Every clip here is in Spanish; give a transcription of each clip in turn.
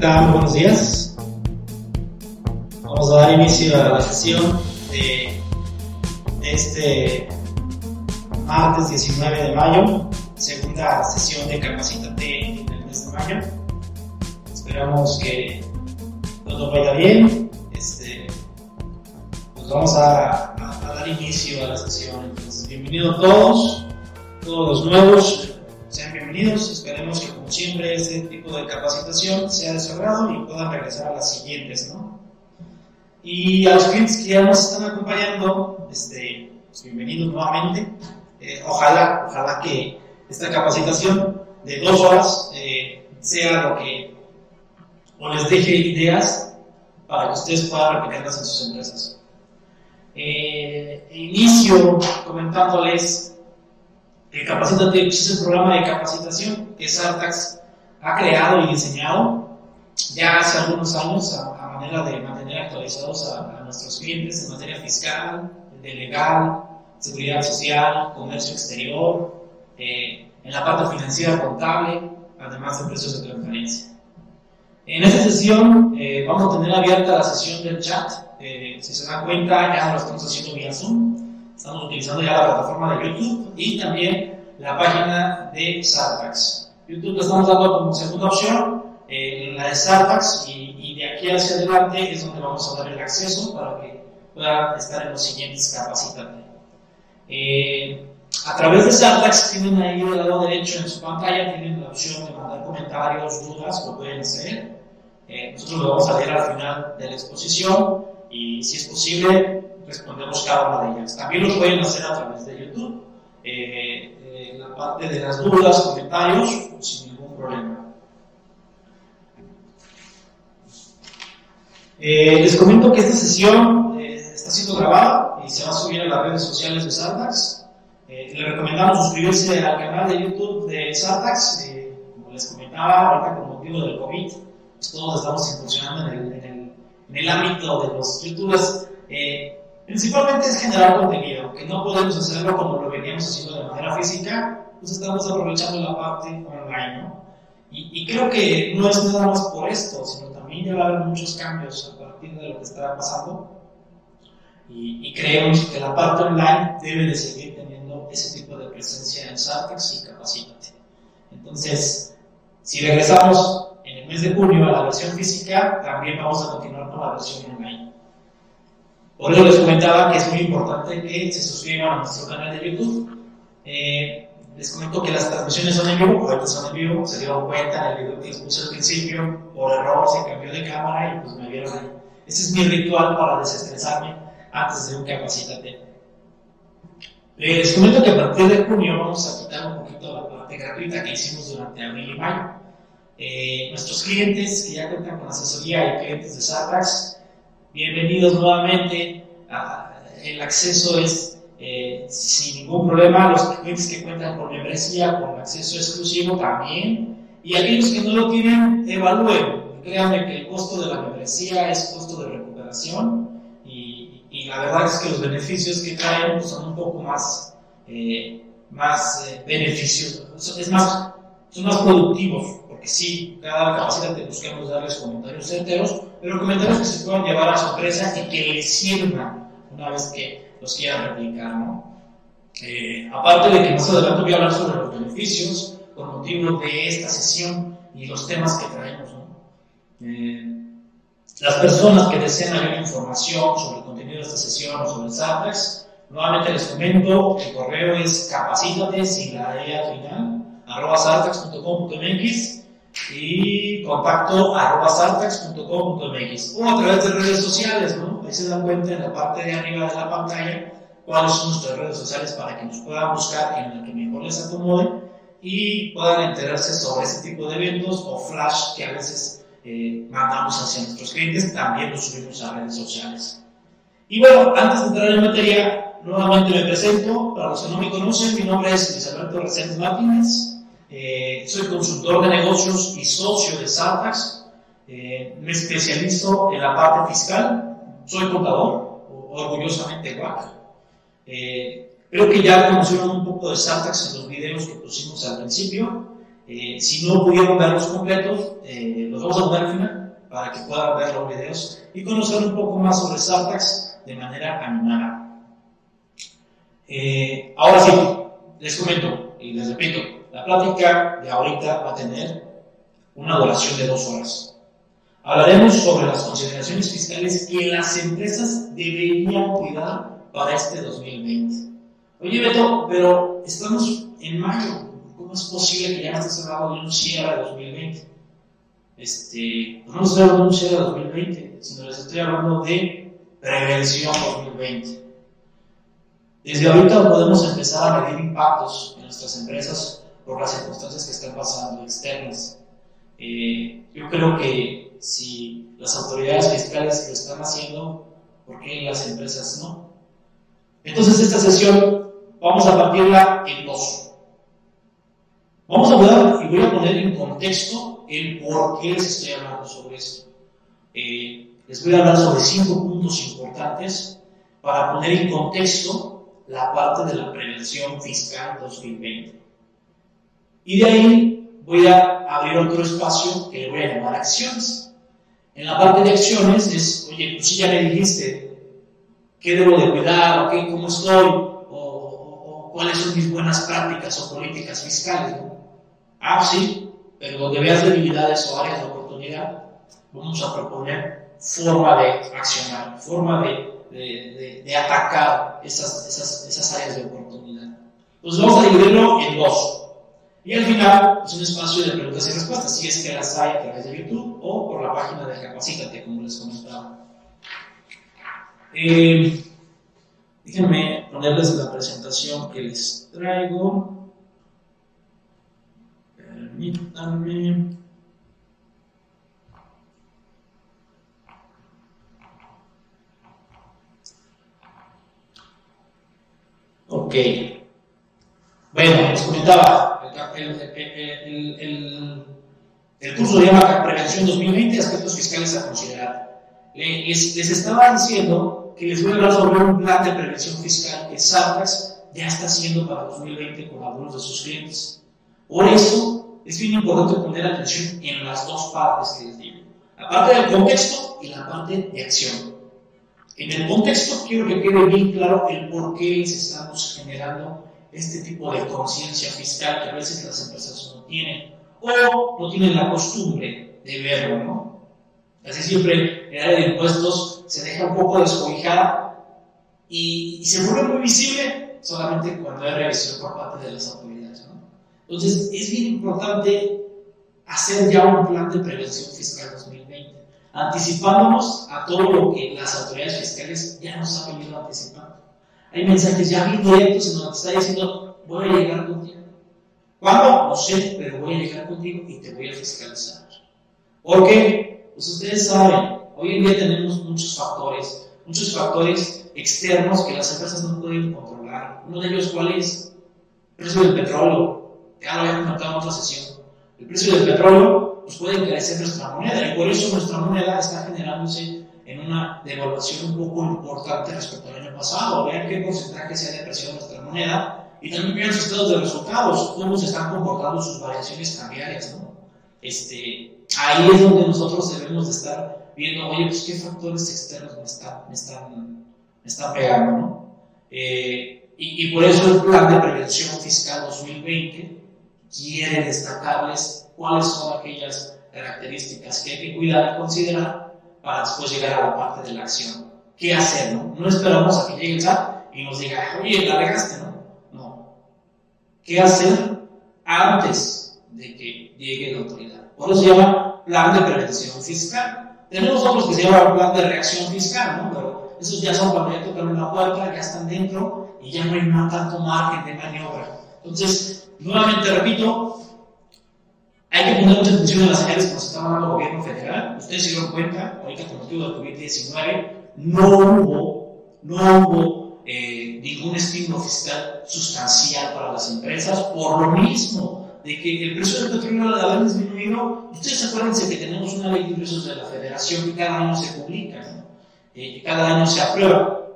Buenos días. Vamos a dar inicio a la sesión de este martes 19 de mayo, segunda sesión de Capacitate en el mes de mayo. Esperamos que todo vaya bien. Este, pues vamos a, dar inicio a la sesión. Bienvenidos todos, todos los nuevos, sean bienvenidos. Este tipo de capacitación sea de y puedan regresar a las siguientes, ¿no? Y a los clientes que ya nos están acompañando, este, pues, bienvenidos nuevamente. Eh, ojalá, ojalá que esta capacitación de dos horas eh, sea lo que o les deje ideas para que ustedes puedan replicarlas en sus empresas. Eh, inicio comentándoles que Capacítate pues, es el programa de capacitación que Sartax ha creado y diseñado ya hace algunos años a, a manera de mantener actualizados a, a nuestros clientes en materia fiscal, de legal, seguridad social, comercio exterior, eh, en la parte financiera contable, además de precios de transparencia. En esta sesión eh, vamos a tener abierta la sesión del chat. Eh, si se dan cuenta, ya lo estamos haciendo vía Zoom. Estamos utilizando ya la plataforma de YouTube y también la página de Sartax. YouTube lo estamos dando como segunda opción, eh, la de Sartax, y, y de aquí hacia adelante es donde vamos a dar el acceso para que puedan estar en los siguientes capacitantes. Eh, a través de Sartax tienen ahí del lado derecho en su pantalla, tienen la opción de mandar comentarios, dudas, lo pueden hacer. Eh, nosotros lo vamos a leer al final de la exposición y si es posible respondemos cada una de ellas. También lo pueden hacer a través de YouTube, eh, la parte de las dudas, comentarios, sin ningún problema. Eh, les comento que esta sesión eh, está siendo grabada y se va a subir a las redes sociales de Sartax. Eh, les recomendamos suscribirse al canal de YouTube de Sartax. Eh, como les comentaba, ahorita con motivo del COVID, pues todos estamos incursionando en el, en el, en el ámbito de los youtubers. Eh, principalmente es generar contenido, que no podemos hacerlo como lo veníamos haciendo de manera física, pues estamos aprovechando la parte online, ¿no? Y, y creo que no es nada más por esto, sino también ya va a haber muchos cambios a partir de lo que está pasando. Y, y creemos que la parte online debe de seguir teniendo ese tipo de presencia en Sartex y Capacítate. Entonces, si regresamos en el mes de junio a la versión física, también vamos a continuar con la versión online. Por eso les comentaba que es muy importante que se suscriban a nuestro canal de YouTube. Eh, les comento que las transmisiones son en vivo, ahorita son en vivo, se dieron cuenta en el video que les puse al principio, por error se cambió de cámara y pues me vieron ahí. Ese es mi ritual para desestresarme antes de un capacítate. Eh, les comento que a partir de junio vamos a quitar un poquito la parte gratuita que hicimos durante abril y mayo. Eh, nuestros clientes que ya cuentan con asesoría y clientes de Sartax, bienvenidos nuevamente. El acceso es eh, sin ningún problema. Los clientes que cuentan con membresía, con acceso exclusivo también. Y aquellos que no lo tienen, evalúen. Créanme que el costo de la membresía es costo de recuperación. Y, y la verdad es que los beneficios que traen son un poco más, eh, más eh, beneficiosos. Es más, son más productivos. Porque sí, cada capacidad te buscamos darles comentarios certeros, pero comentarios que se puedan llevar a su empresa y que les sirvan una vez que los quieran replicar, ¿no? Eh, aparte de que más adelante voy a hablar sobre los beneficios con motivo de esta sesión y los temas que traemos, ¿no? Eh, las personas que deseen alguna información sobre el contenido de esta sesión o sobre Sartex, nuevamente les comento, el correo es capacítate sin la E al final, arroba sartex.com.mx y contacto arroba sartex.com.mx o a través de redes sociales, ¿no? Ahí se dan cuenta en la parte de arriba de la pantalla cuáles son nuestras redes sociales para que nos puedan buscar en la que mejor les acomode y puedan enterarse sobre ese tipo de eventos o flash que a veces eh, mandamos hacia nuestros clientes, también los subimos a redes sociales. Y bueno, antes de entrar en materia, nuevamente me presento, para los que no me conocen, mi nombre es Luis Alberto Reséndiz Martínez, eh, soy consultor de negocios y socio de Sartax. Eh, me especializo en la parte fiscal. Soy contador, orgullosamente guac. Eh, creo que ya conocieron un poco de Sartax en los videos que pusimos al principio. Eh, si no pudieron verlos completos, los vamos a poner al final para que puedan ver los videos y conocer un poco más sobre Sartax de manera animada. Ahora sí, les comento y les repito, la plática de ahorita va a tener una duración de dos horas. Hablaremos sobre las consideraciones fiscales que las empresas deberían cuidar para este 2020. Oye, Beto, pero estamos en mayo. ¿Cómo es posible que ya no estés hablando de un cierre de 2020? Este, pues no estoy hablando de un cierre de 2020, sino les estoy hablando de prevención 2020. Desde ahorita podemos empezar a medir impactos en nuestras empresas por las circunstancias que están pasando externas. Eh, yo creo que si las autoridades fiscales lo están haciendo, ¿por qué las empresas no? Entonces esta sesión vamos a partirla en dos. Vamos a hablar y voy a poner en contexto el por qué les estoy hablando sobre esto. Eh, les voy a hablar sobre cinco puntos importantes para poner en contexto la parte de la prevención fiscal 2020. Y de ahí voy a abrir otro espacio que le voy a llamar acciones. En la parte de acciones es, oye, pues si ya me dijiste qué debo de cuidar, o qué, cómo estoy, o, cuáles son mis buenas prácticas o políticas fiscales. Ah, sí, pero donde veas debilidades o áreas de oportunidad, vamos a proponer forma de accionar, forma de, de, de, atacar esas, esas, esas áreas de oportunidad. Entonces vamos a dividirlo en dos. Y al final es un espacio de preguntas y respuestas, si es que las hay a través de YouTube o por la página de Capacítate, como les comentaba. Eh, déjenme ponerles la presentación que les traigo. Permítanme. Ok. Bueno, les comentaba, el, curso se llama Prevención 2020, aspectos fiscales a considerar. Les, estaba diciendo que les voy a hablar sobre un plan de prevención fiscal que SARTAX ya está haciendo para 2020 con algunos de sus clientes. Por eso es bien importante poner atención en las dos partes que les digo, la parte del contexto y la parte de acción. En el contexto quiero que quede bien claro el por qué les estamos generando este tipo de conciencia fiscal que a veces las empresas no tienen o no tienen la costumbre de verlo, ¿no? Así siempre el área de impuestos se deja un poco descobijada y, se vuelve muy visible solamente cuando hay revisión por parte de las autoridades, ¿no? Entonces es bien importante hacer ya un plan de prevención fiscal 2020, anticipándonos a todo lo que las autoridades fiscales ya nos han venido anticipando. Hay mensajes ya bien directos en donde te está diciendo, voy a llegar contigo. ¿Cuándo? No sé, pero voy a llegar contigo y te voy a fiscalizar. ¿Por qué? Pues ustedes saben, hoy en día tenemos muchos factores, muchos factores externos que las empresas no pueden controlar. Uno de ellos, ¿cuál es? El precio del petróleo. Ya lo había comentado en otra sesión. El precio del petróleo pues, puede encarecer nuestra moneda y por eso nuestra moneda está generándose en una devaluación un poco importante respecto al año pasado. Vean qué porcentaje se ha depreciado nuestra moneda y también vean sus estados de resultados, cómo se están comportando sus variaciones cambiarias. ¿no? Este, ahí es donde nosotros debemos de estar viendo, oye, pues qué factores externos me están, me están, me están pegando. ¿no? Eh, y, y por eso el plan de prevención fiscal 2020 quiere destacarles cuáles son aquellas características que hay que cuidar y considerar para después llegar a la parte de la acción. ¿Qué hacer? No, no esperamos a que llegue el SAT y nos diga, oye, la regaste, ¿no? No. ¿Qué hacer antes de que llegue la autoridad? Por eso se llama plan de prevención fiscal. Tenemos otros que se llaman plan de reacción fiscal, ¿no? Pero esos ya son cuando ya tocaron la puerta, ya están dentro y ya no hay más tanto margen de maniobra. Entonces, nuevamente repito, hay que poner mucha atención a las señales que nos está dando el gobierno federal. Ustedes se dieron cuenta, ahorita con motivo del COVID-19, no hubo, no hubo eh, ningún estímulo fiscal sustancial para las empresas, por lo mismo de que el precio del petróleo al haber disminuido, ustedes acuérdense que tenemos una ley de ingresos de la federación que cada año se publica, ¿no? eh, que cada año se aprueba.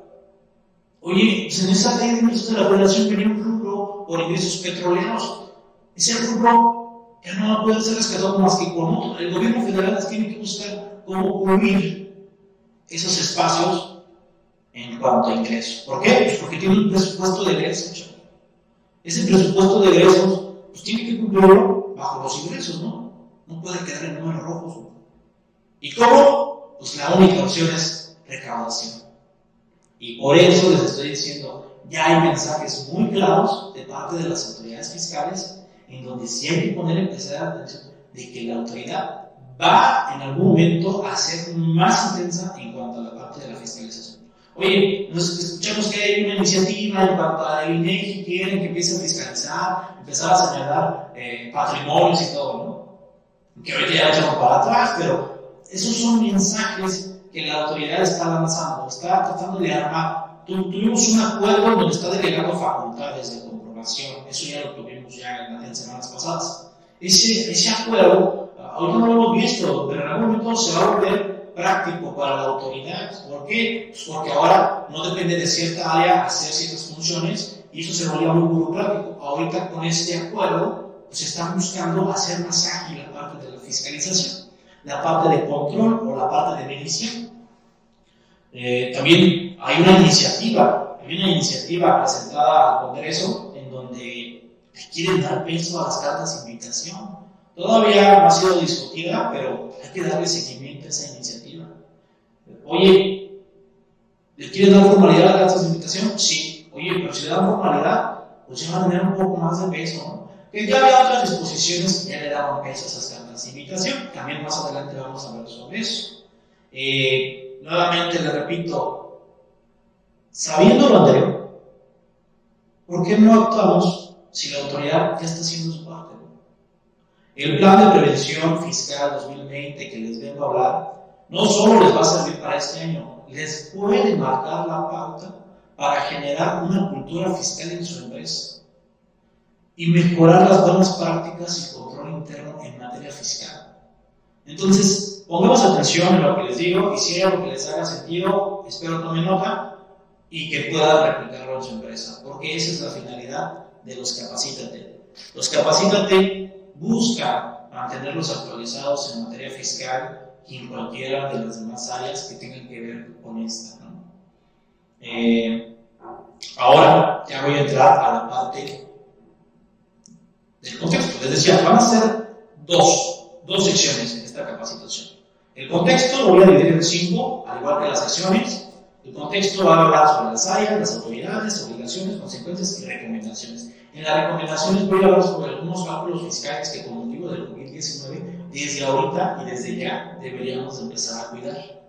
Oye, pues en esa ley de ingresos de la federación venía un rubro por ingresos petroleros. Ese rubro ya no puede ser rescatado más que con otro. El gobierno federal tiene que buscar cómo cubrir esos espacios en cuanto a ingresos. ¿Por qué? Pues porque tiene un presupuesto de egresos. Ese presupuesto de egresos pues tiene que cumplirlo bajo los ingresos, ¿no? No puede quedar en números rojos. ¿Y cómo? Pues la única opción es recaudación. Y por eso les estoy diciendo, ya hay mensajes muy claros de parte de las autoridades fiscales en donde siempre poner especial atención de que la autoridad va en algún momento a ser más intensa en cuanto a la parte de la fiscalización. Oye, nos escuchamos que hay una iniciativa en cuanto a la INEGI, quieren que empiece a fiscalizar, empezar a señalar eh, patrimonios y todo, ¿no? Que ahorita ya echamos para atrás, pero esos son mensajes que la autoridad está lanzando, está tratando de armar. tuvimos un acuerdo donde está delegando facultades de comprobación, eso ya lo tuvimos ya en las semanas pasadas. Ese, ese acuerdo, ahorita no lo hemos visto, pero en algún momento se va a volver práctico para la autoridad. ¿Por qué? Pues porque ahora no depende de cierta área hacer ciertas funciones y eso se volvió muy burocrático. Ahorita con este acuerdo pues, se está buscando hacer más ágil la parte de la fiscalización, la parte de control o la parte de medición. Eh, también hay una iniciativa, hay una iniciativa presentada al Congreso en donde quieren dar peso a las cartas de invitación. Todavía no ha sido discutida, pero hay que darle seguimiento a esa iniciativa Oye, ¿le quieren dar formalidad a de invitación? Sí. Oye, pero si le dan formalidad, pues ya va a tener un poco más de peso, ¿no? Que ya había otras disposiciones que ya le daban peso a esas cartas de invitación. También más adelante vamos a ver sobre eso. Eh, nuevamente le repito, sabiendo lo anterior, ¿por qué no actuamos si la autoridad ya está haciendo? El plan de prevención fiscal 2020 que les vengo a hablar no solo les va a servir para este año, les puede marcar la pauta para generar una cultura fiscal en su empresa y mejorar las buenas prácticas y control interno en materia fiscal. Entonces, pongamos atención en lo que les digo y si hay algo que les haga sentido, espero tomen nota y que puedan replicarlo en su empresa, porque esa es la finalidad de los capacítate. Los capacítate buscan mantenerlos actualizados en materia fiscal y en cualquiera de las demás áreas que tengan que ver con esta. Eh, ahora ya voy a entrar a la parte del contexto. Les decía, van a ser dos, dos secciones en esta capacitación. El contexto lo voy a dividir en cinco, al igual que las secciones. El contexto va a hablar sobre las áreas, las autoridades, obligaciones, consecuencias y recomendaciones. En las recomendaciones voy a hablar sobre algunos cálculos fiscales que con motivo del COVID-19 desde ahorita y desde ya deberíamos empezar a cuidar.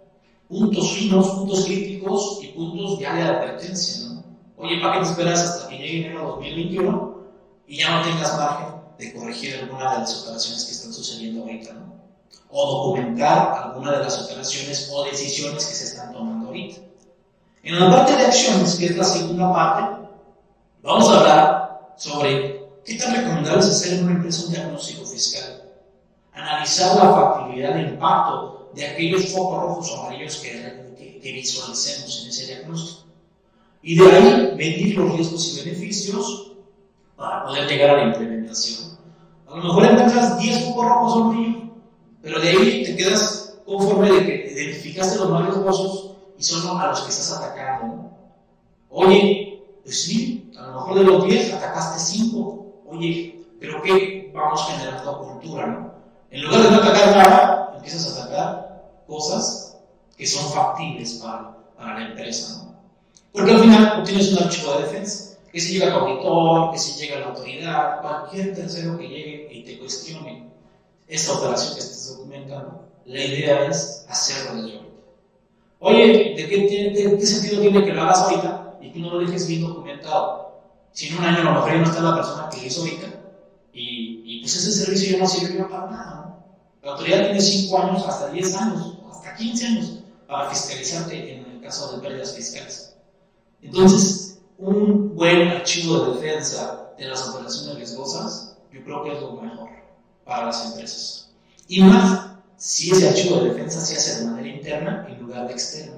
Puntos finos, puntos críticos y puntos ya de advertencia, ¿no? Oye, ¿para qué te esperas hasta que llegue enero 2021 y ya no tengas margen de corregir alguna de las operaciones que están sucediendo ahorita, ¿no? O documentar alguna de las operaciones o decisiones que se están tomando ahorita. En la parte de acciones, que es la segunda parte, vamos a hablar sobre qué tan recomendable es hacer en una empresa un diagnóstico fiscal analizar la factibilidad del impacto de aquellos focos rojos o amarillos que, que, visualicemos en ese diagnóstico. Y de ahí medir los riesgos y beneficios para poder llegar a la implementación. A lo mejor encuentras 10 focos rojos o amarillos, pero de ahí te quedas conforme de que identificaste los más riesgosos y son a los que estás atacando. Oye, pues sí, a lo mejor de los 10 atacaste 5. Oye, pero ¿qué vamos generando cultura, no? En lugar de no atacar nada, empiezas a atacar cosas que son factibles para, para la empresa. ¿no? Porque al final tú tienes un archivo de defensa, que si llega el auditor, que si llega la autoridad, cualquier tercero que llegue y te cuestione esta operación que estás documentando, la idea es hacerlo desde ahorita. Oye, ¿de qué, qué sentido tiene que lo hagas ahorita y tú no lo dejes bien documentado? Si en un año a lo mejor ya no está la persona que hizo ahorita y, y pues ese servicio ya no sirvió para nada. La autoridad tiene 5 años, hasta 10 años, hasta 15 años para fiscalizarte en el caso de pérdidas fiscales. Entonces, un buen archivo de defensa de las operaciones riesgosas, yo creo que es lo mejor para las empresas. Y más si ese archivo de defensa se hace de manera interna en lugar de externa.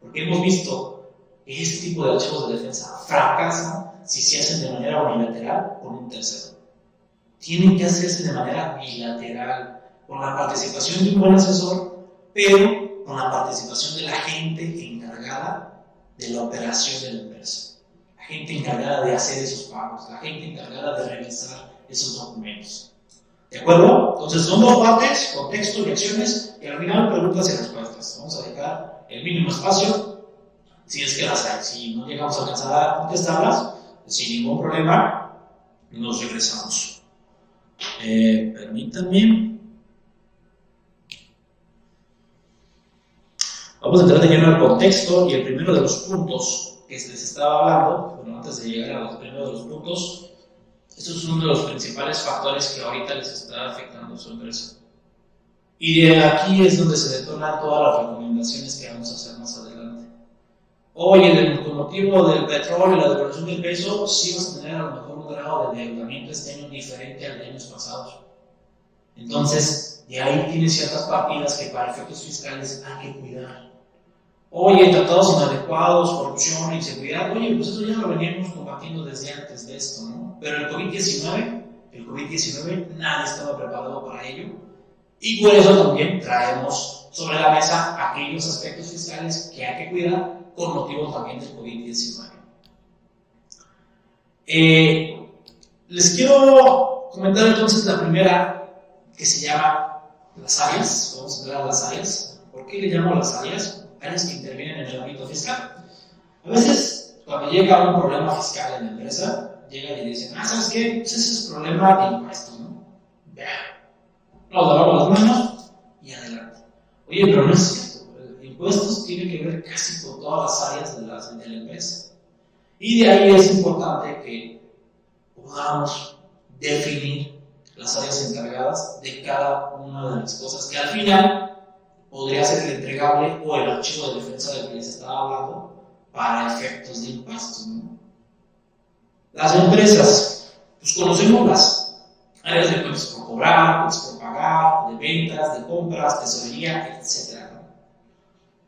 Porque hemos visto que este tipo de archivos de defensa fracasan si se hacen de manera unilateral con un tercero tienen que hacerse de manera bilateral, con la participación de un buen asesor, pero con la participación de la gente encargada de la operación de la la gente encargada de hacer esos pagos, la gente encargada de revisar esos documentos. ¿De acuerdo? Entonces son dos partes, contexto y acciones, y al final preguntas y respuestas. Vamos a dejar el mínimo espacio, si es que las hay. Si no llegamos a alcanzar a contestarlas, sin ningún problema, nos regresamos. Eh, permítanme. Vamos a entrar de lleno al contexto y el primero de los puntos que les estaba hablando, bueno, antes de llegar a los primeros de los puntos, esto es uno de los principales factores que ahorita les está afectando su empresa. Y de aquí es donde se detonan todas las recomendaciones que vamos a hacer más adelante. Oye, con motivo del petróleo y la devaluación del peso, sí vas a tener a lo mejor un grado de endeudamiento este año diferente al de años pasados. Entonces, de ahí tiene ciertas partidas que para efectos fiscales hay que cuidar. Oye, tratados inadecuados, corrupción, inseguridad. Oye, pues eso ya lo veníamos combatiendo desde antes de esto, ¿no? Pero el COVID-19, el COVID-19, nadie estaba preparado para ello. Y por eso también traemos sobre la mesa aquellos aspectos fiscales que hay que cuidar con motivo también del COVID-19. Eh, les quiero comentar entonces la primera que se llama las áreas. Vamos a a las áreas. ¿Por qué le llamo las áreas? Áreas que intervienen en el ámbito fiscal. A veces, cuando llega un problema fiscal en la empresa, llegan y dicen, ah, ¿sabes qué? Pues ese es problema de impuestos, ¿no? Vea, nos lavamos las manos y adelante. Oye, pero no es cierto. Impuestos tiene que ver casi con todas las áreas de, las, de la empresa. Y de ahí es importante que podamos definir las áreas encargadas de cada una de las cosas que al final podría ser el entregable o el archivo de defensa del que les estaba hablando para efectos de impuestos. ¿no? Las empresas, pues conocemos las áreas de cuentas por cobrar, cuentas por pagar, de ventas, de compras, tesorería, etc.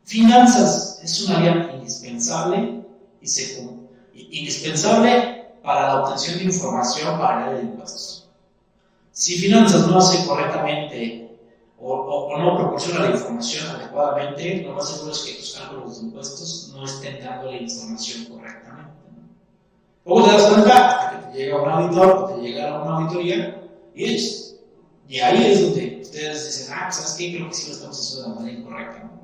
Finanzas es un área indispensable y se, indispensable para la obtención de información para el área de impuestos. Si finanzas no hace correctamente o, o, no proporciona la información adecuadamente, lo más seguro es que tus cálculos de impuestos no estén dando la información correctamente. Luego te das cuenta que te llega un auditor te llega una auditoría y, es, y ahí es donde ustedes dicen, ah, ¿sabes qué? Creo que sí lo estamos haciendo de la manera incorrecta. ¿no?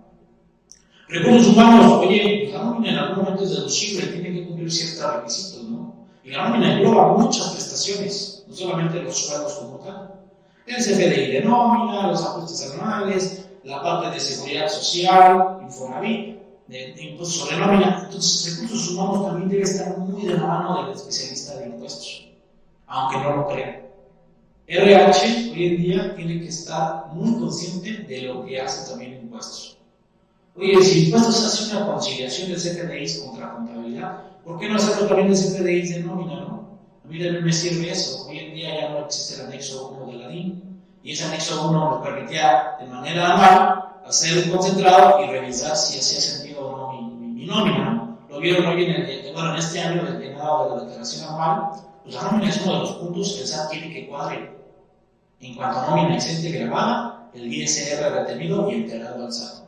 Recursos humanos, oye, la nómina en algún momento es deducible, tiene que cumplir ciertos requisitos, ¿no? Y la nómina engloba muchas prestaciones, no solamente los sueldos como tal. El CFDI de nómina, los ajustes anuales, la parte de seguridad social, Infonavit, de, impuestos sobre nómina. Entonces, recursos humanos también debe estar muy de la mano del especialista de impuestos, aunque no lo crean. RH hoy en día tiene que estar muy consciente de lo que hace también impuestos. Oye, si impuestos hace una conciliación de CFDIs contra contabilidad, ¿por qué no hacerlo también de CFDIs de nómina, no? A mí también me sirve eso. Hoy en día ya no existe el anexo 1 de la DIN, y ese anexo 1 nos permitía de manera anual hacer un concentrado y revisar si hacía sentido o no mi, mi, nómina. Lo vieron hoy en, el, bueno, en este año del llenado de la declaración anual, pues la nómina es uno de los puntos que el SAT tiene que cuadrar. En cuanto a nómina exente grabada, el ISR retenido y enterado al SAT.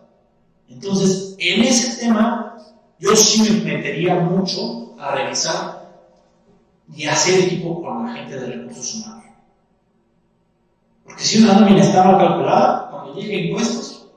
Entonces, en ese tema, yo sí me metería mucho a revisar y hacer equipo con la gente de recursos humanos. Porque si una nómina está mal calculada, cuando llegue impuestos,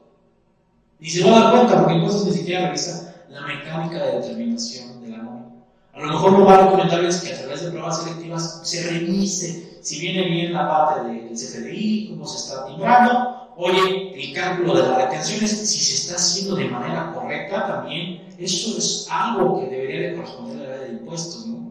ni se va a dar cuenta porque entonces ni siquiera revisa la mecánica de determinación de la nómina. A lo mejor no va a recomendarles que a través de pruebas selectivas se revise si viene bien la parte del CFDI, cómo se está timbrando. Oye, el cálculo de las retenciones, si se está haciendo de manera correcta también, eso es algo que debería de corresponder a la ley de impuestos, ¿no?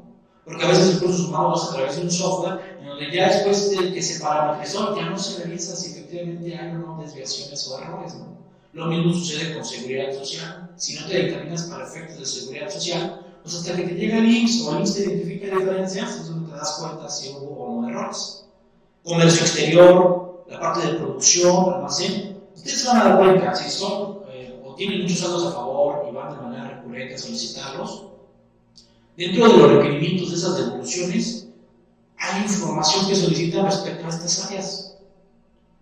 Porque a veces recursos humanos a través de un software en donde ya después de que se parametrizó, ya no se revisa si efectivamente hay o no desviaciones o errores, ¿no? Lo mismo sucede con seguridad social. Si no te determinas para efectos de seguridad social, pues hasta que te llega el IMSS o el IMSS te identifica diferencias, es donde te das cuenta si hubo o no errores. Comercio exterior, la parte de producción, almacén, ustedes van a dar cuenta si son eh, o tienen muchos saldos a favor y van de manera recurrente a solicitarlos. Dentro de los requerimientos de esas devoluciones, hay información que solicitan respecto a estas áreas.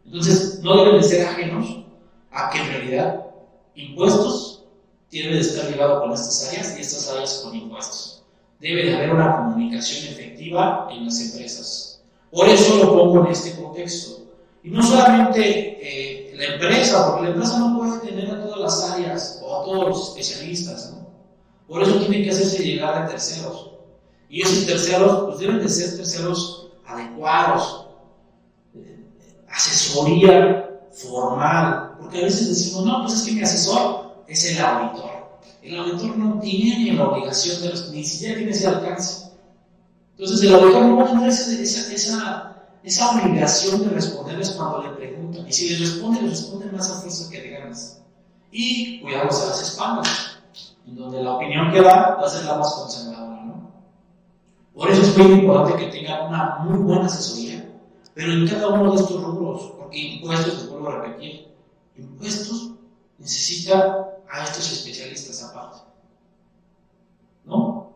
Entonces, no deben de ser ajenos a que en realidad impuestos tiene de estar ligado con estas áreas y estas áreas con impuestos. Debe de haber una comunicación efectiva en las empresas. Por eso lo pongo en este contexto. Y no solamente eh, la empresa, porque la empresa no puede tener a todas las áreas o a todos los especialistas. ¿no? Por eso tiene que hacerse llegar a terceros. Y esos terceros pues deben de ser terceros adecuados, asesoría formal, porque a veces decimos, no, pues es que mi asesor es el auditor. El auditor no tiene ni la obligación de ni siquiera tiene ese alcance. Entonces el auditor no va a tener esa, esa, esa, obligación de responderles cuando le preguntan. Y si les responde, les responde más a fuerza que de ganas. Y cuidamos a las espaldas, en donde la opinión que da va a ser la más conservadora. ¿no? Por eso es muy importante que tengan una muy buena asesoría, pero en cada uno de estos rubros, porque impuestos, les vuelvo a repetir, impuestos necesita a estos especialistas aparte. ¿No?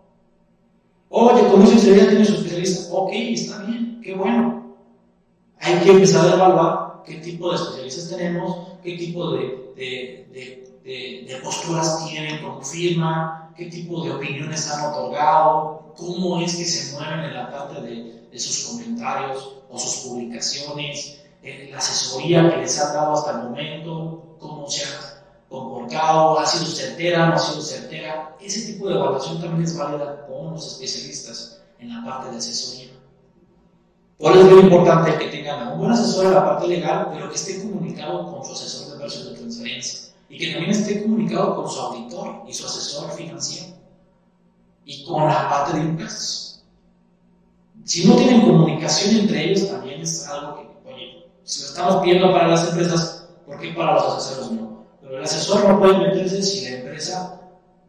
Oye, comercio exterior tiene su especialista. Ok, está bien, qué bueno. Hay que empezar a evaluar qué tipo de especialistas tenemos, qué tipo de, de posturas tienen como firma, qué tipo de opiniones han otorgado, cómo es que se mueven en la parte de, sus comentarios o sus publicaciones, eh, la asesoría que les han dado hasta el momento, cómo se ha comportado, ha sido certera, no ha sido certera. Ese tipo de evaluación también es válida con los especialistas en la parte de asesoría. Por eso es muy importante que tengan un buen asesor en la parte legal, pero que esté comunicado con su asesor de inversión de transferencia y que también esté comunicado con su auditor y su asesor financiero y con la parte de impuestos. Si no tienen comunicación entre ellos, también es algo que, oye, si lo estamos pidiendo para las empresas, ¿por qué para los asesores no? Pero el asesor no puede meterse si la empresa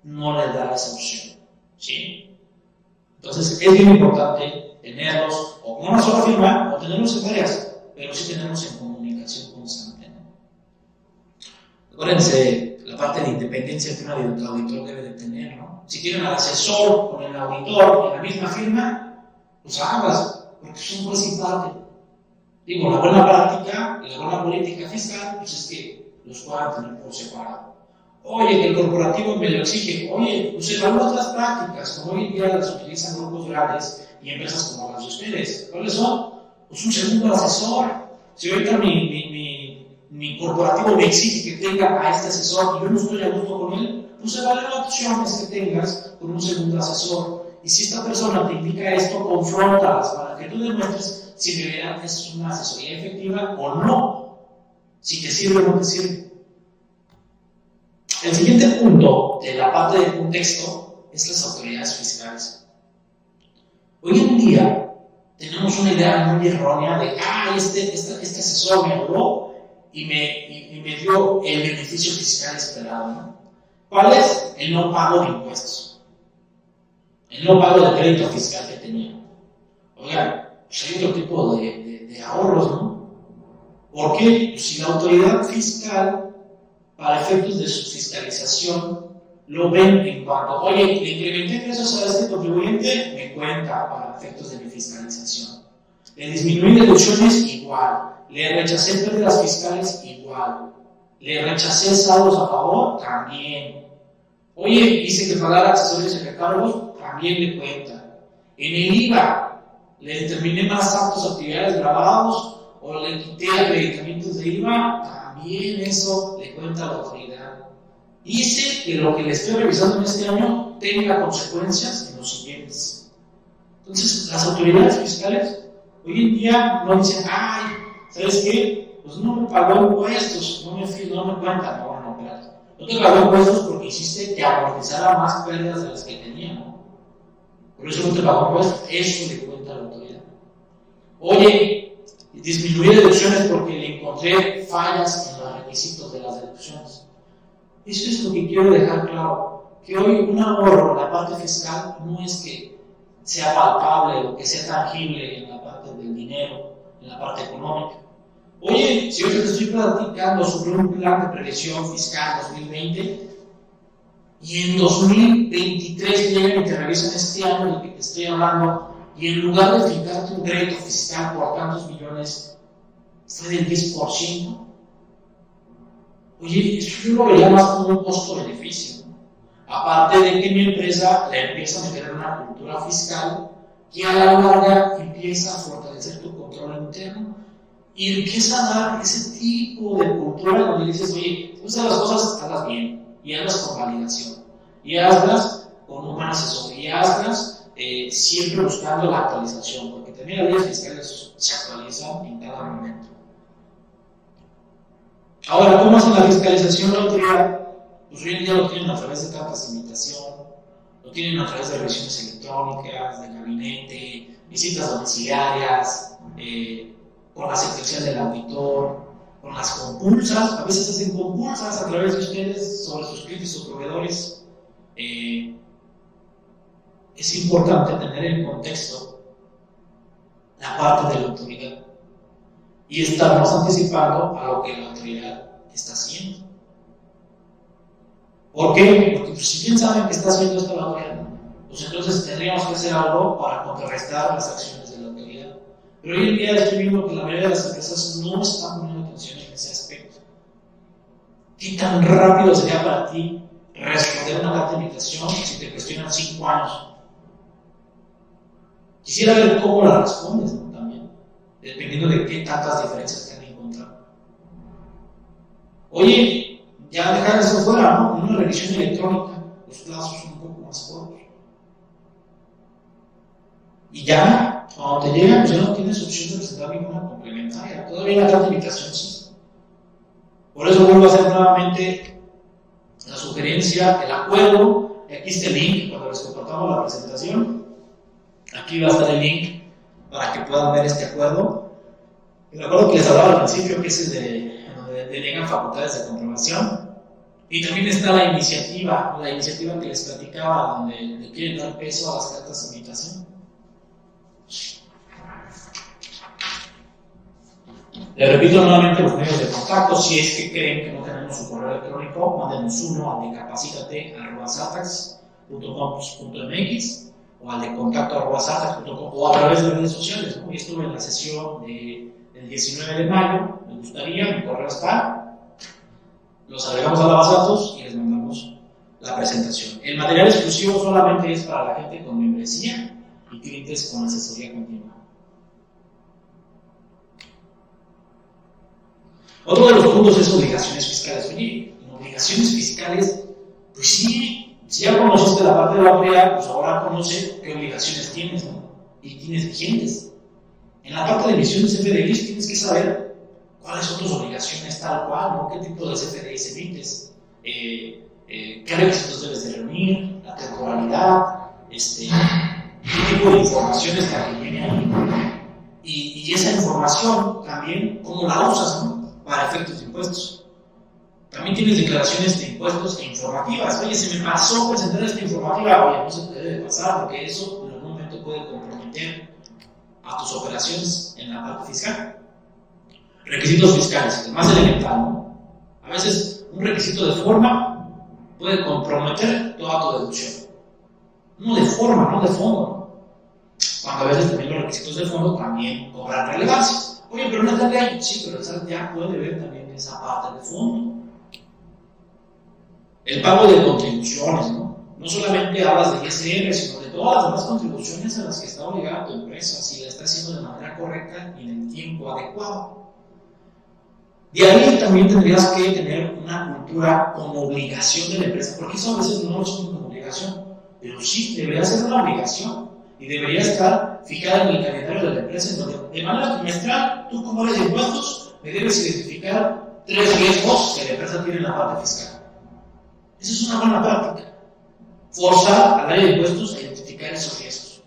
no le da esa opción. ¿Sí? Entonces es bien importante tenerlos o con una sola firma o tenerlos en varias, pero sí tenerlos en comunicación Acuérdense la parte de independencia que un auditor debe de tener. ¿no? Si tienen al asesor con el auditor en la misma firma, pues hagas, porque son juez y parte. Digo, la buena práctica y la buena política fiscal, pues es que los puedan tener por separado. Oye, que el corporativo me lo exige. Oye, pues evalúa otras prácticas, como hoy en día las utilizan grupos grandes y empresas como las de ustedes. ¿Cuáles son? Pues un segundo asesor. Si ahorita mi, mi, mi, mi corporativo me exige que tenga a este asesor y yo no estoy a gusto con él, pues evalúa opciones que tengas con un segundo asesor. Y si esta persona te indica esto, confrontalas para que tú demuestres si de verdad es una asesoría efectiva o no si te sirve o no te sirve. El siguiente punto de la parte del contexto es las autoridades fiscales. Hoy en día tenemos una idea muy errónea de, ah, este, este, este asesor me habló y me, y, me, dio el beneficio fiscal esperado. ¿Cuál es? El no pago de impuestos. El no pago de crédito fiscal que tenía. Oigan, pues hay otro tipo de, de, de ahorros, ¿no? ¿Por qué? Pues si la autoridad fiscal, para efectos de su fiscalización, lo ven en cuanto, oye, le incrementé ingresos a este contribuyente, me cuenta para efectos de mi fiscalización. Le disminuí deducciones, igual. Le rechacé pérdidas fiscales, igual. Le rechacé saldos a favor, también. Oye, hice que pagara accesorios y recargos, también le cuenta. En el IVA, le determiné más actos, actividades grabados, o le quité acreditamientos de IVA, también eso le cuenta a la autoridad. Hice que lo que le estoy revisando en este año tenga consecuencias en los siguientes. Entonces, las autoridades fiscales hoy en día no dicen, ay, ¿sabes qué? Pues no me pagó impuestos, no me, no me no, no. No te pagó impuestos porque hiciste que amortizara más pérdidas de las que tenía, ¿no? Por eso no te pagó impuestos, eso le cuenta la autoridad. Oye, disminuir deducciones porque le encontré fallas en los requisitos de las deducciones. Eso es lo que quiero dejar claro, que hoy un ahorro en la parte fiscal no es que sea palpable o que sea tangible en la parte del dinero, en la parte económica. Oye, si hoy te estoy platicando sobre un plan de previsión fiscal 2020 y en 2023 llegan y te revisan este año del que te estoy hablando y en lugar de fijarte un crédito fiscal por tantos millones, fue del 10%. Oye, eso yo lo veía más como un costo-beneficio. Aparte de que mi empresa le empieza a meter una cultura fiscal que a la larga empieza a fortalecer tu control interno y empieza a dar ese tipo de cultura donde dices, oye, sabes las cosas, hazlas bien y hazlas con validación y hazlas con un buen y hazlas eh, siempre buscando la actualización, porque también las leyes fiscales se actualizan en cada momento. Ahora, ¿cómo hacen la fiscalización la? Pues hoy en día lo tienen a través de invitación, lo tienen a través de revisiones electrónicas, de gabinete, visitas domiciliarias, eh, con la sección del auditor, con las compulsas, a veces hacen compulsas a través de ustedes sobre sus clientes o proveedores. Eh, es importante tener en contexto la parte de la autoridad y estarnos anticipando a lo que la autoridad está haciendo. ¿Por qué? Porque pues, si bien saben que está haciendo la autoridad, pues entonces tendríamos que hacer algo para contrarrestar las acciones de la autoridad. Pero hoy en día estoy viendo que la mayoría de las empresas no están poniendo atención en ese aspecto. ¿Qué tan rápido sería para ti responder una carta de invitación si te cuestionan cinco años? Quisiera ver cómo la respondes también, dependiendo de qué tantas diferencias te han encontrado. Oye, ya dejar eso fuera, ¿no? Una revisión electrónica, los plazos son un poco más cortos. Y ya, cuando te llegan, pues ya no tienes opción de presentar ninguna complementaria. Todavía la gratificación sí. Por eso vuelvo a hacer nuevamente la sugerencia, el acuerdo. Aquí está el link cuando les compartamos la presentación. Aquí va a estar el link para que puedan ver este acuerdo. El acuerdo que les hablaba al principio, que es el de delegan facultades de comprobación. Y también está la iniciativa, la iniciativa que les platicaba, donde le quieren dar peso a las cartas de invitación. Les repito nuevamente los medios de contacto. Si es que creen que no tenemos su correo electrónico, mándenos uno a decapacítate.com.mx o al de contacto o a través de redes sociales. Hoy estuve en la sesión de, del 19 de mayo, me gustaría, mi correo está, los agregamos a la base y les mandamos la presentación. El material exclusivo solamente es para la gente con membresía y clientes con asesoría continua. Otro de los puntos es obligaciones fiscales. Oye, en obligaciones fiscales, pues sí, si ya conociste la parte de la autoridad, pues ahora conoce qué obligaciones tienes, ¿no? Y tienes vigentes. En la parte de emisiones FDIs tienes que saber cuáles son tus obligaciones tal cual, ¿no? ¿Qué tipo de FDIs emites? Eh, eh, ¿Qué requisitos debes de reunir? La temporalidad, este, qué tipo de información es la que viene ahí. Y, y esa información también, ¿cómo la usas, no? para efectos de impuestos. También tienes declaraciones de impuestos e informativas. Oye, se me pasó presentar esta informativa. Oye, no se te debe pasar porque eso en algún momento puede comprometer a tus operaciones en la parte fiscal. Requisitos fiscales, el más elemental. A veces un requisito de forma puede comprometer toda tu deducción. No de forma, no de fondo. Cuando a veces también los requisitos de fondo también cobran relevancia. Oye, pero no es la ley. Sí, pero el ya puede ver también esa parte de fondo. El pago de contribuciones, ¿no? No solamente hablas de ISR, sino de todas las demás contribuciones a las que está obligada tu empresa, si la está haciendo de manera correcta y en el tiempo adecuado. De ahí también tendrías que tener una cultura como obligación de la empresa, porque eso a veces no es una obligación, pero sí debería ser una obligación y debería estar fijada en el calendario de la empresa, en donde de manera trimestral, tú como eres de impuestos, me debes identificar tres riesgos que la empresa tiene en la parte fiscal. Esa es una buena práctica. Forzar al área de impuestos a esos riesgos.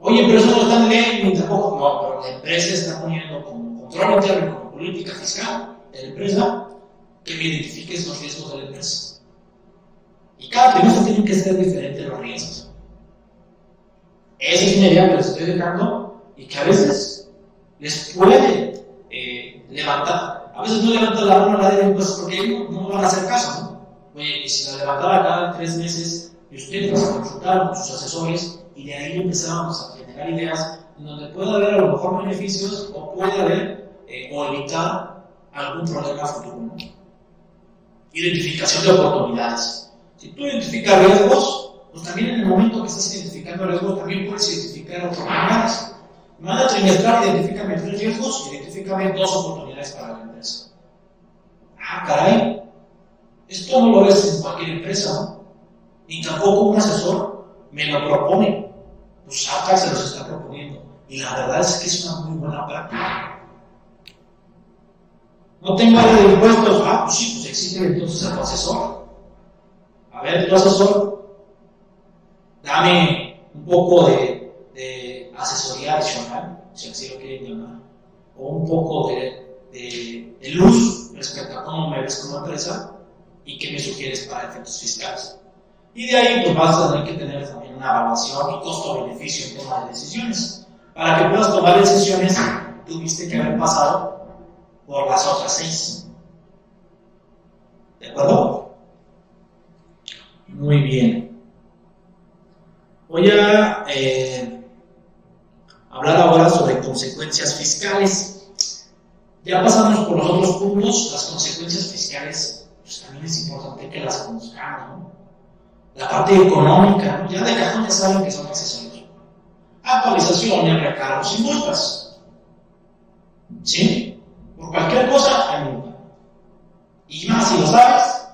Oye, pero eso no está en ni tampoco. No, pero la empresa está poniendo como control interno, como política fiscal de la empresa, que me identifique esos riesgos de la empresa. Y cada trimestre tienen que ser diferentes los riesgos. Esa es una idea que les estoy dejando y que a veces les puede eh, levantar. A veces no levanta la mano a nadie de impuestos porque no, no van a hacer caso, ¿no? Oye, y si la levantara cada tres meses y ustedes consultaron con sus asesores y de ahí empezamos a generar ideas en donde puede haber a lo mejor beneficios o puede haber eh, o evitar algún problema futuro. Identificación de oportunidades. Si tú identificas riesgos, pues también en el momento que estás identificando riesgos, también puedes identificar oportunidades. De manera trimestral, identifícame tres riesgos identifícame dos oportunidades para la empresa. Ah, caray, esto no lo ves en cualquier empresa, ¿no? Ni tampoco un asesor me lo propone. Pues acá se los está proponiendo. Y la verdad es que es una muy buena práctica. No tengo área de impuestos. Ah, pues sí, pues existe entonces a tu asesor. A ver, tu asesor, dame un poco de, asesoría adicional, si así lo quieren llamar, o un poco de, de, de luz respecto a cómo me ves como empresa y qué me sugieres para efectos fiscales. Y de ahí pues vas a tener que tener también una evaluación y costo-beneficio en toma de decisiones. Para que puedas tomar decisiones, tuviste que haber pasado por las otras seis. ¿De acuerdo? Muy bien. Voy a eh, hablar ahora sobre consecuencias fiscales. Ya pasamos por los otros puntos, las consecuencias fiscales, pues también es importante que las conozcamos. ¿no? La parte económica, ya de cajón ya saben que son accesorios. Actualizaciones, recargos y multas. ¿Sí? Por cualquier cosa hay multa. Y más si lo sabes,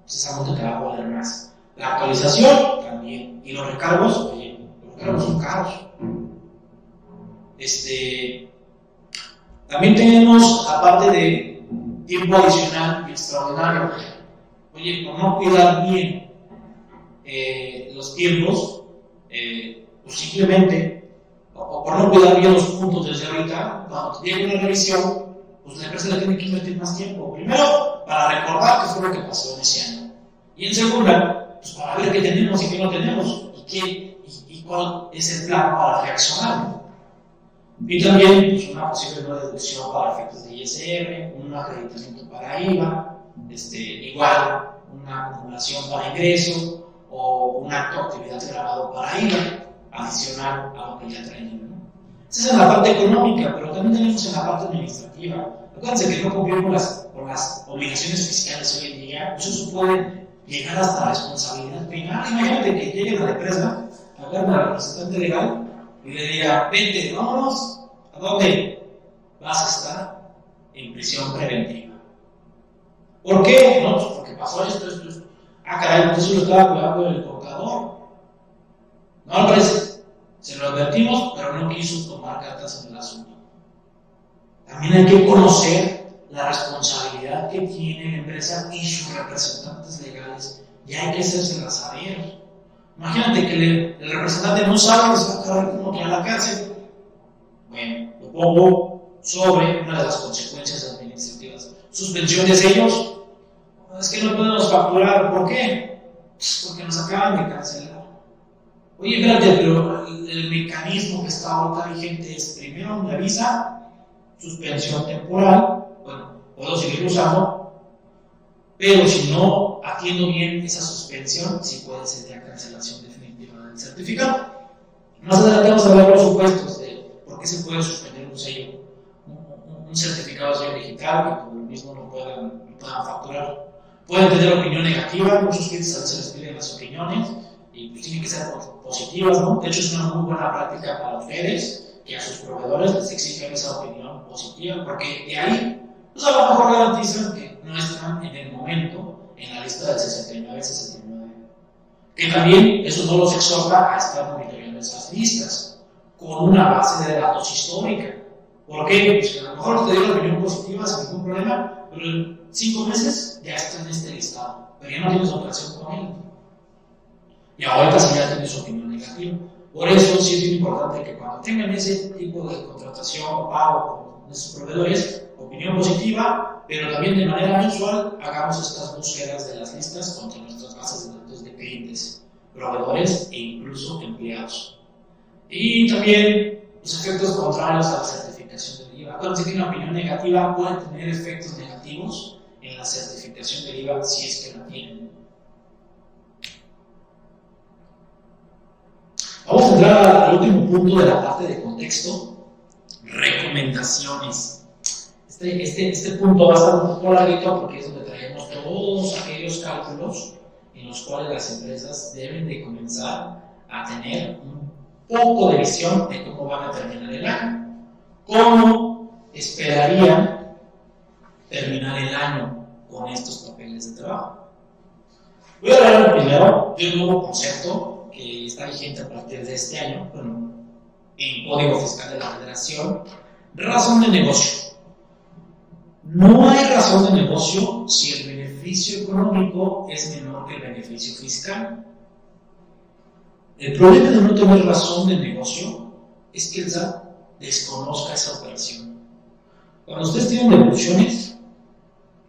pues esa multa te va a valer más. La actualización también. Y los recargos, oye, los recargos son caros. Este, también tenemos, aparte de tiempo adicional y extraordinario, oye, por no cuidar bien eh, los tiempos, eh, simplemente, o, por no cuidar bien los puntos desde ahorita, cuando llega una revisión, pues la empresa le tiene que invertir más tiempo. Primero, para recordar qué fue lo que pasó en ese año. Y en segunda, pues para ver qué tenemos y qué no tenemos, y, qué, y, y cuál es el plan para reaccionar. Y también pues, una posible deducción para efectos de ISR, un acreditamiento para IVA, este, igual una acumulación para ingreso o un acto de actividad grabado para IVA, adicional a lo que ya traen. ¿no? Esa es la parte económica, pero también tenemos en la parte administrativa. Acuérdense que no cumplir con las, con las obligaciones fiscales hoy en día, pues eso puede llegar hasta la responsabilidad penal. Imagínate que llegue la empresa, agarra al representante legal y le diga, vente, vámonos, ¿a dónde? Vas a estar en prisión preventiva. ¿Por qué? No, pues porque pasó esto. Ah, caray, eso lo estaba cuidando el contador. No parece. Se lo advertimos, pero no quiso tomar cartas en el asunto. También hay que conocer la responsabilidad que tiene la empresa y sus representantes legales. Y hay que hacérsela saber. Imagínate que el representante no sabe que se va a quedar como que a la cárcel. Bueno, lo pongo sobre una de las consecuencias administrativas. Suspensiones de ellos. Es que no podemos facturar. ¿Por qué? Pues porque nos acaban de cancelar. Oye, espérate, pero el, mecanismo que está ahorita vigente es primero me avisa, suspensión temporal, bueno, puedo seguir usando, pero si no atiendo bien esa suspensión, sí puede ser ya cancelación definitiva del certificado. Más adelante vamos a ver los supuestos de por qué se puede suspender un sello, un, certificado de sello digital que por el mismo no no puedan facturar. Pueden tener opinión negativa, muchos clientes a veces les piden las opiniones y pues tienen que ser positivas, ¿no? De hecho es una muy buena práctica para ustedes que a sus proveedores les exigen esa opinión positiva, porque de ahí, pues a lo mejor garantizan que no están en el momento en la lista del 69-69. Que también eso no los exhorta a estar monitoreando esas listas con una base de datos histórica. ¿Por qué? Pues a lo mejor te dio la opinión positiva sin ningún problema, pero en cinco meses ya está en este listado, pero ya no tienes operación con él. Y ahorita sí ya tienes opinión negativa. Por eso sí es importante que cuando tengan ese tipo de contratación o pago con nuestros proveedores, opinión positiva, pero también de manera mensual hagamos estas búsquedas de las listas contra nuestras bases de datos de clientes, proveedores e incluso empleados. Y también los efectos contrarios a la IVA. Acuérdense que una opinión negativa puede tener efectos negativos en la certificación del IVA si es que la tienen. entrar al último punto de la parte de contexto, recomendaciones. Este, este, este punto va a estar un poco larguito porque es donde traemos todos aquellos cálculos en los cuales las empresas deben de comenzar a tener un poco de visión de cómo van a terminar el año. ¿Cómo esperarían terminar el año con estos papeles de trabajo? Voy a hablar primero de un nuevo concepto que está vigente a partir de este año, bueno, en Código Fiscal de la Federación, razón de negocio. No hay razón de negocio si el beneficio económico es menor que el beneficio fiscal. El problema de no tener razón de negocio es que el SAT desconozca esa operación. Cuando ustedes tienen devoluciones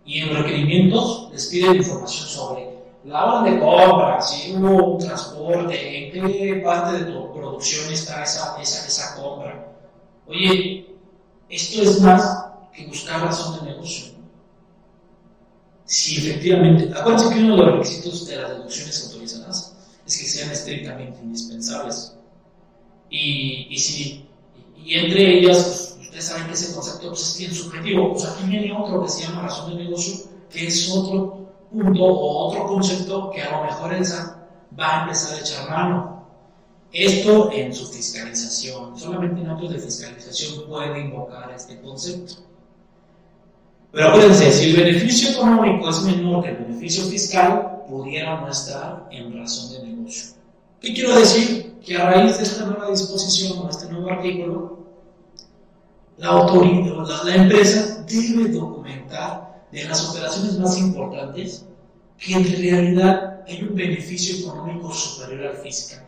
y en requerimientos les piden información sobre la hora de compra, si hubo un transporte, en qué parte de tu producción está esa, esa, esa compra. Oye, esto es más que buscar razón de negocio. Si efectivamente, acuérdense que uno de los requisitos de las deducciones autorizadas es que sean estrictamente indispensables. Y, y, si, y entre ellas, pues, ustedes saben que ese concepto pues, es bien subjetivo. Pues aquí viene otro que se llama razón de negocio, que es otro punto o otro concepto que a lo mejor el SAT va a empezar a echar mano. Esto en su fiscalización, solamente en actos de fiscalización puede invocar este concepto. Pero acuérdense, si el beneficio económico es menor que el beneficio fiscal, pudiera no estar en razón de negocio. ¿Qué quiero decir? Que a raíz de esta nueva disposición o este nuevo artículo, la, autoridad, la, empresa debe documentar de las operaciones más importantes que en realidad hay un beneficio económico superior al fiscal.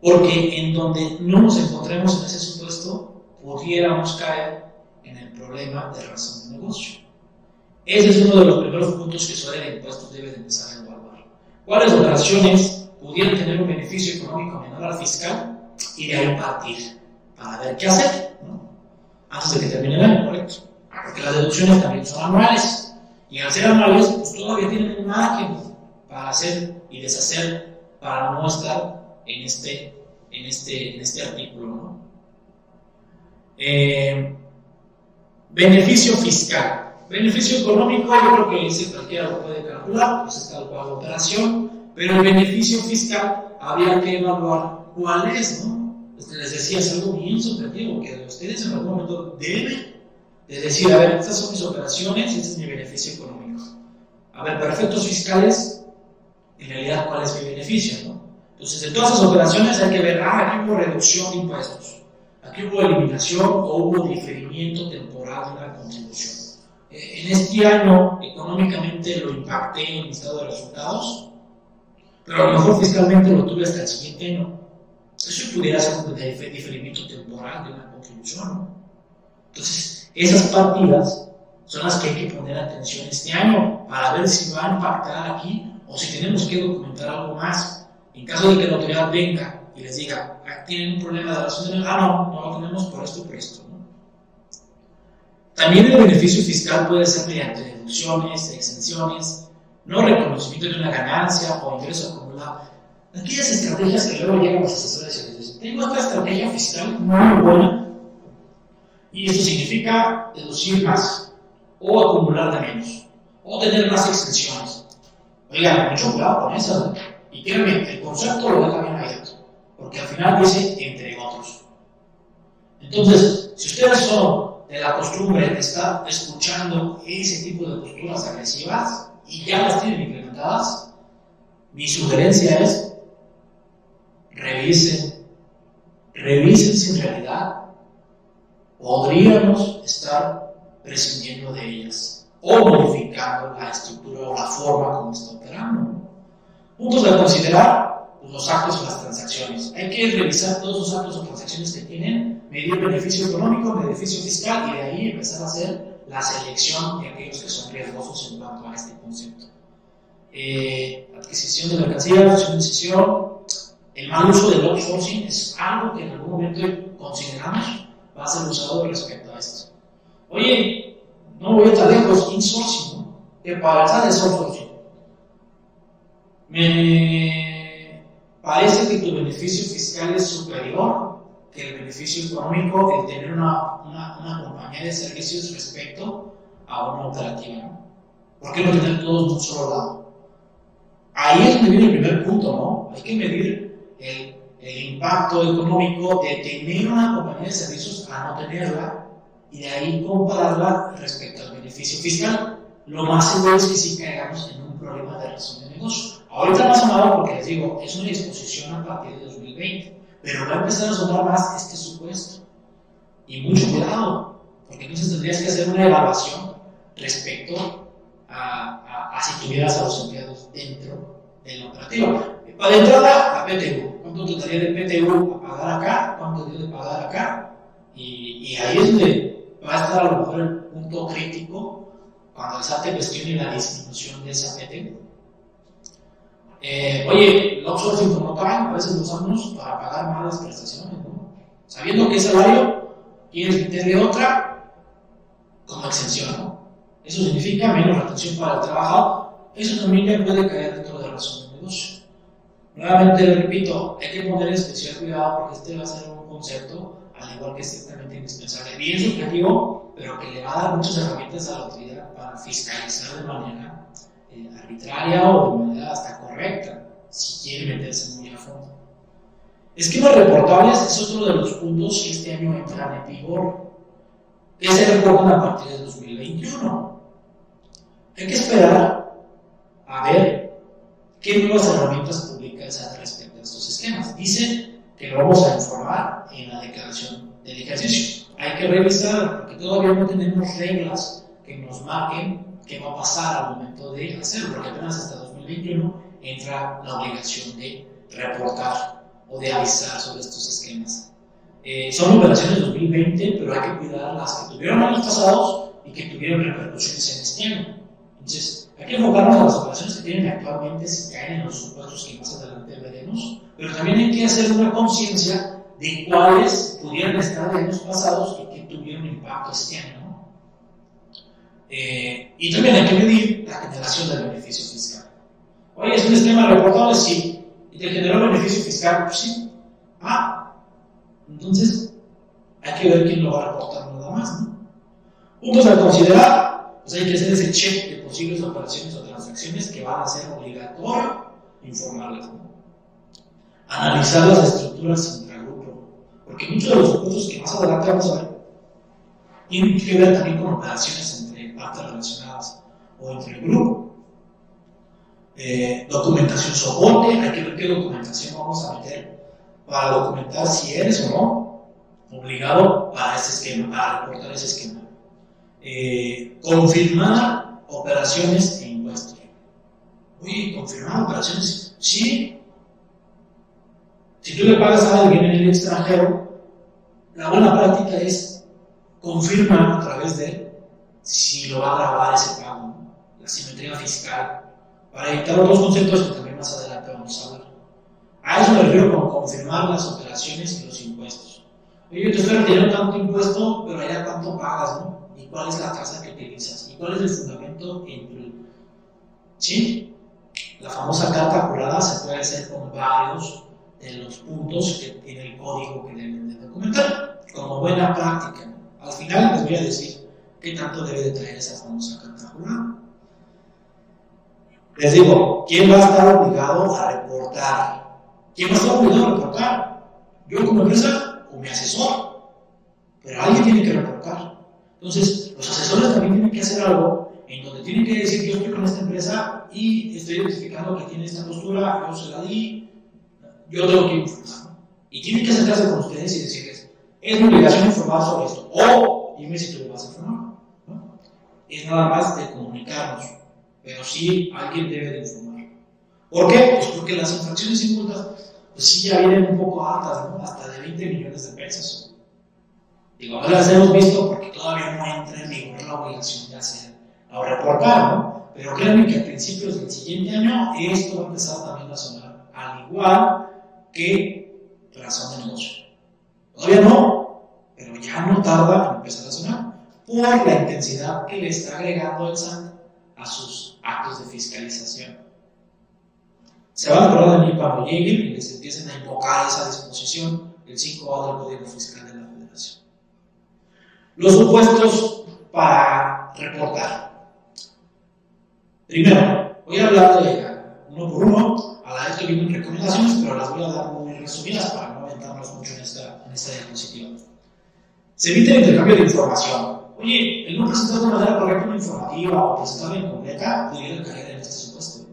Porque en donde no nos encontremos en ese supuesto, pudiéramos caer en el problema de razón de negocio. Ese es uno de los primeros puntos que su área de impuestos debe de empezar. ¿Cuáles operaciones pudieran tener un beneficio económico menor al fiscal? Y de ahí partir para ver qué hacer, ¿no? antes de que termine el año, correcto. Porque las deducciones también son anuales. Y al ser anuales, pues todavía tienen margen para hacer y deshacer para no estar en este, en este, en este artículo. ¿no? Eh, beneficio fiscal. Beneficio económico, yo creo que ese cualquiera lo puede calcular, pues es tal cual la operación, pero el beneficio fiscal había que evaluar cuál es, ¿no? Les decía, es algo bien subjetivo, que ustedes en algún momento deben de decir, a ver, estas son mis operaciones y este es mi beneficio económico. A ver, para efectos fiscales, en realidad, ¿cuál es mi beneficio, no? Entonces, en todas esas operaciones hay que ver, ah, aquí hubo reducción de impuestos, aquí hubo eliminación o hubo diferimiento temporal de una contribución en este año económicamente lo impacté en mi estado de resultados, pero a lo mejor fiscalmente lo tuve hasta el siguiente año. Eso pudiera ser un diferimiento temporal de una contribución. Entonces, esas partidas son las que hay que poner atención este año para ver si va a impactar aquí o si tenemos que documentar algo más. En caso de que la autoridad venga y les diga, ah, tienen un problema de relación ah, no, no lo tenemos por esto por esto. También el beneficio fiscal puede ser mediante deducciones, exenciones, no reconocimiento de una ganancia o ingreso acumulado. Aquellas estrategias que luego llegan los asesores y dicen, tengo otra estrategia fiscal muy buena y eso significa deducir más o acumular de menos o tener más exenciones. Oigan, mucho cuidado con eso. Y créanme, el concepto lo deja bien abierto, porque al final dice entre otros. Entonces, si ustedes son de la costumbre de estar escuchando ese tipo de posturas agresivas y ya las tienen implementadas, mi sugerencia es revisen, revisen si en realidad podríamos estar prescindiendo de ellas o modificando la estructura o la forma como está operando. Puntos a considerar, los actos o las transacciones. Hay que revisar todos los actos o transacciones que tienen medir beneficio económico, beneficio fiscal y de ahí empezar a hacer la selección de aquellos que son riesgosos en cuanto a este concepto. Eh, adquisición de mercancías, decisión, el mal uso del outsourcing es algo que en algún momento consideramos va a ser usado respecto a esto. Oye, no voy estar lejos, insourcing, ¿no? para el es outsourcing. Me parece que tu beneficio fiscal es superior que el beneficio económico el tener una, una, una compañía de servicios respecto a una operativa. ¿no? ¿Por qué no tener todos de un solo lado? Ahí es donde viene el primer punto, ¿no? Hay que medir el, el impacto económico de tener una compañía de servicios a no tenerla y de ahí compararla respecto al beneficio fiscal. Lo más seguro es que sí caigamos en un problema de razón de negocio. Ahorita más sonado porque les digo, es una disposición a partir de 2020, pero va a empezar a sonar más este supuesto. Y mucho cuidado, porque entonces tendrías que hacer una evaluación respecto a, a, si tuvieras a los empleados dentro de la operativa. Para entrada, la PTU. ¿Cuánto te daría de PTU a pagar acá? ¿Cuánto te de pagar acá? Y, ahí es donde va a estar a lo mejor el punto crítico cuando el SAT te cuestione la distribución de esa PTU. Eh, oye, el outsourcing como tal, a veces lo usamos para pagar malas prestaciones, ¿no? Sabiendo que ese salario quieres meterle otra como exención, ¿no? Eso significa menos retención para el trabajador. Eso también puede caer dentro de la razón de negocio. Nuevamente repito, hay que poner especial cuidado porque este va a ser un concepto, al igual que es ciertamente indispensable, bien subjetivo, pero que le va a dar muchas herramientas a la autoridad para fiscalizar de manera eh, arbitraria o de manera hasta correcta, si quiere meterse muy a fondo. Esquemas reportables es otro de los puntos que este año entran en vigor, que se reportan a partir de 2021. Hay que esperar a ver qué nuevas herramientas publica el respecto a estos esquemas. Dice que lo vamos a informar en la declaración del ejercicio. Hay que revisar, porque todavía no tenemos reglas que nos marquen qué va a pasar al momento de hacerlo, porque apenas hasta 2021 entra la obligación de reportar o de avisar sobre estos esquemas. Eh, son operaciones 2020, pero hay que cuidar las que tuvieron años pasados y que tuvieron repercusiones en este año. Entonces, hay que enfocarnos en las operaciones que tienen actualmente, si caen en los supuestos que más adelante veremos, pero también hay que hacer una conciencia de cuáles pudieran estar de años pasados y que tuvieron impacto este año. Eh, y también hay que medir la generación del beneficio fiscal. Oye, ¿es un esquema reportable? Sí. ¿Y te generó beneficio fiscal? Pues sí. Ah, entonces hay que ver quién lo va a reportar nada más. ¿no? Puntos a considerar, pues hay que hacer ese check de posibles operaciones o transacciones que van a ser obligatorio informarlas. ¿no? Analizar las estructuras intragrupo, porque muchos de los puntos que más adelante vamos a ver tienen que ver también con operaciones partes relacionadas o entre el grupo. Eh, documentación soporte, hay que ver qué documentación vamos a meter para documentar si eres o no obligado para ese esquema, para reportar ese esquema. Eh, confirmar operaciones e impuestos. Oye, confirmar operaciones, sí. Si tú le pagas a alguien en el extranjero, la buena práctica es confirmar a través de si lo va a grabar ese pago, la simetría fiscal, para evitar otros conceptos que también más adelante vamos a hablar. A eso me refiero con confirmar las operaciones y los impuestos. Oye, te estoy reteniendo tanto impuesto, pero allá cuánto pagas, ¿no? ¿Y cuál es la tasa que utilizas? ¿Y cuál es el fundamento entre ¿Sí? La famosa carta jurada se puede hacer con varios de los puntos que tiene el código que deben de documentar, como buena práctica. Al final les voy a decir ¿qué tanto debe de traer esa famosa carta jurada? Les digo, ¿quién va a estar obligado a reportar? ¿Quién va a estar obligado a reportar? ¿Yo como empresa o mi asesor? Pero alguien tiene que reportar. Entonces, los asesores también tienen que hacer algo en donde tienen que decir, yo estoy con esta empresa y estoy identificando que tiene esta postura, yo se la di, yo tengo que informar. Y tienen que sentarse con ustedes y decirles, es mi obligación informar sobre esto. O dime si tú lo vas a informar es nada más de comunicarnos, pero sí alguien debe de informar. ¿Por qué? Pues porque las infracciones y pues sí ya vienen un poco altas, ¿no? Hasta de 20 millones de pesos. Digo, no las hemos visto porque todavía no entra en vigor la obligación de hacer o reportar, ¿no? Pero créanme que a principios del siguiente año esto va a empezar también a sonar, al igual que razón de negocio. Todavía no, pero ya no tarda en empezar a sonar por la intensidad que le está agregando el SAT a sus actos de fiscalización. Se van a acordar de mí cuando lleguen y les empiecen a invocar esa disposición, el 5A del Código Fiscal de la Federación. Los supuestos para reportar. Primero, voy a hablar de uno por uno, a la vez que vienen recomendaciones, pero las voy a dar muy resumidas para no aventarnos mucho en esta, en esta diapositiva. Se evita el intercambio de información. Oye, el no presentar de manera correcta una informativa o presentarla incompleta debería caer en este supuesto.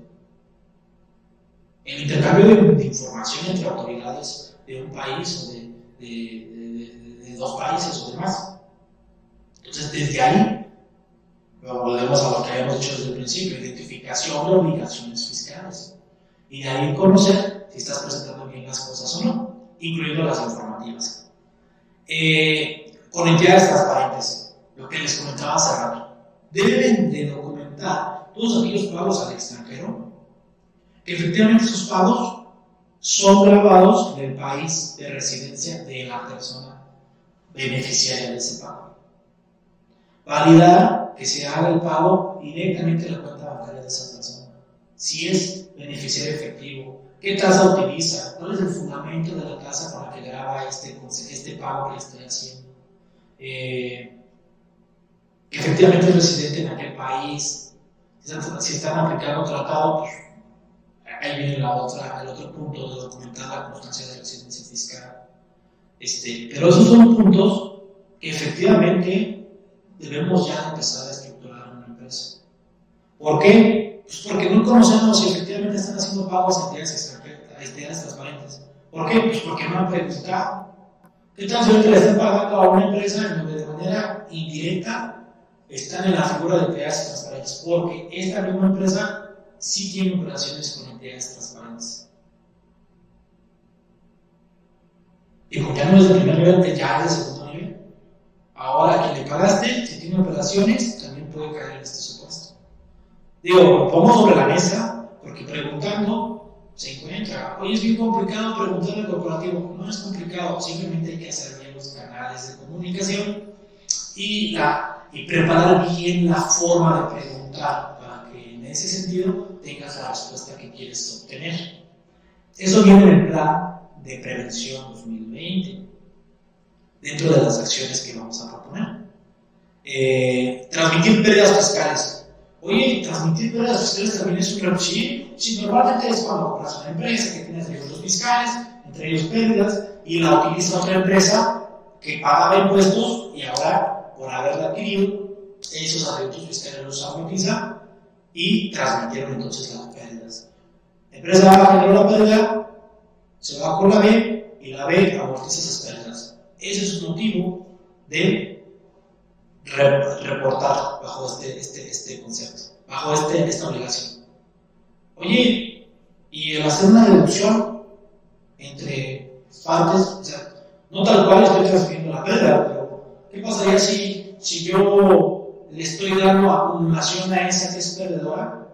El intercambio de, información entre autoridades de un país o de, dos países o demás. Entonces, desde ahí, volvemos a lo que habíamos dicho desde el principio, identificación de obligaciones fiscales. Y de ahí conocer si estás presentando bien las cosas o no, incluyendo las informativas. Eh, con entidades transparentes, que les comentaba hace rato. Deben de documentar todos aquellos pagos al extranjero, que efectivamente esos pagos son grabados en el país de residencia de la persona beneficiaria de ese pago. Validar que se haga el pago directamente en la cuenta bancaria de esa persona. Si es beneficiario efectivo, qué tasa utiliza, cuál es el fundamento de la tasa con la que graba este, este pago que estoy haciendo. Eh, efectivamente es residente en aquel país, si están aplicando tratado, pues ahí viene la otra, el otro punto de documentar la constancia de residencia fiscal. Este, pero esos son puntos que efectivamente debemos ya empezar a estructurar en una empresa. ¿Por qué? Pues porque no conocemos si efectivamente están haciendo pagos a entidades a transparentes. ¿Por qué? Pues porque no han preguntado. ¿Qué tal si le están pagando a una empresa de manera indirecta están en la figura de entidades transparentes? Porque esta misma empresa sí tiene operaciones con entidades transparentes. Y como ya no es de primer nivel, ya es de segundo nivel. Ahora, quien le pagaste, si tiene operaciones, también puede caer en este supuesto. Digo, lo pongo sobre la mesa, porque preguntando se encuentra. Oye, es bien complicado preguntar al corporativo. No es complicado, simplemente hay que hacer bien los canales de comunicación y, la, y preparar bien la forma de preguntar para que en ese sentido tengas la respuesta que quieres obtener. Eso viene en el plan de prevención 2020, dentro de las acciones que vamos a proponer. Eh, transmitir pérdidas fiscales. Oye, transmitir pérdidas fiscales también es un requisito. Sí, normalmente es cuando compras una empresa que tiene derechos fiscales, entre ellos pérdidas, y la utiliza otra empresa que pagaba impuestos y ahora, por haberla adquirido, esos adeudos fiscales los amortiza y transmitieron entonces las pérdidas. La empresa A generó la pérdida, se va con la B y la B amortiza esas pérdidas. Ese es un motivo de reportar bajo este, este, este concepto, bajo este, esta obligación. Oye, y el hacer una deducción entre partes, o sea, no tal cual estoy transfiriendo la pérdida, ¿qué pasaría si, si yo le estoy dando acumulación a esa que es perdedora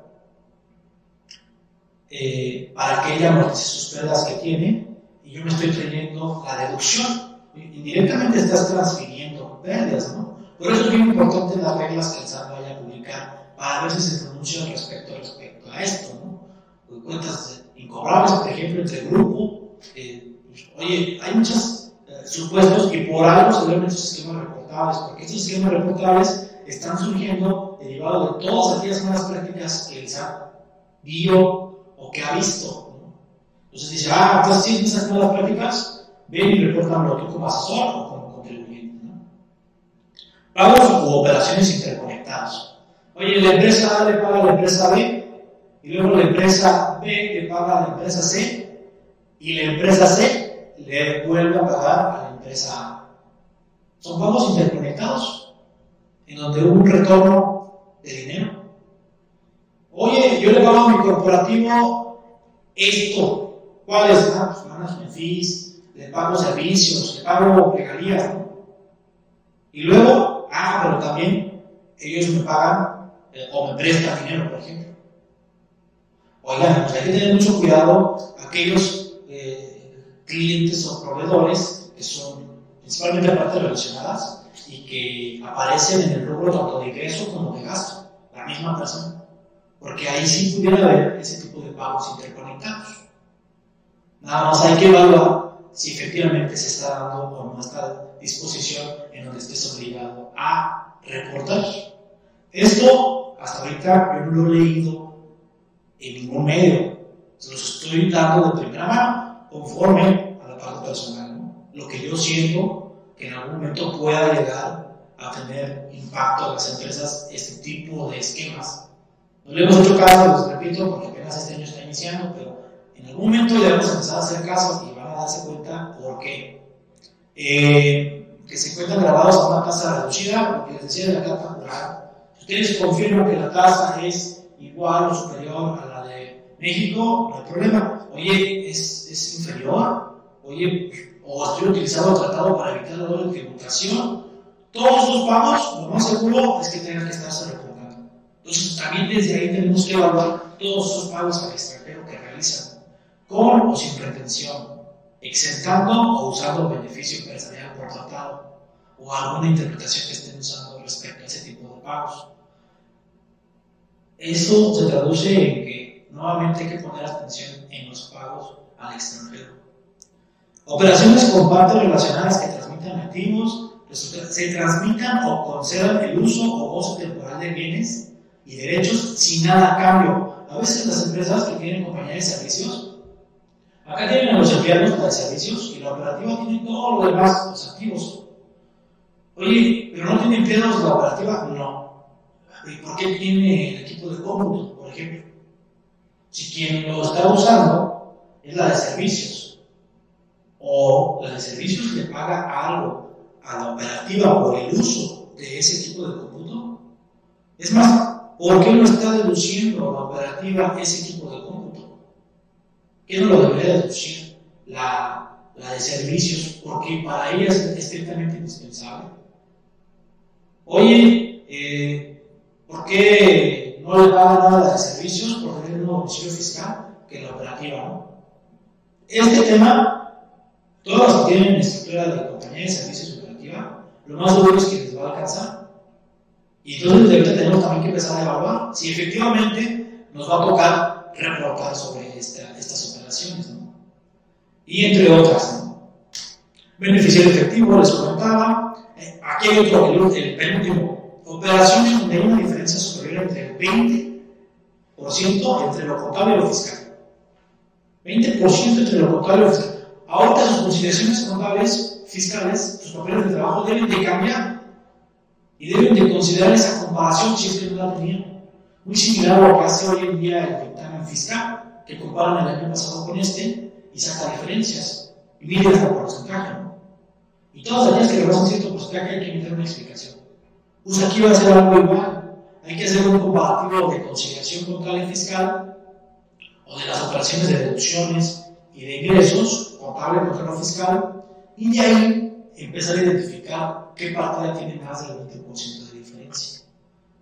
eh, para que ella amortice sus pérdidas que tiene y yo me estoy trayendo la deducción? Indirectamente estás transfiriendo pérdidas, ¿no? Por eso es muy importante las reglas que el SAT vaya a publicar para ver si se pronuncia respecto, respecto a esto, ¿no? Cuentas incobrables, por ejemplo, entre grupo. Eh, pues, oye, hay muchos eh, supuestos y por algo se ven esos esquemas reportables, porque esos esquemas reportables están surgiendo derivados de todas aquellas malas prácticas que el SAT vio o que ha visto. Entonces dice, ah, entonces sí, esas malas prácticas, ven y repórtamelo tú como asesor o como contribuyente. ¿no? Pagos u operaciones interconectadas. Oye, la empresa A le paga a la empresa B, y luego la empresa B le paga a la empresa C, y la empresa C le vuelve a pagar a la empresa A. Son pagos interconectados, en donde hubo un retorno de dinero. Oye, yo le pago a mi corporativo esto. ¿Cuál es? Ah, pues fees, le pago servicios, le pago regalías. Y luego, ah, pero también ellos me pagan eh, o me prestan dinero, por ejemplo. Oigan, pues hay que tener mucho cuidado aquellos clientes o proveedores que son principalmente partes relacionadas y que aparecen en el rubro tanto de ingreso como de gasto, la misma persona. Porque ahí sí pudiera haber ese tipo de pagos interconectados. Nada más hay que evaluar si efectivamente se está dando o no está disposición en donde estés obligado a reportar. Esto, hasta ahorita, yo no lo he leído en ningún medio. Se los estoy dando de primera mano conforme a la parte personal. Lo que yo siento que en algún momento pueda llegar a tener impacto en las empresas este tipo de esquemas. No le hemos hecho caso, les repito, porque apenas este año está iniciando, pero en algún momento le vamos a empezar a hacer caso y van a darse cuenta por qué. Eh, que se encuentran grabados a una tasa reducida, lo que les decía de la carta jurada. Ustedes confirman que la tasa es igual o superior a la México, no hay problema. Oye, es, inferior. Oye, o estoy utilizando el tratado para evitar la doble tributación. Todos los pagos, lo más seguro es que tengan que estarse reportando. Entonces, también desde ahí tenemos que evaluar todos esos pagos al extranjero que realizan, con o sin pretensión, exentando o usando beneficio empresarial por tratado, o alguna interpretación que estén usando respecto a ese tipo de pagos. Eso se traduce en que nuevamente hay que poner atención en los pagos al extranjero. Operaciones con partes relacionadas que transmitan activos, se transmitan o concedan el uso o goce temporal de bienes y derechos sin nada a cambio. A veces las empresas que tienen compañía de servicios, acá tienen a los empleados de servicios y la operativa tiene todo lo demás, los activos. Oye, pero no tiene empleados la operativa, no. ¿Y por qué tiene el equipo de cómputo, por ejemplo? Si quien lo está usando es la de servicios, o la de servicios le paga algo a la operativa por el uso de ese tipo de cómputo. Es más, ¿por qué no está deduciendo la operativa ese equipo de cómputo? ¿Qué no lo debería deducir? La, la de servicios, porque para ella es estrictamente indispensable. Oye, eh, ¿por qué no le paga nada de servicios un domicilio fiscal que la operativa no? Este tema, todos los que tienen estructura de compañía de servicios operativa, lo más seguro es que les va a alcanzar. Y entonces ahorita tenemos también que empezar a evaluar si efectivamente nos va a tocar reportar sobre esta, estas operaciones. ¿no? Y entre otras, ¿no? beneficiario efectivo, les comentaba. Eh, aquí hay otro, el, el penúltimo. Operaciones donde hay una diferencia superior entre el 20% entre lo contable y lo fiscal. 20% entre lo contable y lo fiscal. Ahorita sus conciliaciones contables fiscales, sus papeles de trabajo deben de cambiar y deben de considerar esa comparación si es que no la tenían. Muy similar a lo que hace hoy en día el dictamen fiscal, que comparan el año pasado con este y saca diferencias y mide hasta porcentaje. ¿no? Y todas aquellas que rebasan cierto porcentaje hay que meter una explicación. Pues aquí va a ser algo igual. Hay que hacer un comparativo de conciliación contable fiscal o de las operaciones de deducciones y de ingresos, contable contra lo fiscal, y de ahí empezar a identificar qué partida tiene más del 20% de diferencia.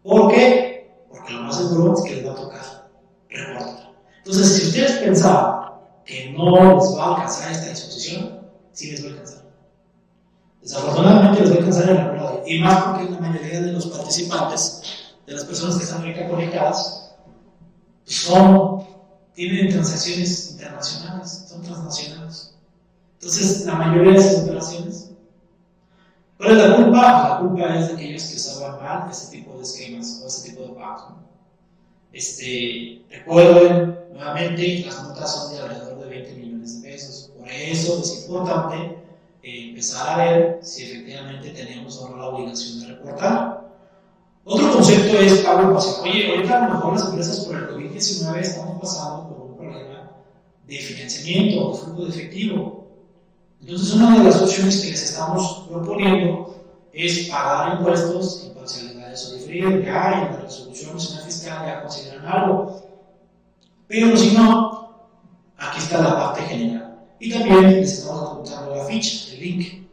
¿Por qué? Porque lo más seguro es que les va a tocar reportar. Entonces, si ustedes pensaban que no les va a alcanzar esta disposición, sí les va a alcanzar. Desafortunadamente les va a alcanzar en la. Y más porque la mayoría de los participantes, de las personas que están ahorita conectadas, son, tienen transacciones internacionales, son transnacionales. Entonces, la mayoría de esas operaciones. ¿Cuál es la culpa? La culpa es de aquellos que saben mal ese tipo de esquemas o ese tipo de pagos. Este, recuerden, nuevamente, las multas son de alrededor de 20 millones de pesos. Por eso es importante eh, empezar a ver si efectivamente tenemos no la obligación de reportar. Otro concepto es pago pasivo. Oye, ahorita a lo mejor las empresas por el COVID-19 estamos pasando por un problema de financiamiento, de flujo de efectivo. Entonces, una de las opciones que les estamos proponiendo es pagar impuestos en parcialidades o diferidas. Ya en la resolución nacional fiscal ya consideran algo. Pero si no, aquí está la parte general. Y también les estamos apuntando la ficha, el link.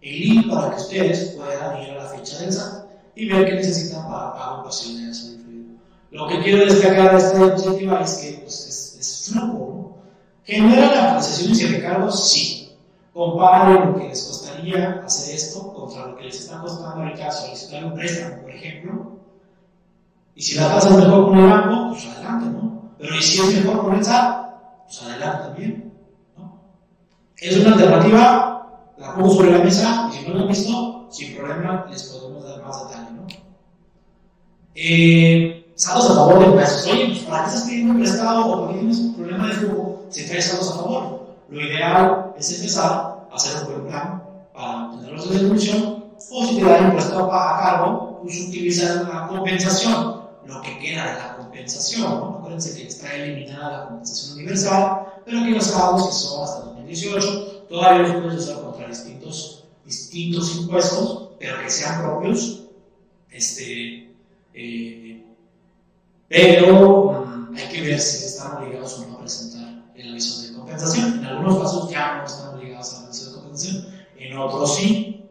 El link para que ustedes puedan ir a la ficha del SAT y ver qué necesitan para pago parcialidades o diferido. Lo que quiero destacar de esta diapositiva es que pues, es, es flujo. ¿no? ¿Generan actualizaciones y recargos? Sí. Comparen lo que les costaría hacer esto contra lo que les está costando ahorita solicitar un préstamo, por ejemplo. Y si la tasa es mejor con el banco, pues adelante, ¿no? Pero ¿y si es mejor con el SAT? Pues adelante también. Es una alternativa, la pongo sobre la mesa y si no la han visto, sin problema les podemos dar más detalle. Eh, saldos a favor de empresas. Oye, pues para qué estás pidiendo prestado o porque tienes un problema de flujo, si traes saldos a favor. Lo ideal es empezar a hacer un buen plan para obtenerlos de devolución o si te dan un prestado a cargo, pues utilizar una compensación, lo que queda de la compensación. ¿no? Acuérdense que está eliminada la compensación universal, pero que los pagos que son hasta 2018 todavía los puedes usar contra distintos, distintos impuestos, pero que sean propios. Este, eh, pero mm, hay que ver si están obligados o no a presentar el aviso de compensación. En algunos casos ya no están obligados al aviso de compensación, en otros sí.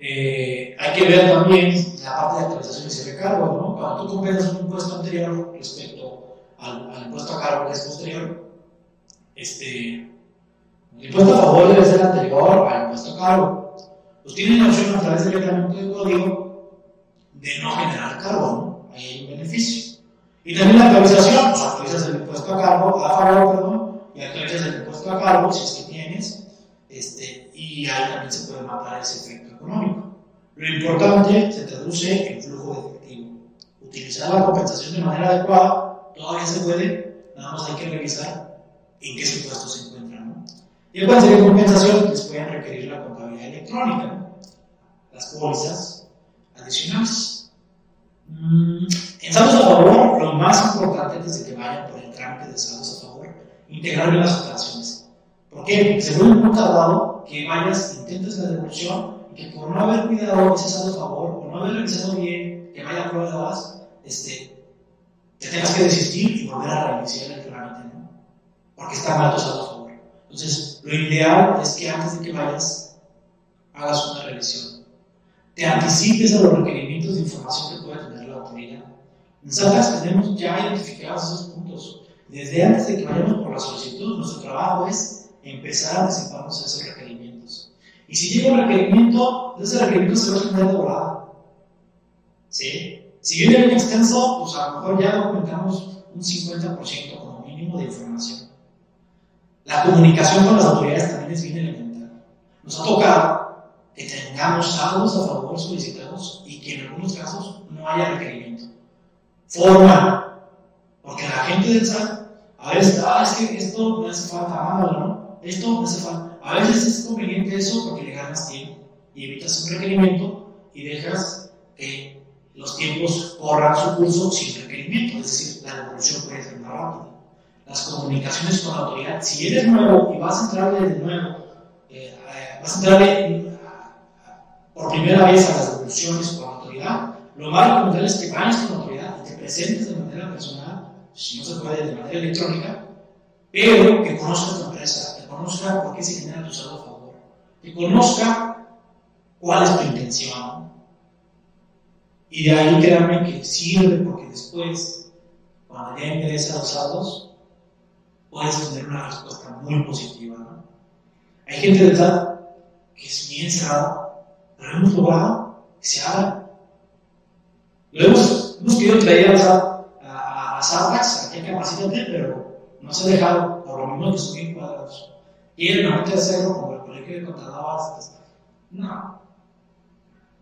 Eh, hay que ver también la parte de actualizaciones y recargos, ¿no? Cuando tú compensas un impuesto anterior respecto al, al, impuesto a cargo que es posterior, este, el impuesto a favor debe ser anterior al impuesto a cargo. Pues tienen la opción a través del reglamento de código de no generar cargo, ¿no? Ahí hay un beneficio. Y también la actualización, pues actualizas el impuesto a cargo, a favor, perdón, y actualizas el impuesto a cargo, si es que tienes, este, y ahí también se puede matar ese efecto económico. Lo importante se traduce en flujo de efectivo. Utilizar la compensación de manera adecuada todavía se puede, nada más hay que revisar en qué supuestos se encuentran. ¿no? Y acuérdense que compensación les pueden requerir la contabilidad electrónica, las pólizas adicionales. Mm, en saldos a favor, lo más importante antes de que vayan por el trámite de saldos a favor, integrar las operaciones. ¿Por qué? Porque se vuelve que vayas, intentes la devolución y que por no haber cuidado ese saldo a favor, por no haber revisado bien, que vaya a pruebas, este, te tengas que desistir y volver a reiniciar el trámite, ¿no? Porque está mal tu saldo a favor. Entonces, lo ideal es que antes de que vayas, hagas una revisión. Te anticipes a los requerimientos de información que puede tener autoridad. En SATAS tenemos ya identificados esos puntos. Desde antes de que vayamos por la solicitud, nuestro trabajo es empezar a a esos requerimientos. Y si llega un requerimiento, ese requerimiento se va a extender de volada. ¿Sí? Si viene bien extenso, pues a lo mejor ya documentamos un 50% como mínimo de información. La comunicación con las autoridades también es bien elemental. Nos ha tocado que tengamos saldos a favor solicitados y que en algunos casos no haya requerimiento. Forma. Porque la gente del SAT a veces, ah, es que esto me hace falta, mándalo, ¿no? Esto me hace falta. A veces es conveniente eso porque le ganas tiempo y evitas un requerimiento y dejas que los tiempos corran su curso sin requerimiento, es decir, la devolución puede ser más rápida. Las comunicaciones con la autoridad, si eres nuevo y vas a entrarle de nuevo, eh, vas a entrarle por primera vez a las devoluciones lo más recomendable es que vayas con autoridad y te presentes de manera personal, si no se puede de manera electrónica, pero que conozca tu empresa, que conozca por qué se genera tu saldo a favor, que conozca cuál es tu intención. Y de ahí créanme que sirve porque después, cuando ya ingresa los saldos, puedes tener una respuesta muy positiva. Hay gente de edad que es bien cerrada, pero hemos logrado que se abra. Lo hemos, hemos querido traer a, a, a Sardax, aquí Capacítate, pero no se ha dejado, por lo mismo que son bien cuadrados. Quieren ahorita hacerlo como el colegio de contadores, no.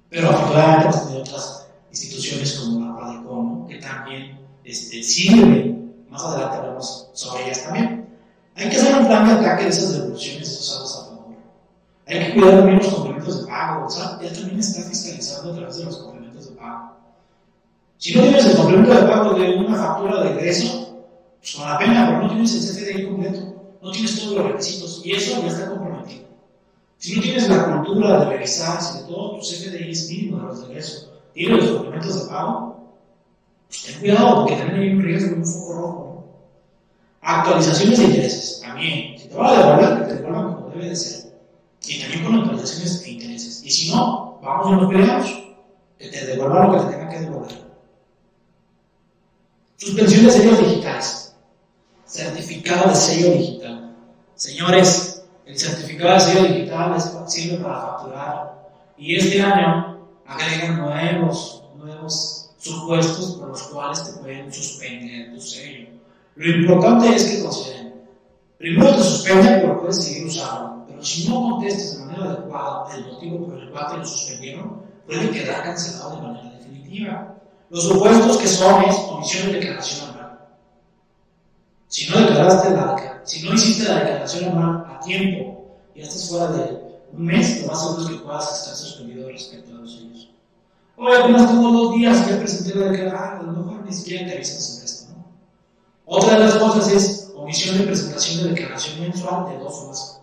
Pero afortunadamente hemos tenido otras instituciones como la Pradecom, que también este, sirven. Más adelante hablamos sobre ellas también. Hay que hacer un plan de ataque de esas devoluciones, de esos saldos a favor. Hay que cuidar también los complementos de pago. O sea, ya también está fiscalizando a través de los complementos. Si no tienes el complemento de pago de una factura de ingreso, pues con la pena, pero no tienes el CFDI completo, no tienes todos los requisitos y eso ya está comprometido. Si no tienes la cultura de revisar si de todo tu CFDI es mínimo de los de ingreso, tienes los complementos de pago, pues ten cuidado porque también hay un riesgo, un foco rojo. Actualizaciones de intereses, también. Si te van a devolver, que te devuelvan como debe de ser. Y también con actualizaciones de intereses. Y si no, vamos y nos peleamos, que te devuelvan lo que te tengan que devolver. Suspensión de sellos digitales. Certificado de sello digital. Señores, el certificado de sello digital sirve para facturar. Y este año agregan nuevos, nuevos supuestos por los cuales te pueden suspender tu sello. Lo importante es que consideren Primero te suspenden, pero puedes seguir usando. Pero si no contestas de manera adecuada el motivo por el cual te lo suspendieron, puede quedar cancelado de manera definitiva. Los supuestos que son es omisión de declaración anual. Si no declaraste la si no hiciste la declaración anual a tiempo y estás fuera de un mes, lo más seguro es que puedas estar suspendido respecto a los ellos. Oye, apenas tengo dos días que presenté la declaración, a lo mejor ni siquiera te avisan sobre esto, ¿no? Otra de las cosas es omisión de presentación de declaración mensual de dos o más.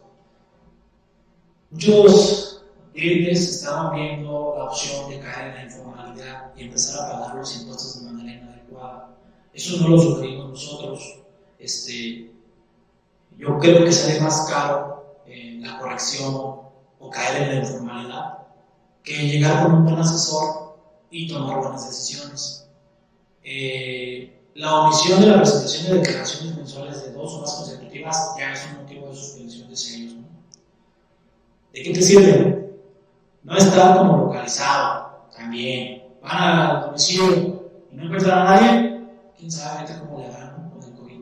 Muchos clientes estaban viendo la opción de caer en la informalidad y empezar a pagar los impuestos de manera inadecuada. Eso no lo sugerimos nosotros. Este, yo creo que sale más caro eh, la corrección o caer en la informalidad que llegar con un buen asesor y tomar buenas decisiones. Eh, la omisión de la presentación de declaraciones mensuales de dos más consecutivas ya es un motivo de suspensión de sellos. ¿De qué te sirve? No estar como localizado también. Van al domicilio y no encuentran a nadie, quién sabe cómo le harán con el COVID.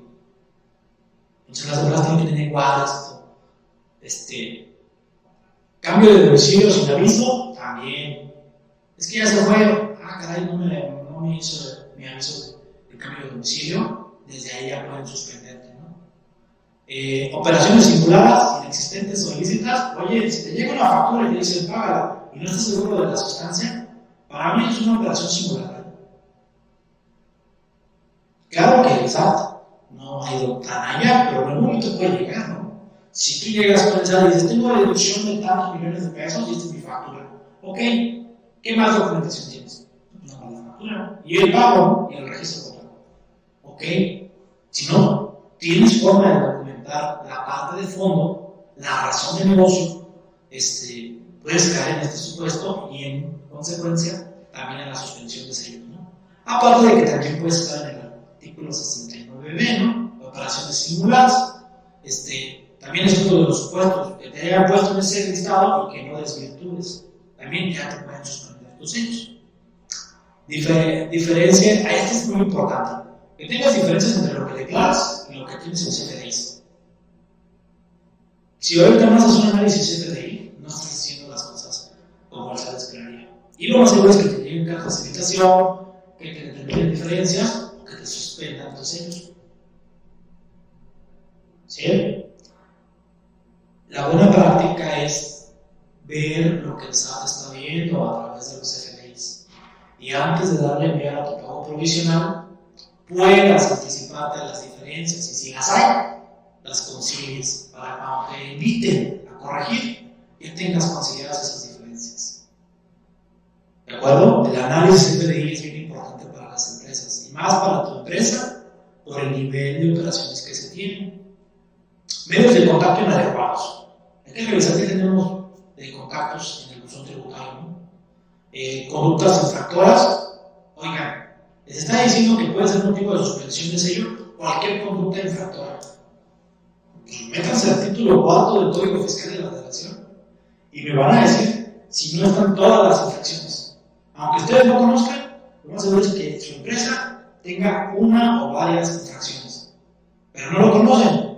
Entonces las obras tienen que tener guardas. Este, cambio de domicilio sin aviso, también. Es que ya se fue. Ah, caray, no me, no me hizo mi aviso de cambio de domicilio. Desde ahí ya pueden suspenderte. ¿No? Eh, operaciones singuladas, inexistentes o ilícitas. Oye, si te llega una factura y te dicen págala y no estás seguro de la sustancia, para mí es una operación singular. Claro que el SAT no ha ido tan allá, pero en algún momento puede llegar, ¿no? Si tú llegas a pensar y dices, tengo una deducción de tantos millones de pesos y esta es mi factura, ok, ¿qué más documentación tienes? Una mala factura. Y el pago y el registro contable. Ok, si no, tienes forma de la parte de fondo, la razón de negocio, este, puedes caer en este supuesto y en consecuencia también en la suspensión de sello. Aparte de que también puedes estar en el artículo 69b, ¿no? operaciones singulares. Este, también es uno de los supuestos que te hayan puesto en ese listado y que no desvirtúes. También ya te pueden suspender tus sellos. Difer diferencia, esto es muy importante, que tengas diferencias entre lo que declaras y lo que tienes en CFDI. Si ahorita no haces un análisis CFDI, no estás haciendo las cosas como el SAT esperaría. Y lo más seguro es que te lleguen cartas de invitación, que te determinen diferencias o que te suspendan tus sellos. ¿Sí? La buena práctica es ver lo que el SAT está viendo a través de los FDIs. Y antes de darle enviar a tu pago provisional, puedas anticiparte a las diferencias y si las hay, las concilies para cuando te inviten a corregir, que tengas consideradas esas diferencias. ¿De acuerdo? El análisis FDI es bien importante para las empresas y más para tu empresa por el nivel de operaciones que se tienen. Medios de contacto inadecuados. Hay que revisar que tenemos de contactos en el buzón tributario. Eh, conductas infractoras. Oigan, les está diciendo que puede ser un tipo de suspensión de sello cualquier conducta infractora. Pues métanse al título 4 del Código Fiscal de la Federación y me van a decir si no están todas las infracciones. Aunque ustedes no conozcan, lo más seguro es que su empresa tenga una o varias infracciones, pero no lo conocen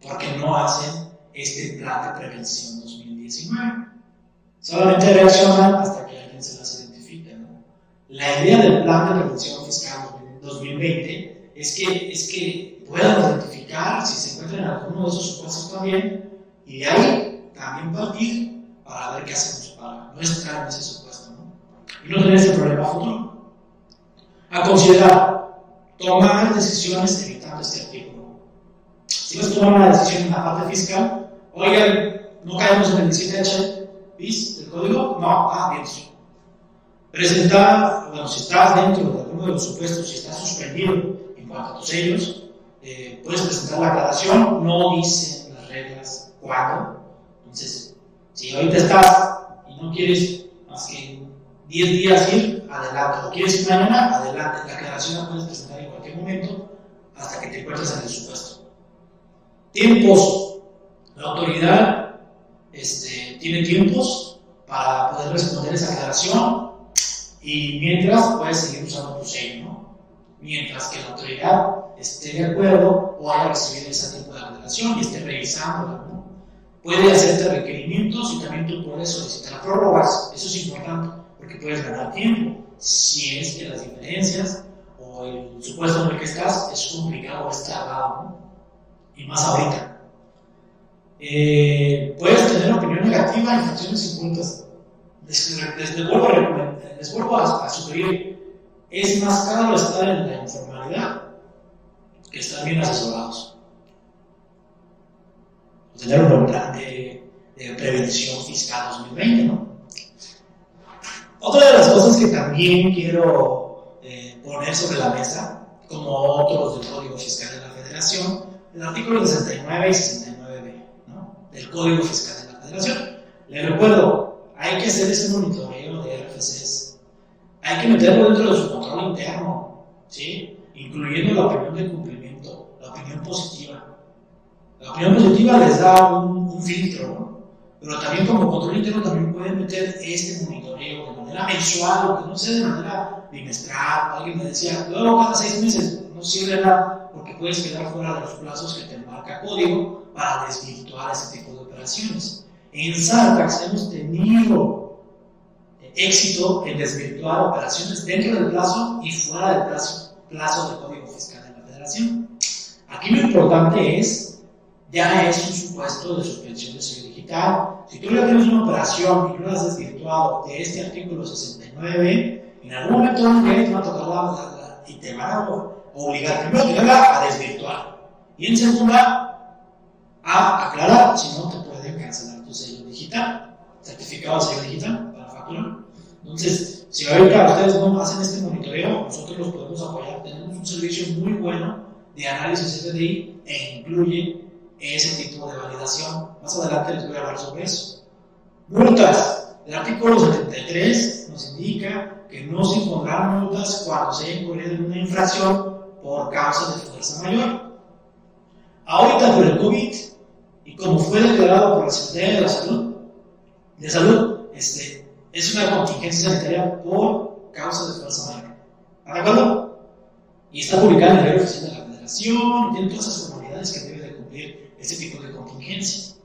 porque no hacen este plan de prevención 2019. Solamente reaccionan hasta que alguien se las identifique. ¿no? La idea del plan de prevención fiscal 2020 es que, es que puedan identificar si se encuentran en alguno de esos supuestos también y de ahí también partir para ver qué hacemos para no estar en ese supuesto ¿no? y no tener ese problema futuro. A considerar, tomar decisiones evitando este artículo. Si vas a tomar una decisión en la parte fiscal, oigan, no caemos en el 17H bis del código, no, ah, bien. Presentar, bueno, si estás dentro de alguno de los supuestos, si estás suspendido en cuanto a tus sellos, eh, puedes presentar la aclaración, no dicen las reglas cuándo. Entonces, si ahorita estás y no quieres más que 10 días ir, adelante. O quieres ir mañana, adelante. La aclaración la puedes presentar en cualquier momento hasta que te encuentres en el supuesto. Tiempos. La autoridad este, tiene tiempos para poder responder esa aclaración y mientras puedes seguir usando tu sello. Mientras que la autoridad esté de acuerdo o haya recibido ese tipo de aclaración y esté revisándola. ¿no? Puede hacerte requerimientos y también tú puedes solicitar prórrogas. Eso es importante porque puedes ganar tiempo. Si es que las diferencias o el supuesto en el que estás es complicado es trabado, y más ahorita. Eh, puedes tener opinión negativa en funciones incultas. Les, les, vuelvo, a, les vuelvo a sugerir, es más caro estar en la informalidad que estar bien asesorados. Tener un plan de, prevención fiscal 2020, ¿no? Otra de las cosas que también quiero eh, poner sobre la mesa, como otros del Código Fiscal de la Federación, el artículo 69 y 69b ¿no? del Código Fiscal de la Federación. Les recuerdo, hay que hacer ese monitoreo de RFCs, hay que meterlo dentro de su control interno, ¿sí? incluyendo la opinión de cumplimiento, la opinión positiva. La opinión positiva les da un, filtro, pero también como control interno también pueden meter este monitoreo de manera mensual, o que no sea de manera bimestral. Alguien me decía, luego cada seis meses no sirve nada porque puedes quedar fuera de los plazos que te marca código para desvirtuar ese tipo de operaciones. En Sartax hemos tenido éxito en desvirtuar operaciones dentro del plazo y fuera del plazo, plazo del Código Fiscal de la Federación. Aquí lo importante es, ya es un supuesto de suspensión de sello digital. Si tú le tienes una operación y no la has desvirtuado de este artículo 69, en algún momento te va a tocar la, la, y te van a obligar primero nada a desvirtuar y en segunda a aclarar si no te pueden cancelar tu sello digital, certificado de sello digital para factura. Entonces, si ahorita ustedes no hacen este monitoreo, nosotros los podemos apoyar. Tenemos un servicio muy bueno de análisis FDI e incluye ese tipo de validación. Más adelante les voy a hablar sobre eso. Multas. El artículo 73 nos indica que no se impondrán multas cuando se haya incurrido en una infracción por causa de fuerza mayor. Ahorita por el COVID, y como fue declarado por la Secretaría de la Salud, de Salud este, es una contingencia sanitaria por causa de fuerza mayor. ¿Está de acuerdo? Y está publicada en el diario oficial de la Federación, tiene todas esas formalidades que debe de cumplir este tipo de contingencia.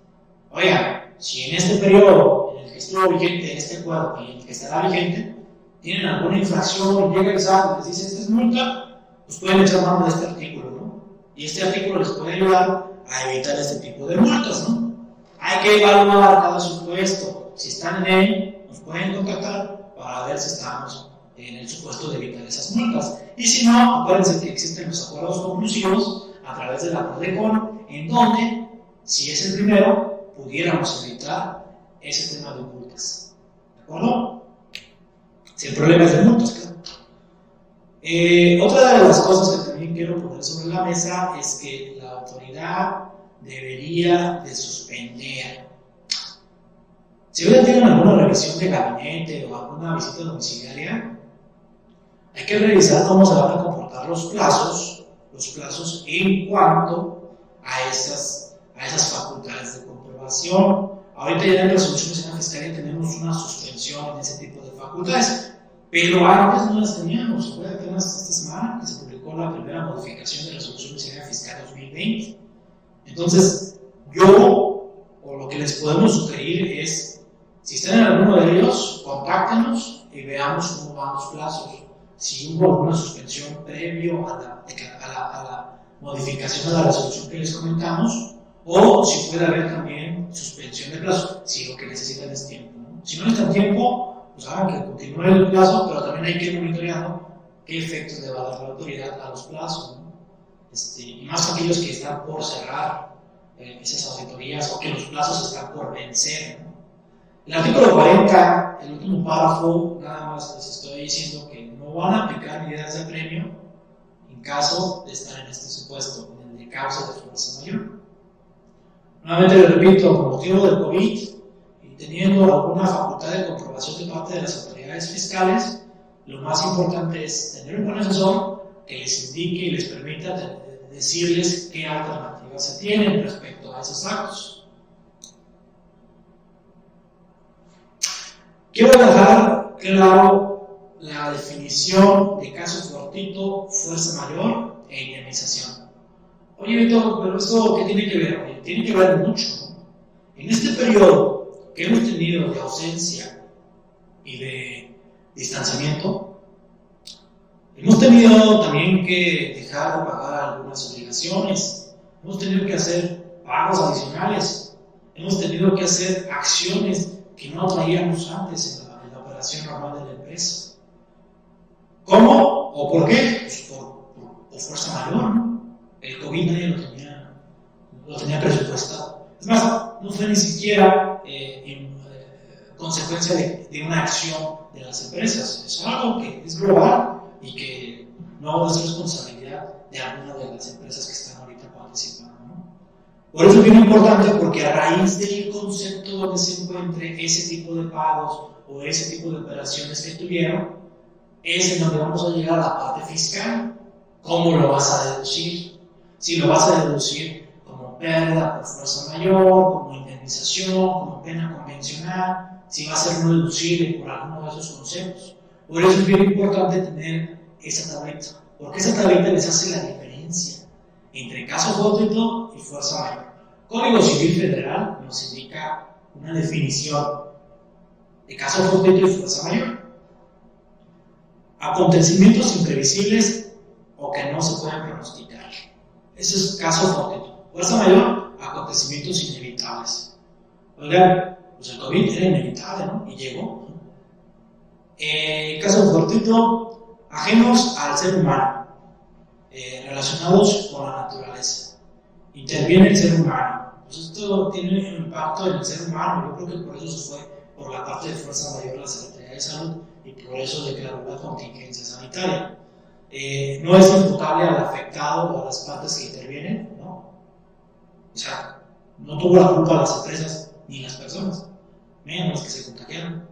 Oiga, si en este periodo en el que estuvo vigente este acuerdo y en el que estará vigente, tienen alguna infracción llega el SAT y les dice, esta es multa, pues pueden echar mano de este artículo, ¿no? Y este artículo les puede ayudar a evitar este tipo de multas, ¿no? Hay que evaluar cada supuesto. Si están en él, nos pueden contactar para ver si estamos en el supuesto de evitar esas multas. Y si no, acuérdense que existen los acuerdos conclusivos a través de la PRODECON, en donde, si es el primero, pudiéramos evitar ese tema de multas. ¿De acuerdo? Si el problema es de multas, claro. Eh, otra de las cosas que también quiero poner sobre la mesa es que la autoridad debería de suspender. Si hoy tienen alguna revisión de gabinete o alguna visita domiciliaria, hay que revisar cómo se van a comportar los plazos, los plazos en cuanto a esas, facultades de comprobación. Ahorita ya en resoluciones en la fiscalía tenemos una suspensión en ese tipo de facultades, pero antes no las teníamos. Fue apenas esta semana que se publicó la primera modificación de la resolución miseria fiscal 2020. Entonces, yo, o lo que les podemos sugerir es, si están en alguno de ellos, contáctenos y veamos cómo van los plazos. Si hubo alguna suspensión previo a la, a la, a la modificación de la resolución que les comentamos, o si puede haber también suspensión de plazo, si lo que necesitan es tiempo. ¿no? Si no necesitan tiempo, pues hagan que continúe el plazo, pero también hay que ir monitoreando qué efectos le va a dar la autoridad a los plazos. ¿no? Este, y más aquellos que están por cerrar eh, esas auditorías o que los plazos están por vencer. ¿no? El artículo 40, el último párrafo, nada más les estoy diciendo van a aplicar medidas de premio en caso de estar en este supuesto, en el de causa de fuerza mayor. Nuevamente les repito, por motivo del COVID y teniendo alguna facultad de comprobación de parte de las autoridades fiscales, lo más importante es tener un asesor que les indique y les permita decirles qué alternativas se tienen respecto a esos actos. Quiero dejar claro la definición de caso fortuito, fuerza mayor, e indemnización. Oye, Beto, pero eso qué tiene que ver? tiene que ver mucho. En este periodo que hemos tenido de ausencia y de distanciamiento, hemos tenido también que dejar de pagar algunas obligaciones, hemos tenido que hacer pagos adicionales, hemos tenido que hacer acciones que no traíamos antes en la, operación normal de la empresa. ¿Cómo o por qué? Pues por, fuerza mayor, ¿no? El COVID nadie lo tenía, lo tenía presupuestado. Es más, no fue ni siquiera eh, en eh, consecuencia de, de, una acción de las empresas. Es algo que es global y que no es responsabilidad de alguna de las empresas que están ahorita participando. Por eso es bien importante porque a raíz del concepto donde se encuentre ese tipo de pagos o ese tipo de operaciones que tuvieron, es en donde vamos a llegar a la parte fiscal. ¿Cómo lo vas a deducir? Si lo vas a deducir como pérdida por fuerza mayor, como indemnización, como pena convencional, si va a ser no deducible por alguno de esos conceptos. Por eso es bien importante tener esa tableta, porque esa tableta les hace la diferencia entre caso fortuito y fuerza mayor. Código Civil Federal nos indica una definición de caso fortuito y fuerza mayor. Acontecimientos imprevisibles o que no se pueden pronosticar. Eso es caso fortuito. Fuerza mayor, acontecimientos inevitables. Oigan, pues el COVID era inevitable, ¿no? Y llegó. Eh, caso fortuito, ajenos al ser humano, eh, relacionados con la naturaleza. Interviene el ser humano. Pues esto tiene un impacto en el ser humano. Yo creo que por eso se fue por la parte de fuerza mayor la Secretaría de Salud y por eso declaró la contingencia sanitaria. Eh, no es imputable al afectado o a las partes que intervienen, ¿no? O sea, no tuvo la culpa las empresas ni las personas, menos que se contagiaron.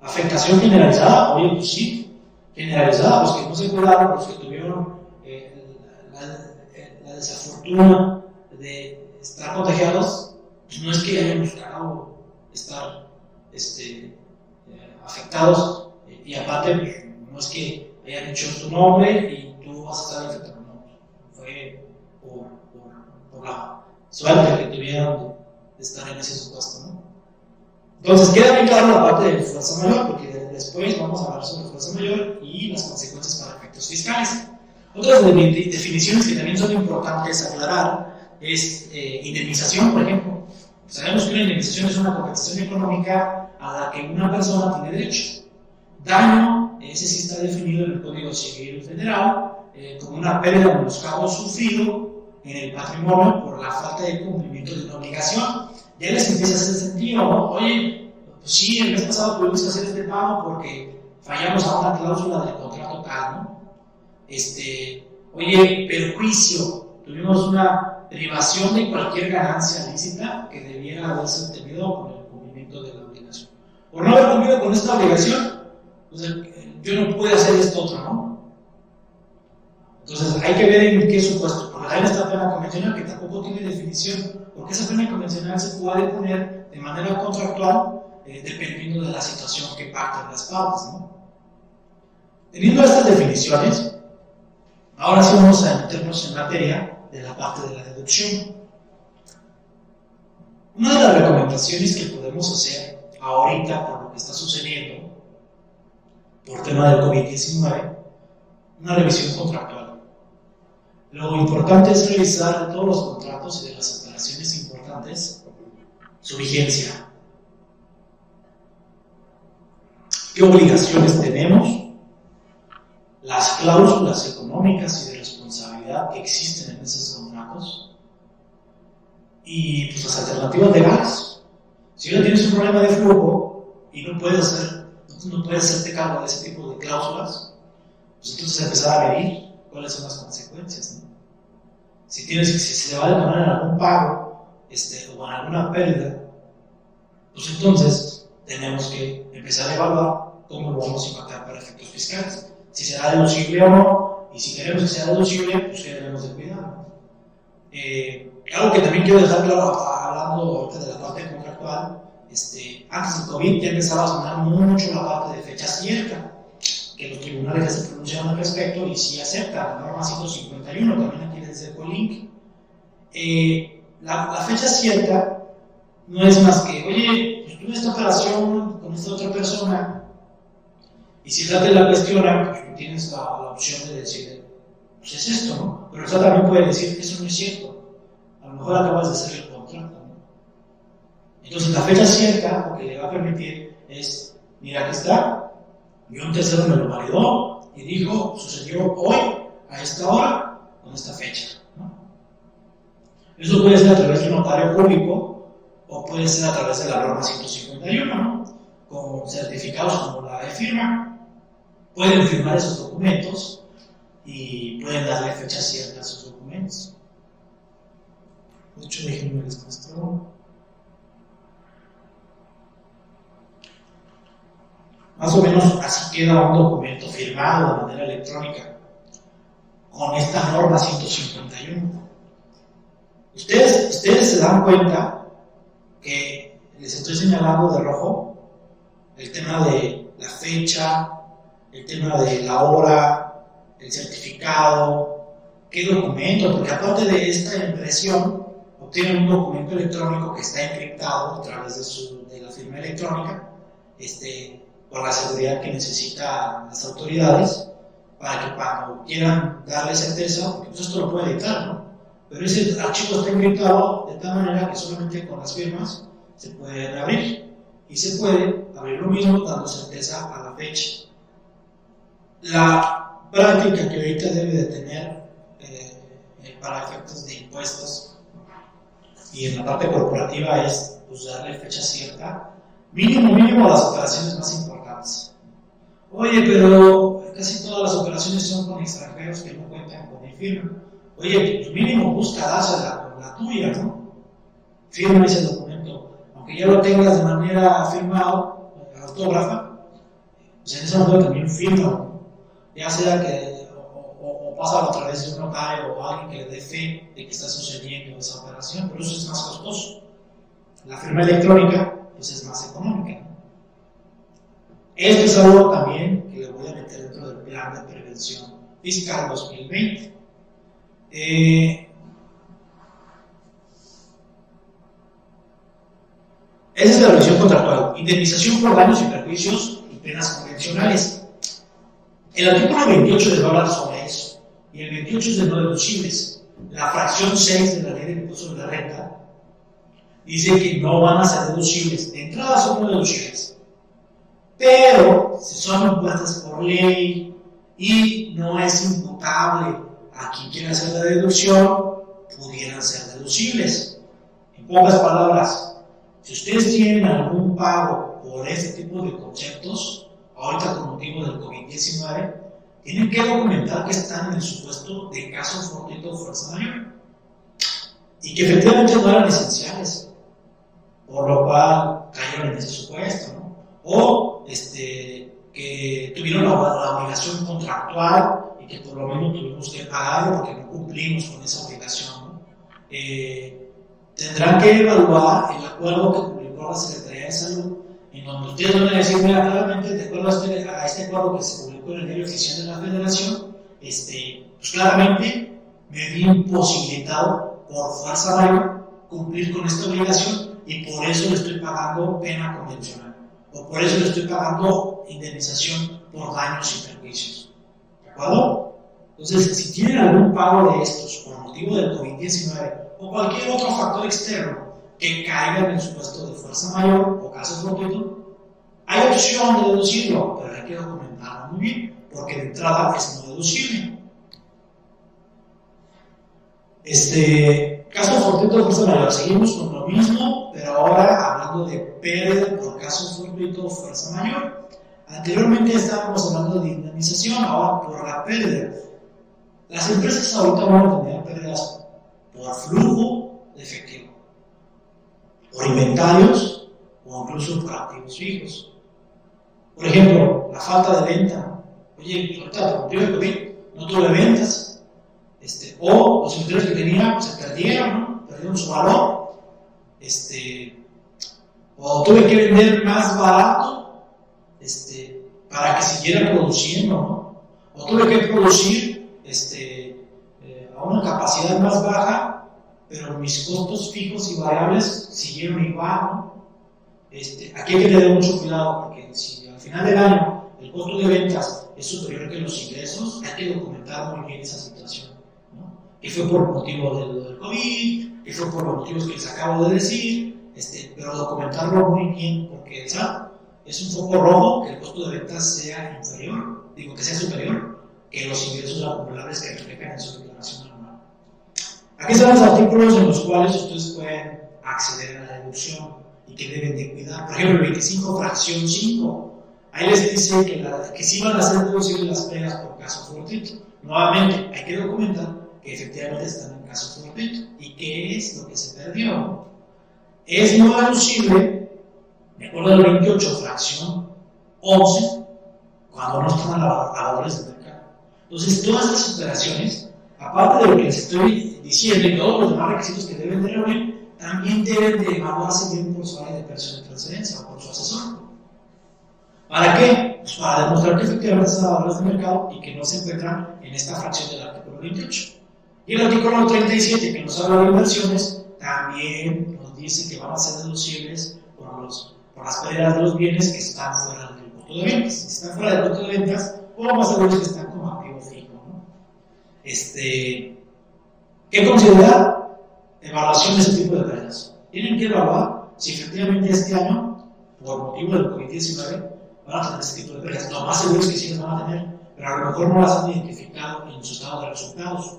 Afectación generalizada, oye, pues sí, generalizada, los que no se cuidaron, los que tuvieron eh, la, desafortuna de estar contagiados, pues no es que hayan buscado estar este, eh, afectados, y aparte, pues, no es que hayan dicho tu nombre y tú vas a estar infectado, no, fue por, la suerte que tuvieron de, estar en ese supuesto, ¿no? Entonces queda bien claro la parte de fuerza mayor, porque después vamos a hablar sobre fuerza mayor y las consecuencias para efectos fiscales. Otras definiciones que también son importantes aclarar es eh, indemnización, por ejemplo. Sabemos que una indemnización es una compensación económica a la que una persona tiene derecho. Daño, ese sí está definido en el Código Civil Federal eh, como una pérdida o menoscabo sufrido en el patrimonio por la falta de cumplimiento de una obligación. Ya les empieza a hacer sentido, ¿no? Oye, pues sí, el mes pasado pudimos hacer este pago porque fallamos a una cláusula del contrato tal, ¿no? Este, oye, perjuicio, tuvimos una privación de cualquier ganancia lícita que debiera haberse obtenido con el cumplimiento de la obligación. Por no haber cumplido con esta obligación, pues, yo no pude hacer esto otro, ¿no? Entonces hay que ver en qué supuesto, porque hay esta pena convencional que tampoco tiene definición, porque esa pena convencional se puede poner de manera contractual eh, dependiendo de la situación que pactan las partes, ¿no? Teniendo estas definiciones, ahora sí vamos a meternos en materia de la parte de la deducción. Una de las recomendaciones que podemos hacer ahorita por lo que está sucediendo, por tema del COVID-19, una revisión contractual. Lo importante es revisar todos los contratos y de las operaciones importantes su vigencia. ¿Qué obligaciones tenemos? Las cláusulas económicas y de responsabilidad que existen en esos contratos y pues, las alternativas legales. Si ahora tienes un problema de flujo y no puedes, hacer, no puedes hacerte cargo de ese tipo de cláusulas, pues entonces empezar a medir cuáles son las consecuencias. Si, tienes, si se le va a demorar en algún pago este, o en alguna pérdida, pues entonces tenemos que empezar a evaluar cómo lo vamos a impactar para efectos fiscales. Si será deducible o no, y si queremos que sea deducible, pues que debemos de cuidar. Eh, algo que también quiero dejar claro, hablando ahorita de la parte contractual, este, antes del COVID ya empezaba a sonar mucho la parte de fecha cierta. que los tribunales ya se pronunciaron al respecto y sí aceptan la norma 151, también aquí les dejo el link. Eh, la, la, fecha cierta no es más que, oye, pues tuve esta operación con esta otra persona y si trata de la cuestiona, pues tú tienes la, la, opción de decir, pues es esto, ¿no? Pero también puede decir, eso no es cierto. A lo mejor acabas de hacer. Entonces la fecha cierta lo que le va a permitir es, mira, aquí está, y un tercero me lo validó y dijo, sucedió hoy, a esta hora, con esta fecha. Eso puede ser a través de un notario público o puede ser a través de la norma 151, ¿no? con certificados como la de firma. Pueden firmar esos documentos y pueden darle fecha cierta a esos documentos. De hecho, déjenme les muestro. Más o menos así queda un documento firmado de manera electrónica con esta norma 151. Ustedes, ustedes se dan cuenta que les estoy señalando de rojo el tema de la fecha, el tema de la hora, el certificado, qué documento, porque aparte de esta impresión, obtienen un documento electrónico que está encriptado a través de, su, de la firma electrónica, este, por la seguridad que necesitan las autoridades para que cuando quieran darle certeza, porque pues esto lo puede editar, ¿no? Pero ese archivo está encriptado de tal manera que solamente con las firmas se puede abrir. Y se puede abrir lo mismo dando certeza a la fecha. La práctica que ahorita debe de tener eh, eh, para efectos de impuestos y en la parte corporativa es pues, darle fecha cierta, mínimo, mínimo a las operaciones más importantes Oye, pero casi todas las operaciones son con extranjeros que no cuentan con mi firma. Oye, pues mínimo busca dásela con la tuya, ¿no? Firma ese documento. Aunque ya lo tengas de manera firmado, autógrafa, pues en ese momento también firma, Ya sea que o, pasa a través de un notario o alguien que le dé fe de que está sucediendo esa operación, pero eso es más costoso. La firma electrónica, pues es más económica. Esto es algo también que le voy a meter dentro del plan de prevención fiscal 2020. Eh, esa es la revisión contractual. Indemnización por daños y perjuicios y penas convencionales. El artículo 28 les va a hablar sobre eso. Y el 28 es de no deducibles. La fracción 6 de la ley de impuestos sobre la renta dice que no van a ser deducibles. De entrada son no deducibles pero si son impuestas por ley y no es imputable a quien quiera hacer la deducción, pudieran ser deducibles. En pocas palabras, si ustedes tienen algún pago por este tipo de conceptos, ahorita con motivo del COVID-19, tienen que documentar que están en el supuesto de caso fortuito o fuerza mayor y que efectivamente no eran esenciales, por lo cual cayeron en ese supuesto, ¿no? O este, que tuvieron la, obligación contractual y que por lo menos tuvimos que pagar porque no cumplimos con esa obligación. Eh, tendrán que evaluar el acuerdo que publicó la Secretaría de Salud, en donde ustedes van a decir, mira, claramente, de acuerdo a este, acuerdo que se publicó en el diario oficial de la Federación, este, pues claramente me vi imposibilitado por fuerza mayor cumplir con esta obligación y por eso le estoy pagando pena convencional o por eso le estoy pagando indemnización por daños y perjuicios. ¿De acuerdo? Entonces, si tienen algún pago de estos por motivo del COVID-19 o cualquier otro factor externo que caiga en el supuesto de fuerza mayor o caso fortuito, hay opción de deducirlo, pero hay que documentarlo muy bien, porque de entrada es no deducible. Este, caso fortuito de fuerza mayor, seguimos con lo mismo, pero ahora hablando de pérdida por caso fortuito o fuerza mayor. Anteriormente estábamos hablando de indemnización, ahora por la pérdida. Las empresas ahorita van a tener pérdidas por flujo de efectivo, por inventarios o incluso por activos fijos. Por ejemplo, la falta de venta. Oye, ahorita COVID no tuve ventas. Este, o los inventarios que tenía se perdieron, perdieron su valor. Este, o tuve que vender más barato, este, para que siguiera produciendo. O tuve que producir este, eh, a una capacidad más baja, pero mis costos fijos y variables siguieron igual, ¿no? Este, aquí hay que tener mucho cuidado, porque si al final del año el costo de ventas es superior que los ingresos, hay que documentar muy bien esa situación, ¿no? Que fue por motivo del, del COVID, que fue por motivos que les acabo de decir, este, pero documentarlo muy bien, porque el SAT es un foco rojo que el costo de ventas sea inferior, digo que sea superior que los ingresos acumulables que reflejan en su declaración anual. Aquí están los artículos en los cuales ustedes pueden acceder a la deducción y que deben de cuidar. Por ejemplo, el 25 fracción 5. Ahí les dice que, la, que sí van a ser deducibles las pegas por caso fortuito. Nuevamente, hay que documentar que efectivamente están en caso fortuito. ¿Y qué es lo que se perdió? Es no deducible, de acuerdo al 28 fracción 11, cuando no están valores de mercado. Entonces, todas estas operaciones, aparte de lo que les estoy diciendo y todos los demás requisitos que deben de reunir, también deben de evaluarse bien por su área de operación de transferencia o por su asesor. ¿Para qué? Pues para demostrar que efectivamente están valores de mercado y que no se encuentran en esta fracción del artículo 28. Y el artículo 37, que nos habla de inversiones, también nos dice que van a ser deducibles por, los, por las pérdidas de los bienes que están fuera del punto de ventas. Si están fuera del punto de ventas, o más seguro que están como activo fijo. ¿no? Este, ¿Qué considerar? Evaluación de ese tipo de pérdidas. Tienen que evaluar si efectivamente este año, por motivo del COVID-19, van a tener ese tipo de pérdidas. Lo más seguro es que sí las van a tener, pero a lo mejor no las han identificado en su estado de resultados.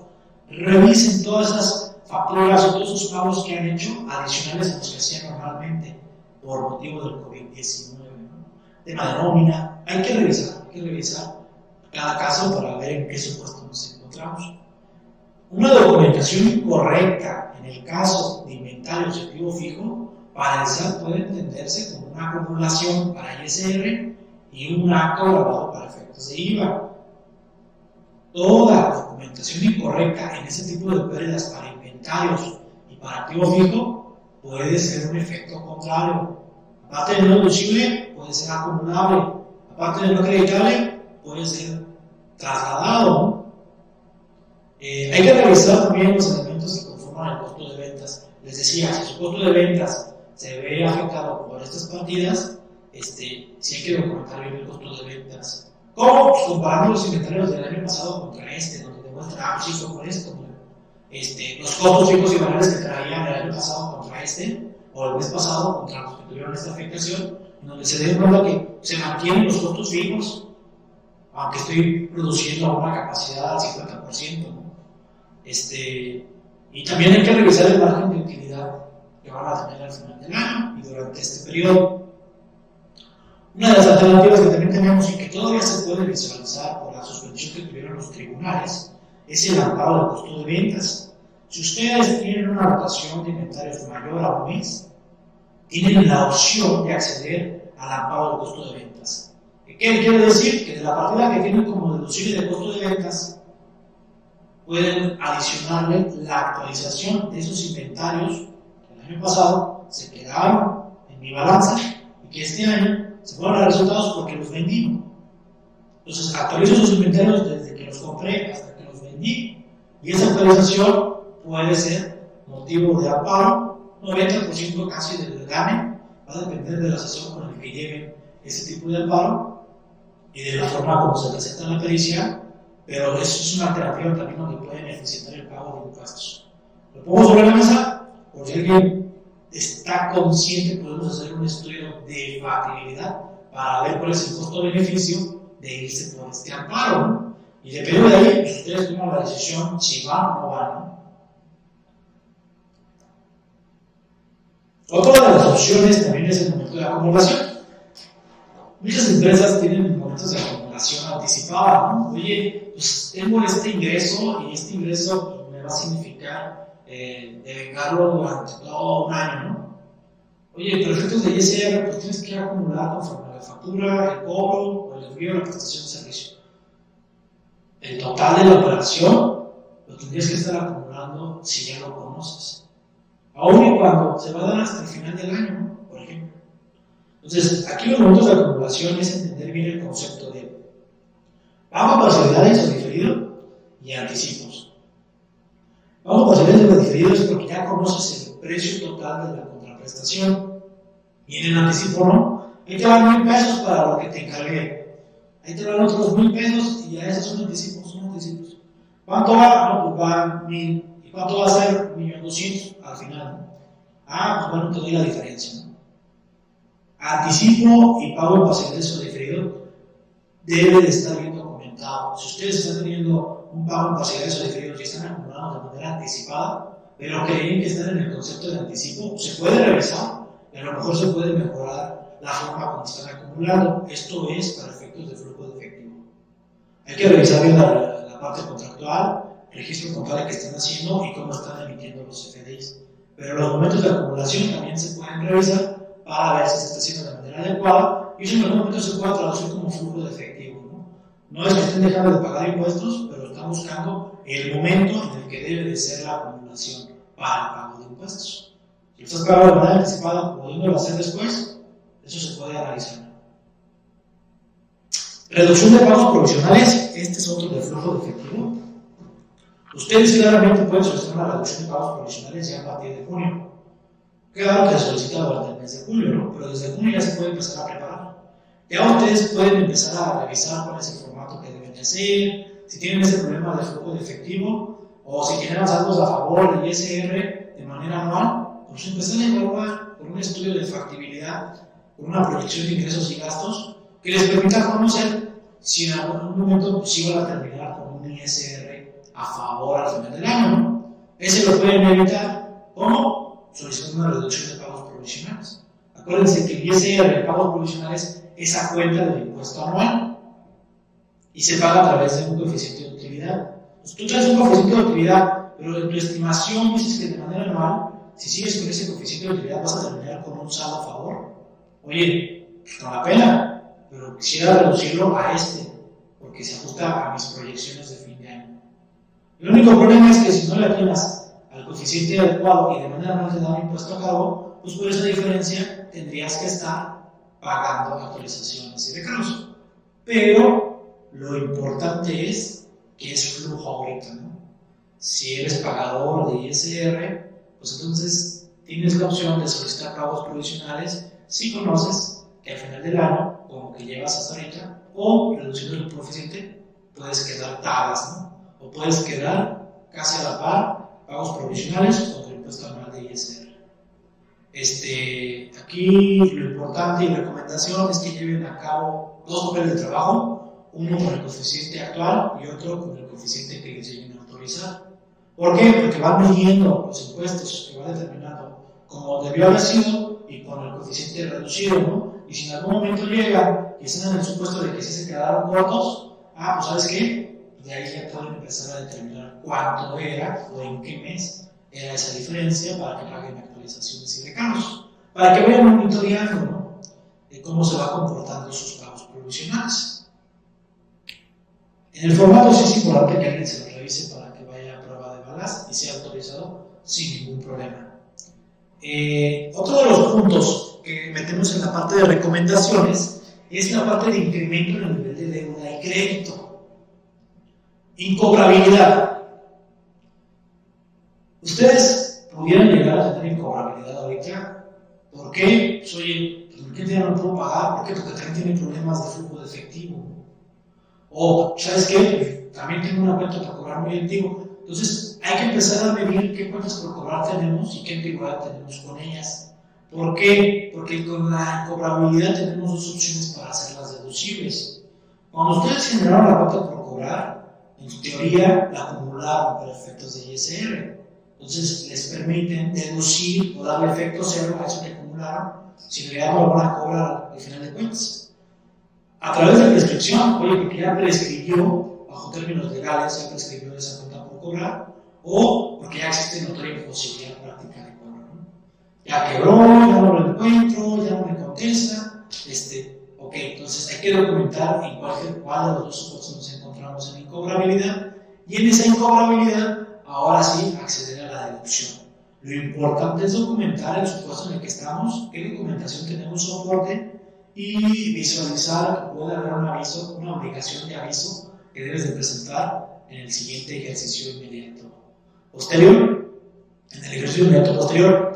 Revisen todas esas facturas o todos esos pagos que han hecho adicionales a los que hacían normalmente por motivo del COVID-19. ¿no? Tema de nómina, hay que revisar, hay que revisar cada caso para ver en qué supuesto nos encontramos. Una documentación incorrecta en el caso de inventario objetivo fijo para el SAT puede entenderse como una acumulación para ISR y un acto grabado para efectos de IVA. Toda documentación incorrecta en ese tipo de pérdidas para y para fijo puede ser un efecto contrario. Aparte de no deducible, puede ser acumulable. Aparte de no acreditable, puede ser trasladado. Eh, hay que revisar también los elementos que conforman el costo de ventas. Les decía, si su costo de ventas se ve afectado por estas partidas, este, sí hay que documentar bien el costo de ventas. ¿Cómo? Pues comparando los inventarios del año pasado contra este, donde demuestra, ah, sí, por esto. Este, los costos fijos y valores que traían el año pasado contra este, o el mes pasado contra los que tuvieron esta afectación, donde se den cuenta que se mantienen los costos fijos, aunque estoy produciendo una capacidad al 50%. ¿no? Este, y también hay que revisar el margen de utilidad que van a tener al final del año y durante este periodo. Una de las alternativas que también tenemos y que todavía se puede visualizar por la suspensión que tuvieron los tribunales es el amparo del costo de ventas. Si ustedes tienen una rotación de inventarios mayor a un mes, tienen la opción de acceder al amparo del costo de ventas. ¿Qué quiere decir? Que de la partida que tienen como deducible de costo de ventas, pueden adicionarle la actualización de esos inventarios que el año pasado se quedaron en mi balanza y que este año se fueron a resultados porque los vendí. Entonces actualizo esos inventarios desde que los compré hasta vendí y esa actualización puede ser motivo de amparo, 90% casi del gane, va a depender del asesor con el que lleven ese tipo de amparo y de la forma como se presenta en la pericia, pero eso es una alternativa también donde puede necesitar el pago de impuestos. Lo pongo sobre la mesa, por si alguien está consciente, podemos hacer un estudio de factibilidad para ver cuál es el costo-beneficio de irse por este amparo. Y depende de ahí, ustedes toman la decisión si van o no van. Otra de las opciones también es el momento de acumulación. Muchas empresas tienen momentos de acumulación anticipada, ¿no? Oye, pues tengo este ingreso y este ingreso me va a significar eh, devengarlo durante todo un año, ¿no? Oye, pero efectos de ISR, pues tienes que acumular conforme a la factura, el cobro o el envío de la prestación. El total de la operación lo tendrías que estar acumulando si ya lo conoces. Aún y cuando se va a dar hasta el final del año, por ejemplo. Entonces, aquí los momentos de acumulación es entender bien el concepto de pago parcialidades o diferido y anticipos. Pago parcialidades o diferido es porque ya conoces el precio total de la contraprestación y en el anticipo no. Ahí te van mil pesos para lo que te encargué. Van otros mil pesos y ya esos son anticipos, son anticipos. ¿Cuánto va? No, pues va mil. ¿Y cuánto va a ser? Millón doscientos al final. Ah, pues bueno, te doy la diferencia. Anticipo y pago en parcialidades o diferido debe de estar bien documentado. Si ustedes están teniendo un pago en parcialidades o diferido y están acumulando de manera anticipada, pero creen que están en el concepto de anticipo, se puede revisar y a lo mejor se puede mejorar la forma como están acumulando. Esto es para efectos de flujo de efectivo. Hay que revisar bien la, parte contractual, registro contable que están haciendo y cómo están emitiendo los FDIs. Pero los momentos de acumulación también se pueden revisar para ver si se está haciendo de manera adecuada y eso en algún momento se puede traducir como flujo de efectivo. ¿no? no es que estén dejando de pagar impuestos, pero están buscando el momento en el que debe de ser la acumulación para el pago de impuestos. Si estás pagando de manera anticipada, pudiéndolo hacer después, eso se puede analizar. Reducción de pagos provisionales, este es otro de flujo de efectivo. Ustedes claramente pueden solicitar una reducción de pagos provisionales ya a partir de junio. Claro que se solicita durante el mes de julio, ¿no? pero desde junio ya se puede empezar a preparar. Ya ustedes pueden empezar a revisar cuál es el formato que deben de hacer, si tienen ese problema de flujo de efectivo, o si tienen saldos a favor del ISR de manera anual, pues empezar a evaluar con un estudio de factibilidad, con una proyección de ingresos y gastos, que les permita conocer si en algún momento pues, van a terminar con un ISR a favor al final del año. Ese lo pueden evitar. ¿Cómo? Solicitando una reducción de pagos provisionales. Acuérdense que el ISR de pagos provisionales es a cuenta del impuesto anual y se paga a través de un coeficiente de utilidad. Pues tú traes un coeficiente de utilidad, pero en tu estimación dices que de manera anual, si sigues con ese coeficiente de utilidad, vas a terminar con un saldo a favor. Oye, no la pena, pero quisiera reducirlo a este, porque se ajusta a mis proyecciones de fin de año. El único problema es que si no le atinas al coeficiente adecuado y de manera no te da un impuesto a cargo, pues por esa diferencia tendrías que estar pagando actualizaciones y recargos. Pero lo importante es que es flujo ahorita, ¿no? Si eres pagador de ISR, pues entonces tienes la opción de solicitar pagos provisionales si conoces que al final del año, que llevas hasta ahorita, o reduciendo el coeficiente, puedes quedar tablas, ¿no? O puedes quedar casi a la par pagos provisionales con el impuesto anual de ISR. Este, aquí lo importante y recomendación es que lleven a cabo dos papeles de trabajo, uno con el coeficiente actual y otro con el coeficiente que les lleguen a autorizar. ¿Por qué? Porque van midiendo los impuestos que va determinando como debió haber sido y con el coeficiente reducido, ¿no? Y si en algún momento llega y están en el supuesto de que sí se quedaron cortos, ah, pues ¿sabes qué? De ahí ya pueden empezar a determinar cuánto era o en qué mes era esa diferencia para que paguen actualizaciones y recargos, para que vayan monitoreando ¿no? de cómo se va comportando sus pagos provisionales. En el formato sí es importante que alguien se lo revise para que vaya a prueba de balas y sea autorizado sin ningún problema. Eh, otro de los puntos metemos en la parte de recomendaciones es la parte de incremento en el nivel de deuda y crédito. Incobrabilidad. Ustedes pudieran llegar a tener incobrabilidad ahorita. ¿Por qué? Pues, oye, ¿por qué ya no puedo pagar? ¿Por qué? Porque también tienen problemas de flujo de efectivo. O, ¿sabes qué? También tengo una cuenta para cobrar muy antiguo. Entonces, hay que empezar a medir qué cuentas por cobrar tenemos y qué antigüedad tenemos con ellas. ¿Por qué? Porque con la incobrabilidad tenemos dos opciones para hacerlas deducibles. Cuando ustedes generaron la cuenta por cobrar, en teoría la acumularon para efectos de ISR. Entonces les permiten deducir o darle efecto cero a eso que acumularon si en realidad no lo van a cobrar al final de cuentas. A través de prescripción, oye, porque ya prescribió, bajo términos legales, ya prescribió esa cuenta por cobrar, o porque ya existe notoria imposibilidad práctica. Ya quebró, ya no lo encuentro, ya no me contesta, este, ok, entonces hay que documentar en cuál, cuál de los dos supuestos nos encontramos en incobrabilidad, y en esa incobrabilidad ahora sí acceder a la deducción. Lo importante es documentar el supuesto en el que estamos, qué documentación tenemos soporte y visualizar puede haber un aviso, una obligación de aviso que debes de presentar en el siguiente ejercicio inmediato. Posterior, en el ejercicio inmediato posterior,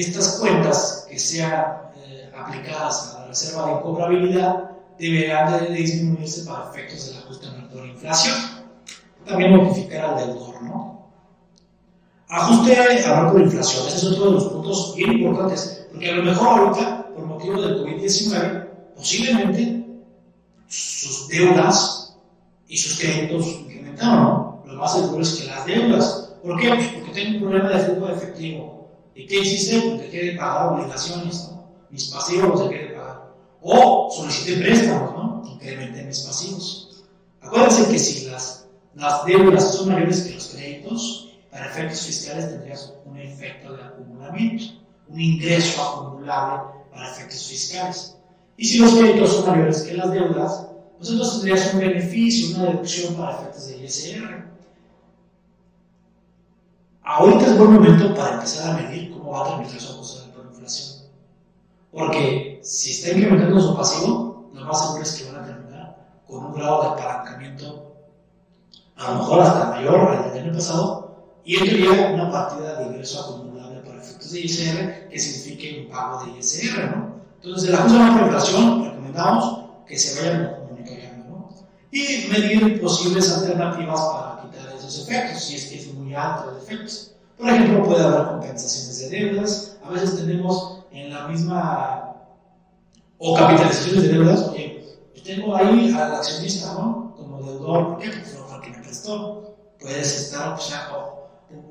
estas cuentas que sean eh, aplicadas a la reserva de cobrabilidad deberán de disminuirse para efectos del ajuste por inflación. También modificar al deudor, ¿no? Ajuste a por inflación, ese es otro de los puntos bien importantes, porque a lo mejor ahorita, por motivo del COVID-19, posiblemente sus deudas y sus créditos incrementaron, ¿no? Lo más seguro es que las deudas. ¿Por qué? Pues porque tengo un problema de flujo de efectivo. ¿Y qué hiciste? Pues dejé de pagar obligaciones, ¿no? Mis pasivos de pagar. O solicité préstamos, ¿no? Incrementé mis pasivos. Acuérdense que si las, las deudas son mayores que los créditos, para efectos fiscales tendrías un efecto de acumulamiento, un ingreso acumulable para efectos fiscales. Y si los créditos son mayores que las deudas, pues entonces tendrías un beneficio, una deducción para efectos de ISR. Ahorita es buen momento para empezar a medir cómo va a terminar su ajuste por inflación. Porque si está incrementando su pasivo, lo más seguro es que van a terminar con un grado de apalancamiento, a lo mejor hasta mayor al del año pasado, y esto lleva una partida de ingreso acumulable para efectos de ISR que signifique un pago de ISR, ¿no? Entonces, de la misma por inflación, recomendamos que se vayan monitoreando, ¿no? Y medir posibles alternativas para quitar esos efectos, si es que es muy alto el efecto. Por ejemplo, puede haber compensaciones de deudas, a veces tenemos en la misma, o capitalizaciones de deudas, oye, tengo ahí al accionista, ¿no? Como deudor, ¿por qué? Pues porque me prestó. Puedes estar, sea,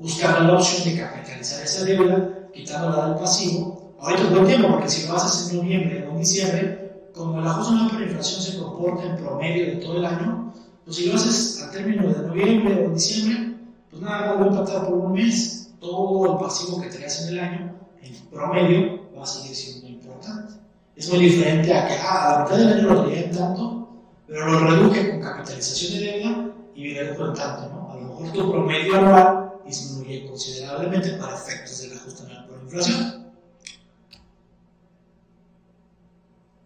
buscando la opción de capitalizar esa deuda, quitándola del pasivo. Ahorita es buen tiempo, porque si lo haces en noviembre o en diciembre, como el ajuste anual por inflación se comporta en promedio de todo el año, pues si lo haces al término de noviembre o diciembre, pues nada, va a empatar por un mes. Todo el pasivo que traes en el año, en promedio, va a seguir siendo importante. Es muy diferente a que, ah, a la mitad del año lo tenía en tanto, pero lo reduje con capitalización de deuda y me redujo en tanto, ¿no? A lo mejor tu promedio anual disminuye considerablemente para efectos del ajuste anual por inflación.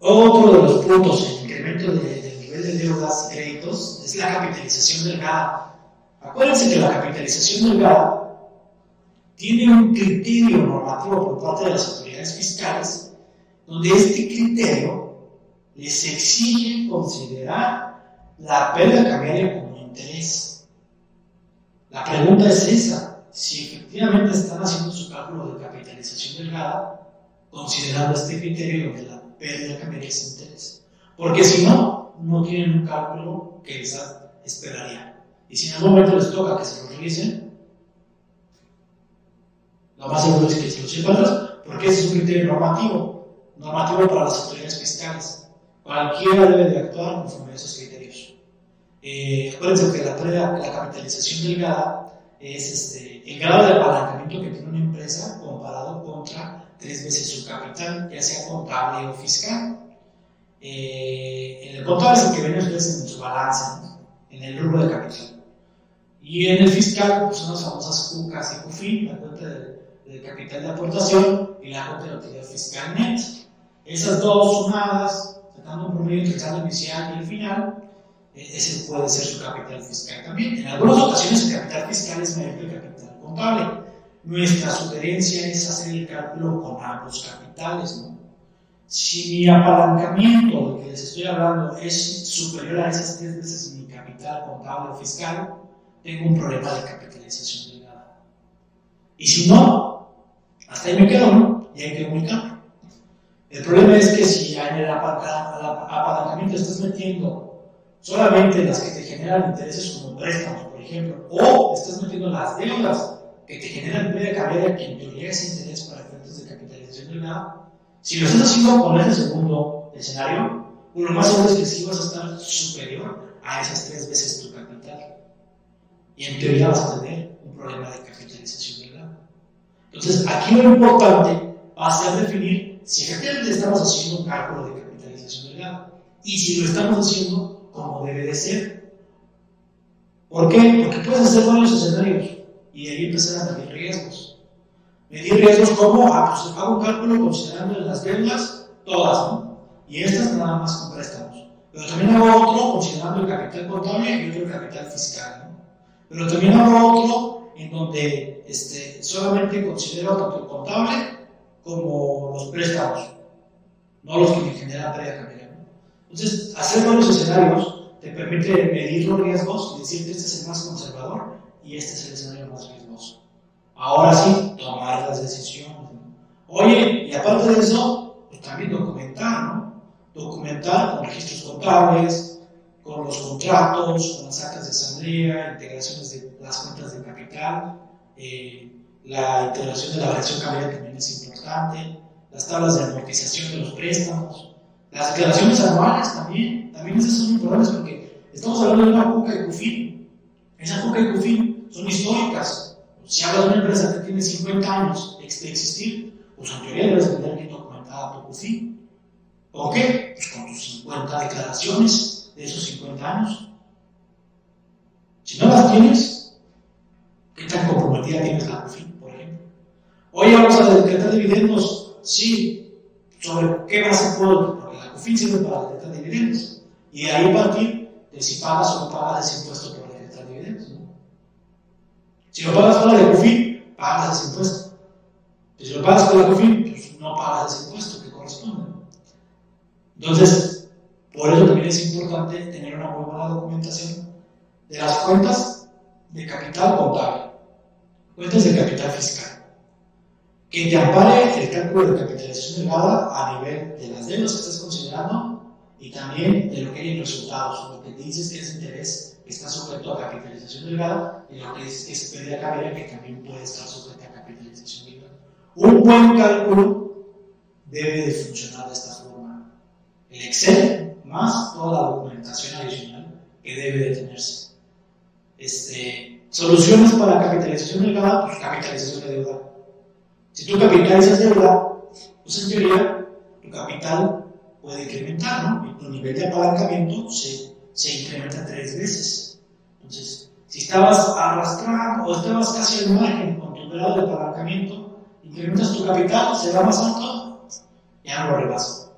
Otro de los puntos en incremento del nivel de deudas y créditos es la capitalización delgada. Acuérdense que la capitalización delgada tiene un criterio normativo por parte de las autoridades fiscales, donde este criterio les exige considerar la pérdida cambiaria como interés. La pregunta es esa, si efectivamente están haciendo su cálculo de capitalización delgada, considerando este criterio donde la pérdida cambiaría ese interés. Porque si no, no tienen un cálculo que les esperaría. Y si en algún momento les toca que se lo revisen, lo más seguro es que se los encuentran, porque ese es un criterio normativo, normativo para las autoridades fiscales. Cualquiera debe de actuar conforme a esos criterios. Eh, acuérdense que la, la capitalización delgada es este, el grado de apalancamiento que tiene una empresa comparado contra tres veces su capital, ya sea contable o fiscal. Eh, en el contable es el que ven ustedes en su balance, en el rubro de capital. Y en el fiscal pues, son las famosas CUCAS y CUFIN, la cuenta de, capital de aportación y la de utilidad fiscal net. Esas dos sumadas, tratando un promedio entre el saldo inicial y el final, ese puede ser su capital fiscal también. En algunas ocasiones el capital fiscal es mayor que el capital contable. Nuestra sugerencia es hacer el cálculo con ambos capitales. ¿no? Si mi apalancamiento, del que les estoy hablando, es superior a esas tres veces mi capital contable o fiscal, tengo un problema de capitalización delgada. Y si no, hasta ahí me quedo, ¿no? Y ahí quedo muy claro. El problema es que si en el apalancamiento estás metiendo solamente las que te generan intereses como préstamos, por ejemplo, o estás metiendo las deudas que te generan pérdida cambiaria, que en teoría es interés para efectos de capitalización de nada, si lo estás haciendo con ese segundo escenario, lo más seguro es que sí vas a estar superior a esas tres veces tu capital. Y en teoría vas a tener un problema de nada. Entonces, aquí lo importante va a ser definir si efectivamente estamos haciendo un cálculo de capitalización de nada. Y si lo estamos haciendo como debe de ser. ¿Por qué? Porque puedes hacer varios escenarios y ahí empezar a medir riesgos. Medir riesgos como, ah, pues hago un cálculo considerando las deudas todas, ¿no? Y estas nada más con préstamos. Pero también hago otro considerando el capital contable y otro el capital fiscal, ¿no? Pero también hago otro en donde este, solamente considero tanto el contable como los préstamos, no los que me generan pérdida cambiaria. Entonces, hacer varios escenarios te permite medir los riesgos y decirte este es el más conservador y este es el escenario más riesgoso. Ahora sí, tomar las decisiones. Oye, y aparte de eso, pues también documentar, ¿no? Documentar con registros contables, con los contratos, con las actas de asamblea, integraciones de las cuentas de capital, eh, la integración de la fracción cambiaria también es importante, las tablas de amortización de los préstamos, las declaraciones anuales también, también esas son importantes porque estamos hablando de una cuca de CUFIN. Esa cuca de CUFIN son históricas. Si hablas de una empresa que tiene 50 años de existir, pues en teoría debes tener que documentada tu CUFIN. ¿Por qué? Pues con tus 50 declaraciones de esos 50 años. Si no las tienes, ¿qué tienes la CUFIN, por ejemplo? Hoy vamos a decretar dividendos, sí, ¿sobre qué base puedo? Porque la CUFIN sirve para decretar dividendos. Y de ahí partir de si pagas o no pagas ese impuesto por decretar dividendos. Si lo pagas la de CUFIN, pagas ese impuesto. Si lo pagas con la CUFIN, pues no pagas ese impuesto que corresponde. Entonces, por eso también es importante tener una buena documentación de las cuentas de capital contable, cuentas de capital fiscal, que te ampare el cálculo de capitalización elevada a nivel de las deudas que estás considerando y también de lo que hay en resultados, lo que dices que es interés que está sujeto a capitalización delgada y lo que es, es pérdida cambiaria que también puede estar sujeta a capitalización delgada. Un buen cálculo debe de funcionar de esta forma. El Excel más toda la documentación adicional que debe de tenerse. Este, soluciones para capitalización delgada, pues capitalización de deuda. Si tú capitalizas deuda, pues en teoría tu capital puede incrementar, ¿no? Y tu nivel de apalancamiento se, se incrementa tres veces. Entonces, si estabas arrastrando o estabas casi al margen con tu grado de apalancamiento, incrementas tu capital, se va más alto, ya no lo rebasa.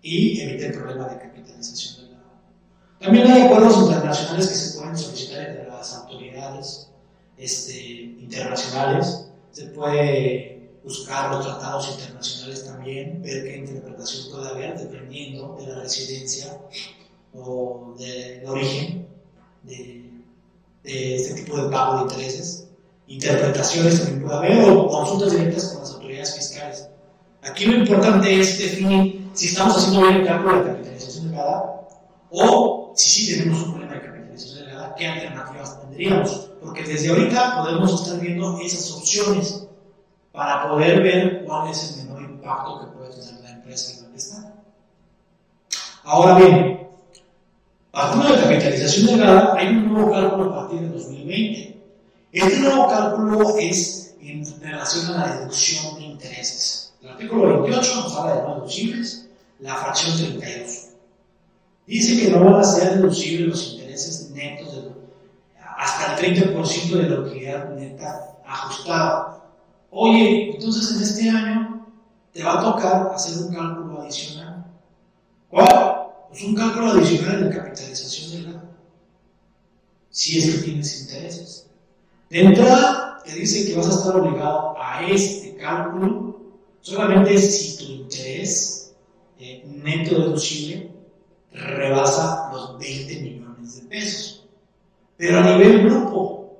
Y evita el problema de capitalización del lado. También hay acuerdos internacionales que se pueden solicitar las este, internacionales. Se puede buscar los tratados internacionales también, ver qué interpretación puede haber dependiendo de la residencia o del de origen de, de, este tipo de pago de intereses. Interpretaciones también puede haber o consultas directas con las autoridades fiscales. Aquí lo importante es definir si estamos haciendo bien el cálculo de capitalización delgada o si sí tenemos un problema de capitalización delgada, qué alternativas tendríamos. Porque desde ahorita podemos estar viendo esas opciones para poder ver cuál es el menor impacto que puede tener la empresa en la que está. Ahora bien, partiendo de capitalización delgada, hay un nuevo cálculo a partir de 2020. Este nuevo cálculo es en relación a la deducción de intereses. El artículo 28 nos habla de no deducibles, la fracción 32. Dice que no van a ser deducibles los intereses hasta el 30% de la utilidad neta ajustada. Oye, entonces en este año te va a tocar hacer un cálculo adicional. ¿Cuál? Pues un cálculo adicional de capitalización de la. Si es que tienes intereses. De entrada, te dice que vas a estar obligado a este cálculo solamente si tu interés eh, neto deducible rebasa los 20 millones de pesos. Pero a nivel grupo,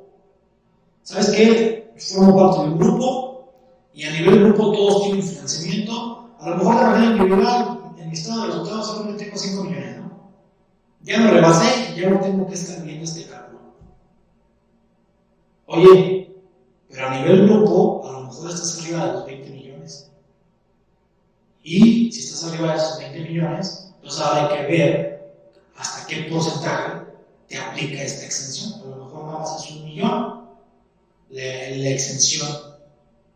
¿sabes qué? Formo parte de un grupo y a nivel grupo todos tienen financiamiento. A lo mejor de manera individual, en mi estado de resultados solamente tengo 5 millones, ¿no? Ya no rebasé, ya no tengo que estar viendo este cálculo. Oye, pero a nivel grupo, a lo mejor estás arriba de los 20 millones. Y si estás arriba de esos 20 millones, entonces ahora hay que ver hasta qué porcentaje te aplica esta exención. A lo mejor nada más es un millón la, exención,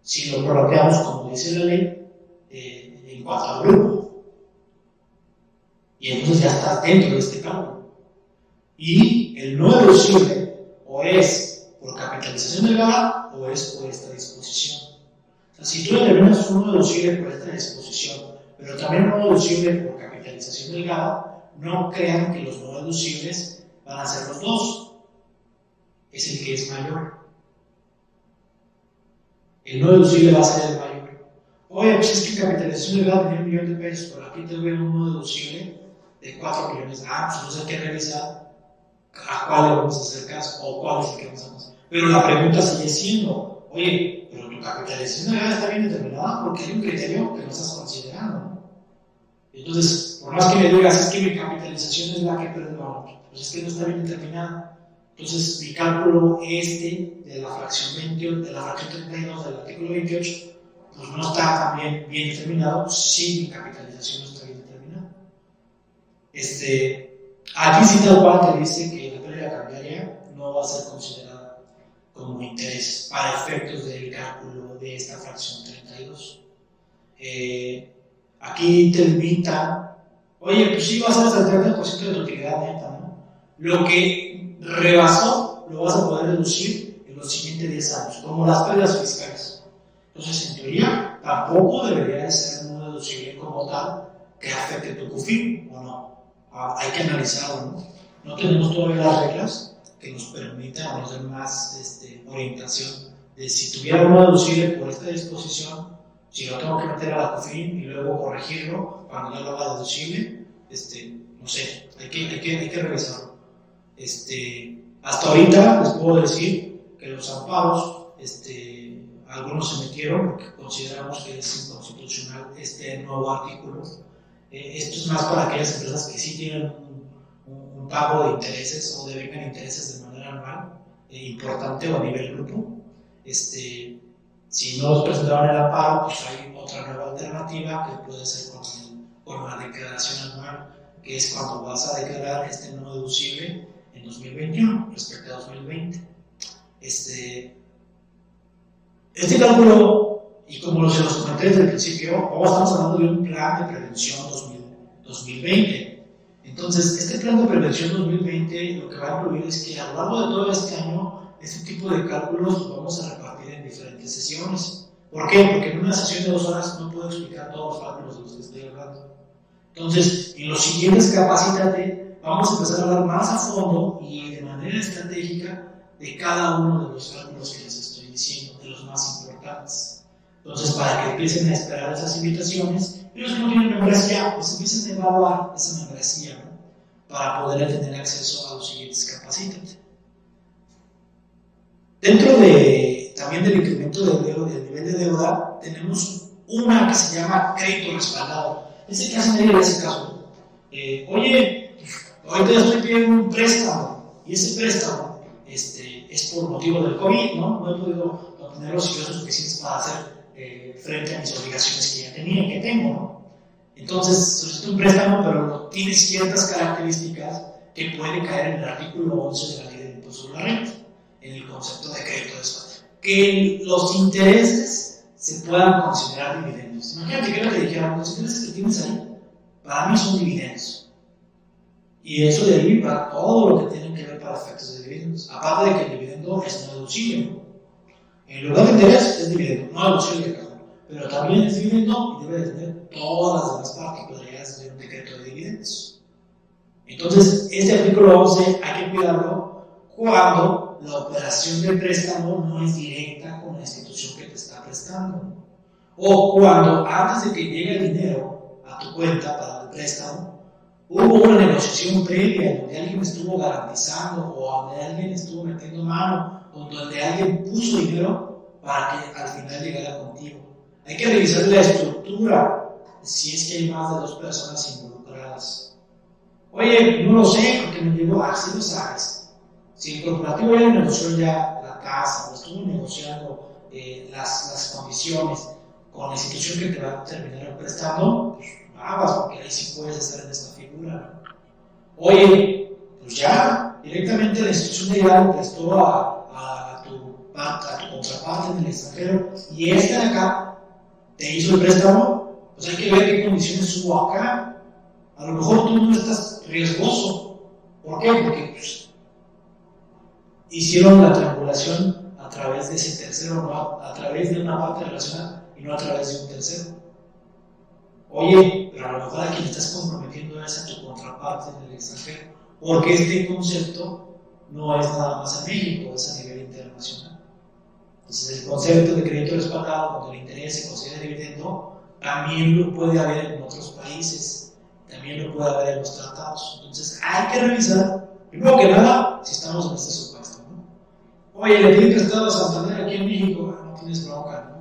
si lo prorrogueamos como dice la ley, eh, en cuanto al grupo. Y entonces ya estás dentro de este cálculo. Y el no deducible o es por capitalización delgada o es por esta disposición. si tú determinas un no deducible por esta disposición, pero también no deducible por capitalización delgada, no crean que los no deducibles van a ser los dos. Es el que es mayor. El no deducible va a ser el mayor. Oye, pues es que capitalización delgada tenía un millón de pesos, pero aquí te veo un no deducible de 4 millones. Ah, pues entonces hay que revisar a cuál le vamos a hacer caso o cuál es el que vamos a hacer. Pero la pregunta sigue siendo, oye, pero tu capitalización delgada está bien determinada porque hay un criterio que no estás considerando. ¿no? Entonces, por más que me digas, es que mi capitalización es la que perdón, pues es que no está bien determinada. Entonces, mi cálculo este de la fracción 28, de la fracción 32 del artículo 28, pues no está también bien determinado si mi capitalización no está bien determinada. Este, aquí sí tal cual te dice que la pérdida cambiaria no va a ser considerada como interés para efectos del cálculo de esta fracción 32. Eh, aquí te limita, oye, pues sí vas a hacer el 30% de tu utilidad neta. Lo que rebasó lo vas a poder reducir en los siguientes 10 años, como las pérdidas fiscales. Entonces, en teoría, tampoco debería de ser un deducible como tal que afecte tu CUFIN, ¿o no? Ah, hay que analizarlo, ¿no? No tenemos todavía las reglas que nos permitan o nos den más este, orientación de si tuviera uno deducible por esta disposición, si lo tengo que meter a la COFIN y luego corregirlo cuando ya lo haga deducible, este, no sé, hay que, hay que, hay que revisarlo. Este, hasta ahorita les puedo decir que los amparos, este, algunos se metieron porque consideramos que es inconstitucional este nuevo artículo. Eh, esto es más para aquellas empresas que sí tienen un, un, un pago de intereses o devengan intereses de manera anual eh, importante o a nivel grupo. Este, si no los presentaron el amparo, pues hay otra nueva alternativa que puede ser con, con la declaración anual, que es cuando vas a declarar este no deducible en 2021 respecto a 2020. Este, este cálculo, y como se los comenté desde el principio, ahora estamos hablando de un plan de prevención 2000, 2020. Entonces, este plan de prevención 2020 lo que va a incluir es que a lo largo de todo este año, este tipo de cálculos los vamos a repartir en diferentes sesiones. ¿Por qué? Porque en una sesión de dos horas no puedo explicar todos los cálculos de los que estoy hablando. Entonces, en los siguientes capacítate, vamos a empezar a hablar más a fondo y de manera estratégica de cada uno de los cálculos que les estoy diciendo, de los más importantes. Entonces, para que empiecen a esperar esas invitaciones, y los que no tienen membresía, pues empiecen a evaluar esa membresía, ¿no? Para poder tener acceso a los siguientes capacítate. Dentro de, también del incremento del, del nivel de deuda, tenemos una que se llama crédito respaldado. Ese caso medio de ese caso. Eh, oye, ahorita estoy pidiendo un préstamo, y ese préstamo este, es por motivo del COVID, ¿no? No he podido obtener los ingresos suficientes para hacer eh, frente a mis obligaciones que ya tenía, que tengo, ¿no? Entonces, solicito un préstamo, pero tiene ciertas características que puede caer en el artículo 11 de la ley del impuesto sobre la renta, en el concepto de crédito de sueldo. Que los intereses se puedan considerar dividendos. Imagínate que yo te dijera, los intereses que tienes ahí, para mí son dividendos. Y eso de ahí para todo lo que tiene que ver para efectos de dividendos. Aparte de que el dividendo es no deducible. En lugar de interés es dividendo, no deducible. Pero también es dividendo y debe de tener todas las demás particularidades de un decreto de dividendos. Entonces, este artículo 11 hay que cuidarlo cuando la operación de préstamo no es directa con la institución que te está prestando. O cuando antes de que llegue el dinero a tu cuenta para el préstamo, hubo una negociación previa donde alguien estuvo garantizando o donde alguien estuvo metiendo mano o donde alguien puso dinero para que al final llegara contigo. Hay que revisar la estructura si es que hay más de dos personas involucradas. Oye, no lo sé porque me llegó, ah, sí lo sabes. Si el corporativo ya negoció ya la casa o estuvo negociando eh, las, las condiciones con la institución que te va a terminar prestando, pues aguas, porque ahí sí puedes estar en esta figura. Oye, pues ya, directamente la institución de ya prestó a, tu, tu contraparte en el extranjero y este de acá te hizo el préstamo, pues hay que ver qué condiciones hubo acá. A lo mejor tú no estás riesgoso. ¿Por qué? Porque pues, hicieron la triangulación a través de ese tercero, ¿no? a través de una parte relacionada y no a través de un tercero. Oye, pero a lo mejor a quien estás comprometiendo es a tu contraparte en el extranjero, porque este concepto no es nada más en México, es a nivel internacional. Entonces, el concepto de crédito respaldado, cuando el interés se considera dividendo, también lo puede haber en otros países, también lo puede haber en los tratados. Entonces, hay que revisar, primero que nada, si estamos en este supuesto. ¿no? Oye, le tiene prestado a Santander aquí en México, no tienes bronca. A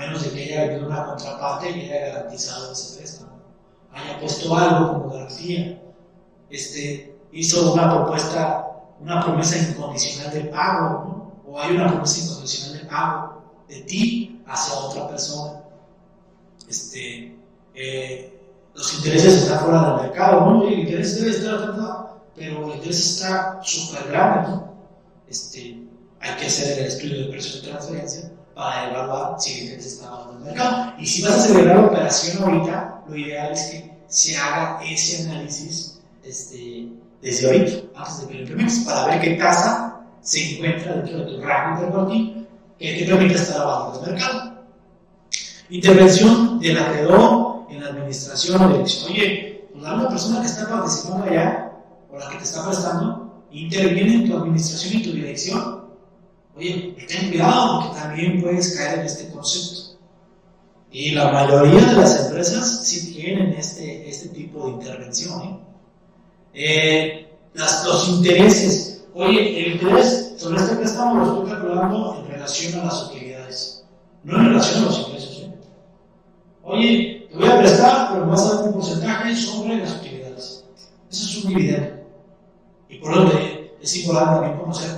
menos de que haya habido una contraparte y haya garantizado ese préstamo, haya puesto algo como garantía, este, hizo una propuesta, una promesa incondicional de pago, ¿no? o hay una promesa incondicional de pago de ti hacia otra persona. Este, eh, los intereses están fuera del mercado, ¿no? El interés debe estar atento, pero el interés está súper grande, ¿no? Este, hay que hacer el estudio de precio de transferencia para evaluar si interés está bajo el mercado. Y si vas a celebrar operación ahorita, lo ideal es que se haga ese análisis este, desde ahorita, antes de que lo implementes, para ver qué tasa se encuentra dentro de tu rango interrogativo que te permite estar abajo del mercado. Intervención del acreedor en la administración o dirección. Oye, pues la persona que está participando allá o la que te está prestando interviene en tu administración y tu dirección. Oye, ten cuidado porque también puedes caer en este concepto. Y la mayoría de las empresas sí tienen este, este tipo de intervención. ¿eh? Eh, los intereses Oye, el interés sobre este préstamo lo estoy calculando en relación a las utilidades, no en relación a los ingresos. ¿eh? Oye, te voy a prestar, pero me vas a dar un porcentaje sobre las utilidades. Eso es un dividendo. Y por lo tanto, es importante también conocer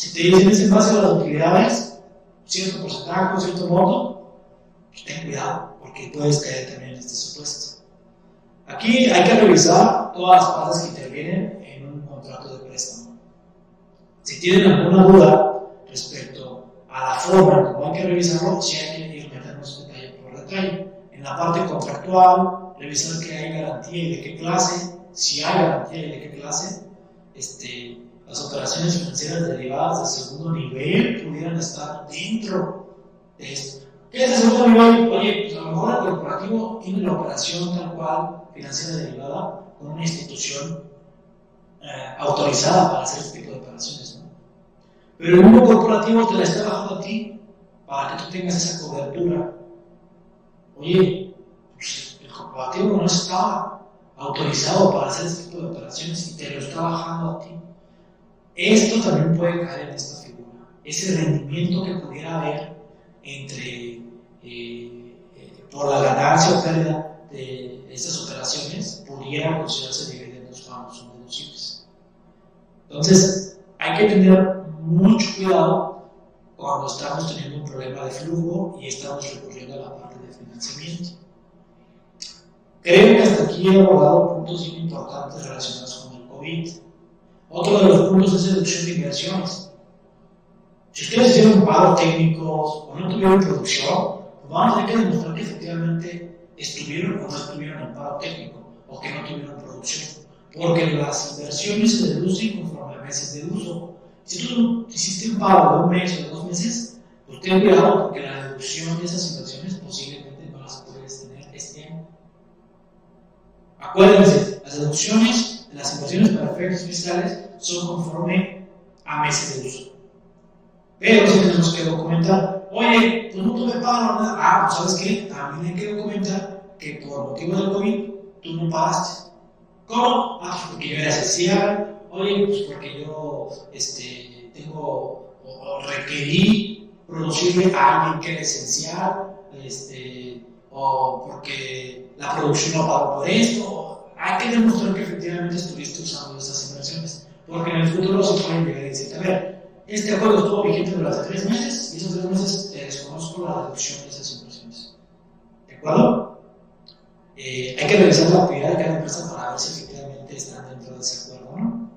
Si te dicen en base a las utilidades, cierto porcentaje, un cierto monto, pues ten cuidado, porque puedes caer también en este supuesto. Aquí hay que revisar todas las partes que intervienen en un contrato de préstamo. Si tienen alguna duda respecto a la forma en cómo hay que revisarlo, sí hay que ir meternos detalle por detalle. En la parte contractual, revisar que hay garantía y de qué clase, si hay garantía y de qué clase, este, las operaciones financieras derivadas del segundo nivel pudieran estar dentro de esto. ¿Qué es el segundo nivel? Oye, pues a lo mejor el corporativo tiene la operación tal cual financiera derivada con una institución eh, autorizada para hacer este tipo de operaciones. ¿no? Pero el mundo corporativo te la está bajando a ti para que tú tengas esa cobertura. Oye, pues, el corporativo no está autorizado para hacer este tipo de operaciones y te lo está bajando a ti. Esto también puede caer en esta figura. Ese rendimiento que pudiera haber entre, eh, eh, por la ganancia o pérdida de estas operaciones pudieran considerarse dividendos cuando son deducibles. Entonces, hay que tener mucho cuidado cuando estamos teniendo un problema de flujo y estamos recurriendo a la parte de financiamiento. Creo que hasta aquí he abordado puntos importantes relacionados con el COVID. Otro de los puntos es reducción de inversiones. Si ustedes hicieron paro técnicos o no tuvieron producción, pues vamos a tener que demostrar que efectivamente estuvieron o no estuvieron en paro técnico o que no tuvieron producción. Porque las inversiones se deducen conforme a meses de uso. Si tú hiciste un pago de un mes o de dos meses, pues ten cuidado porque la deducción de esas inversiones posiblemente no las puedes tener este año. Acuérdense, las deducciones de las inversiones para efectos fiscales son conforme a meses de uso. Pero si tenemos que documentar, oye, pues no tuve pago, nada. Ah, pues sabes qué, también hay que documentar que por motivo del COVID tú no pagaste. ¿Cómo? Ah, pues porque yo era esencial, oye, pues porque yo este, tengo o, requerí producirle a alguien que era esencial, este, o porque la producción no pagó por esto. Hay que demostrar que efectivamente estuviste usando esas inversiones, porque en el futuro se pueden llegar a decir, a ver, este acuerdo estuvo vigente durante tres meses y esos tres meses te desconozco la deducción de esas inversiones. ¿De acuerdo? Eh, hay que revisar la actividad de cada empresa para ver si efectivamente están dentro de ese acuerdo, ¿no?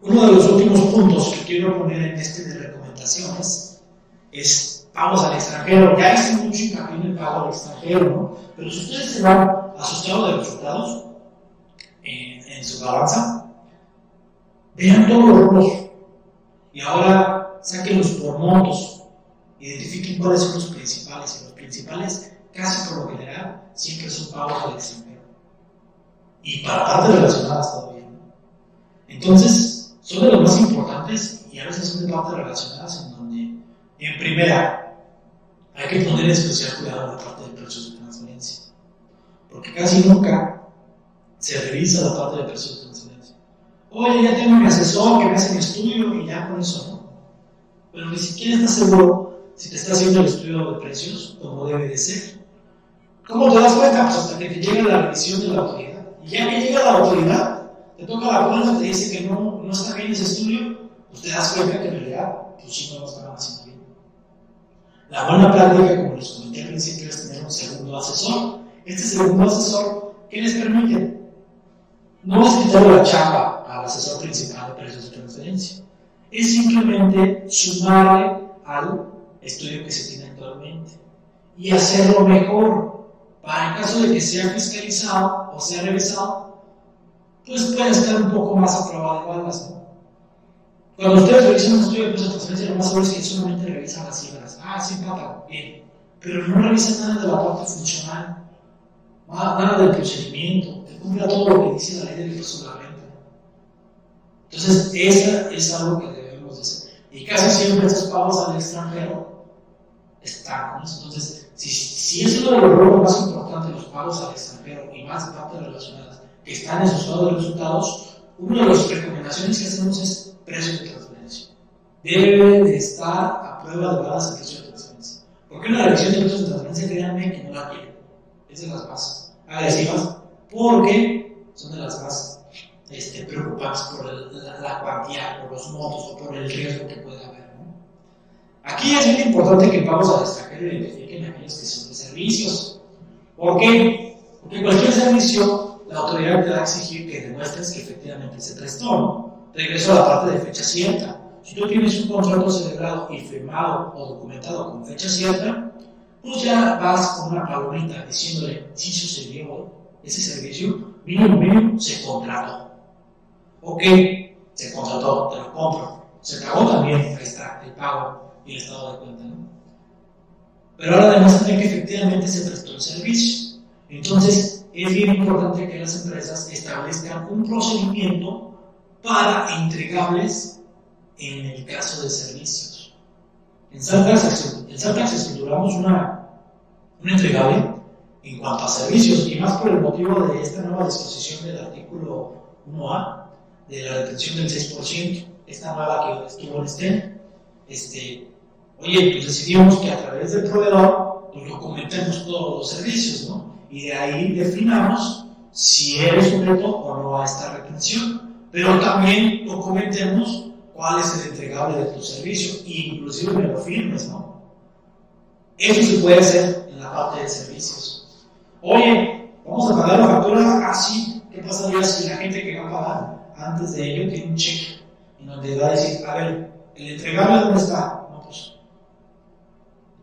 Uno de los últimos puntos que quiero poner en este de recomendaciones es pagos al extranjero. Ya hice mucho hincapié en el pago al extranjero, ¿no? Pero si ustedes se van a su estado de resultados en, su balanza, Vean todos los rubros Y ahora sáquenlos por montos. Identifiquen cuáles son los principales. Y los principales, casi por lo general, siempre son pagos al extranjero. Y para partes relacionadas todavía. Entonces, son de los más importantes y a veces son de partes relacionadas en donde, en primera, hay que poner especial cuidado en la parte de precios de transferencia. Porque casi nunca se revisa la parte de precios de transferencia. Oye, ya tengo mi asesor que me hace mi estudio y ya con eso, ¿no? Pero ni siquiera estás seguro si te está haciendo el estudio de precios como debe de ser. ¿Cómo te das cuenta? Pues hasta que te llega la revisión de la autoridad. Y ya que llega la autoridad, te toca la puerta, te dice que no, no está bien ese estudio, pues te das cuenta que en realidad tus chicos no estaban haciendo. La buena práctica, como les comenté al principio, es tener un segundo asesor. Este segundo asesor, ¿qué les permite? No es quitarle la chapa al asesor principal de precios de transferencia. Es simplemente sumarle al estudio que se tiene actualmente y hacerlo mejor. Para el caso de que sea fiscalizado o sea revisado, pues puede estar un poco más a prueba de balas. ¿no? Cuando ustedes revisan un estudio de de transferencia, lo más seguro es que solamente revisan las cifras. Ah, sí, plata, bien. Pero no revisan nada de la parte funcional, nada del procedimiento, cumpla todo lo que dice la ley del impuesto de la renta. Entonces, esa es algo que debemos hacer. Y casi siempre esos pagos al extranjero están. Entonces, si, si es uno de los rubros más importantes, los pagos al extranjero y más partes relacionadas que están su estado de resultados, una de las recomendaciones que hacemos es precio de transferencia. Debe de estar a prueba de balas el precio de transferencia. Porque una revisión de precios de transferencia, créanme que no la quiere. Es de las más agresivas porque son de las más este, preocupantes por la, cuantía, por los montos o por el riesgo que puede haber. Aquí es muy importante que vamos a destacar y identifiquen aquellos que son de servicios. ¿Por qué? Porque cualquier servicio, la autoridad te va a exigir que demuestres que efectivamente se prestó. Regreso a la parte de fecha cierta. Si tú tienes un contrato celebrado y firmado o documentado con fecha cierta, pues ya vas con una palomita diciéndole si sucedió ese servicio, mínimo, mínimo, se contrató. Ok, se contrató, te lo compro. Se pagó también, ahí está, el pago y el estado de cuenta, ¿no? Pero ahora además que efectivamente se prestó el servicio. Entonces, es bien importante que las empresas establezcan un procedimiento para entregables en el caso de servicios. En Saltax estructuramos una, un entregable en cuanto a servicios, y más por el motivo de esta nueva disposición del artículo 1A, de la retención del 6%, esta nueva que estuvo en STEM, este, oye, pues decidimos que a través del proveedor pues documentemos todos los servicios, ¿no? Y de ahí definamos si eres sujeto o no a esta retención, pero también documentemos cuál es el entregable de tu servicio, inclusive me lo firmes, ¿no? Eso se puede hacer en la parte de servicios. Oye, vamos a pagar la factura así. Ah, ¿Qué pasaría si la gente que va a pagar antes de ello tiene un cheque y donde va a decir, a ver, el entregable dónde está? No, pues.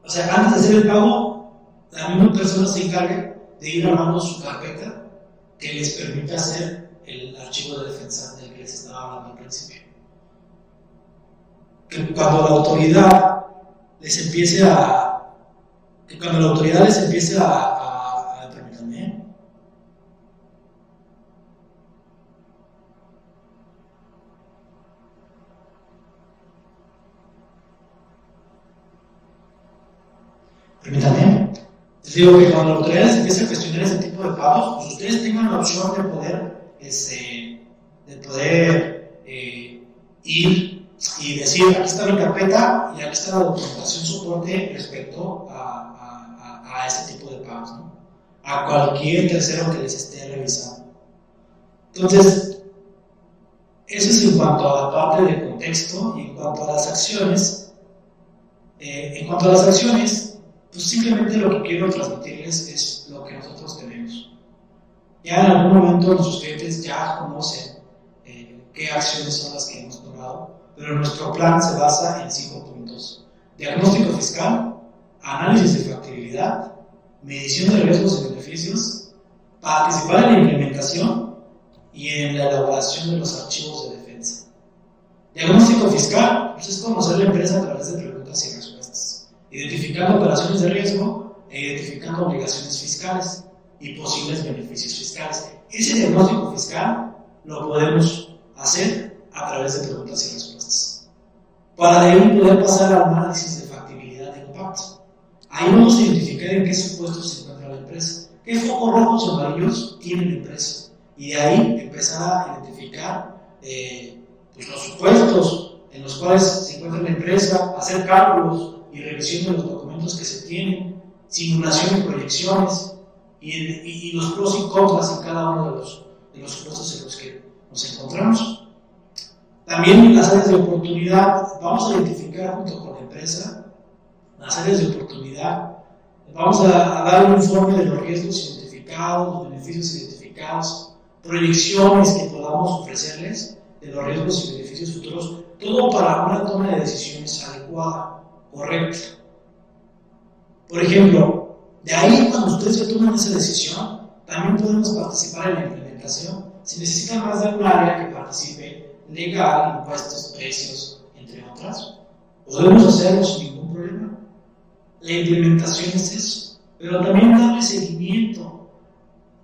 O sea, antes de hacer el pago, la misma persona se encarga de ir armando su carpeta que les permita hacer el archivo de defensa del que les estaba hablando al principio. Que cuando la autoridad les empiece a. que cuando la autoridad les empiece a, Permítanme. Les digo que cuando la autoridad empieza a cuestionar ese tipo de pagos, pues ustedes tengan la opción de poder, este, de poder eh, ir y decir, aquí está mi carpeta y aquí está la documentación soporte respecto a, a, a ese tipo de pagos, a cualquier tercero que les esté revisando. Entonces, eso es en cuanto a la parte del contexto y en cuanto a las acciones. Eh, en cuanto a las acciones, pues simplemente lo que quiero transmitirles es lo que nosotros tenemos. Ya en algún momento nuestros clientes ya conocen eh, qué acciones son las que hemos tomado, pero nuestro plan se basa en cinco puntos. Diagnóstico fiscal, análisis de factibilidad, medición de riesgos y beneficios, participar en la implementación y en la elaboración de los archivos de defensa. Diagnóstico fiscal pues es conocer la empresa a través de preguntas y respuestas, identificando operaciones de riesgo e identificando obligaciones fiscales y posibles beneficios fiscales. Ese diagnóstico fiscal lo podemos hacer a través de preguntas y respuestas. Para de ahí poder pasar al análisis de factibilidad de impacto. Ahí vamos a identificar en qué supuestos se encuentra la empresa, qué focos rojos o amarillos tiene la empresa. Y de ahí empezar a identificar eh, pues los supuestos en los cuales se encuentra la empresa, hacer cálculos y revisión de los documentos que se tienen, simulación y proyecciones, y, los pros y contras en cada uno de los, de los supuestos en los que nos encontramos. También las áreas de oportunidad, vamos a identificar junto con la empresa las áreas de oportunidad, vamos a, a dar un informe de los riesgos identificados, los beneficios identificados, proyecciones que podamos ofrecerles de los riesgos y beneficios futuros, todo para una toma de decisiones adecuada, correcta. Por ejemplo, de ahí cuando ustedes ya toman esa decisión, también podemos participar en la implementación. Si necesitan más de un área que participe, legal, impuestos, precios, entre otras, podemos hacerlo sin ningún problema. La implementación es eso, pero también darle seguimiento,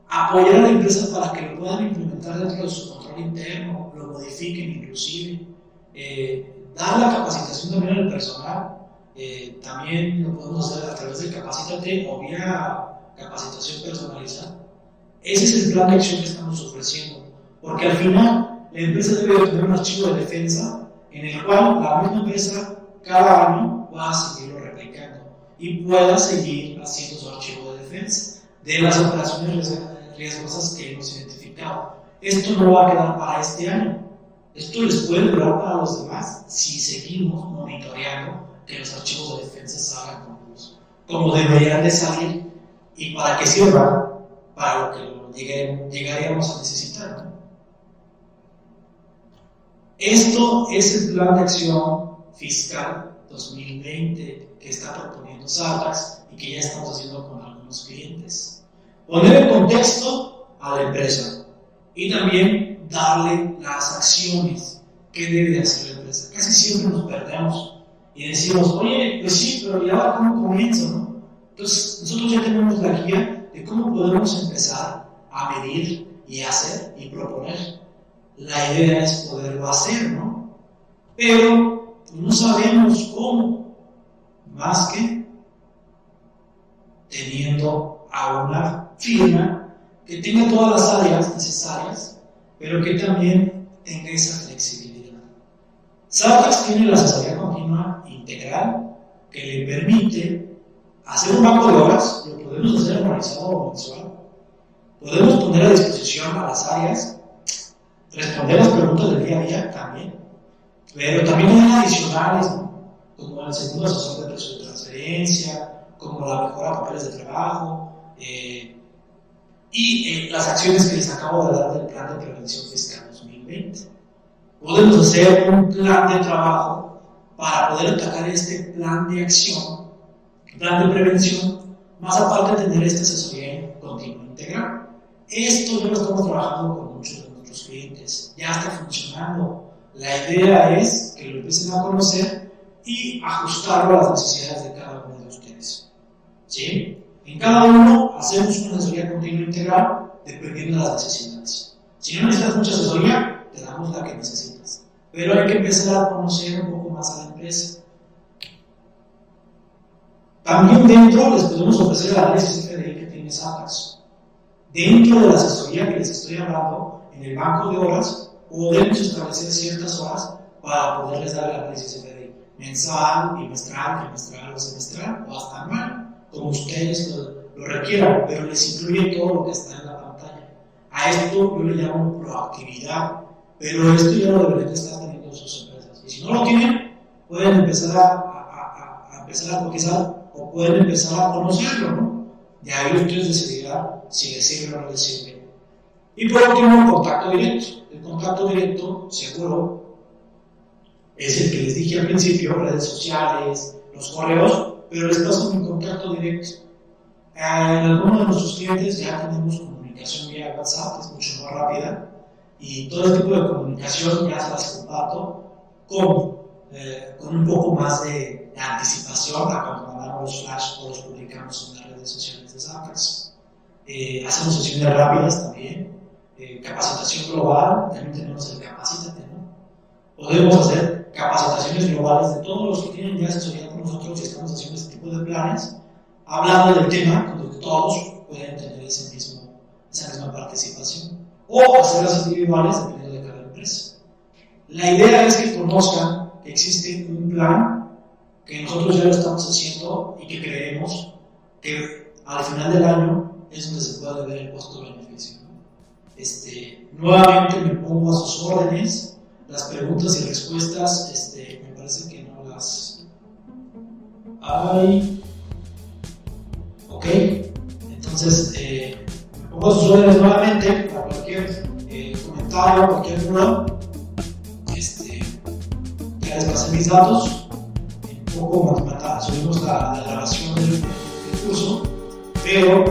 apoyar a la empresa para que lo puedan implementar dentro de su control interno, lo modifiquen inclusive, eh, dar la capacitación también al personal, eh, también lo podemos hacer a través de Capacítate o vía capacitación personalizada. Ese es el plan de acción que estamos ofreciendo, porque al final la empresa debe tener un archivo de defensa en el cual la misma empresa cada año va a seguirlo replicando y pueda seguir haciendo su archivo de defensa de las operaciones riesgosas que hemos identificado. Esto no va a quedar para este año. Esto les puede durar para los demás si seguimos monitoreando que los archivos de defensa salgan como, deberían de salir y para que sirvan para lo que llegaríamos a necesitar. Esto es el plan de acción fiscal 2020 que está proponiendo SATAX y que ya estamos haciendo con algunos clientes. Poner en contexto a la empresa y también darle las acciones que debe hacer la empresa. Casi siempre nos perdemos y decimos, oye, pues sí, pero ya cómo comienzo, no? Entonces, nosotros ya tenemos la guía de cómo podemos empezar a medir y hacer y proponer. La idea es poderlo hacer, ¿no? Pero no sabemos cómo, más que teniendo a una firma que tenga todas las áreas necesarias, pero que también tenga esa flexibilidad. SATAX tiene la asesoría continua integral que le permite hacer un banco de horas, lo podemos hacer organizado o mensual. Podemos poner a disposición a las áreas, responder las preguntas del día a día también, pero también hay adicionales, como el segundo asesor de precio de transferencia, como la mejora de papeles de trabajo, eh, y eh, las acciones que les acabo de dar del plan de prevención fiscal 2020 podemos hacer un plan de trabajo para poder atacar este plan de acción, plan de prevención, más aparte de tener esta asesoría continua integral. Esto ya lo estamos trabajando con muchos de nuestros clientes, ya está funcionando. La idea es que lo empiecen a conocer y ajustarlo a las necesidades de cada uno de ustedes. ¿Sí? En cada uno hacemos una asesoría continua integral dependiendo de las necesidades. Si no necesitas mucha asesoría, te damos la que necesitas pero hay que empezar a conocer un poco más a empresa. También dentro les podemos ofrecer el análisis FDI que tiene SATAS. Dentro de la asesoría que les estoy hablando, en el banco de horas, podemos establecer ciertas horas para poderles dar el análisis FDI. Mensal, bimestral, trimestral o semestral, o hasta anual, como ustedes lo, lo requieran, pero les incluye todo lo que está en la pantalla. A esto yo le llamo proactividad pero esto ya lo deberían estar teniendo sus empresas. Y si no lo tienen, pueden empezar a, a, a, empezar a cotizar o pueden empezar a conocerlo, ¿no? De ahí ustedes decidirán si les sirve o no les sirve. Y por último, contacto directo. El contacto directo, seguro, es el que les dije al principio, redes sociales, los correos, pero les paso mi contacto directo. En algunos de nuestros clientes ya tenemos comunicación vía WhatsApp, es mucho más rápida y todo este tipo de comunicación ya se las comparto con, eh, con un poco más de, anticipación a cuando mandamos los flash o los publicamos en las redes sociales de Zapax. Eh, hacemos sesiones rápidas también, eh, capacitación global, también tenemos el Capacítate, ¿no? Podemos hacer capacitaciones globales de todos los que tienen ya asesoría con nosotros y estamos haciendo este tipo de planes, hablando del tema, donde todos pueden tener ese mismo, esa misma participación, o hacerlas individuales dependiendo de cada empresa. La idea es que conozcan existe un plan, que nosotros ya lo estamos haciendo y que creemos que al final del año es donde se puede ver el costo-beneficio. Este, nuevamente me pongo a sus órdenes, las preguntas y respuestas, este, me parece que no las hay. Ok, entonces eh, me pongo a sus órdenes nuevamente para cualquier eh, comentario, cualquier duda. Ya les pasé mis datos, un poco más subimos la, la grabación del, del curso, pero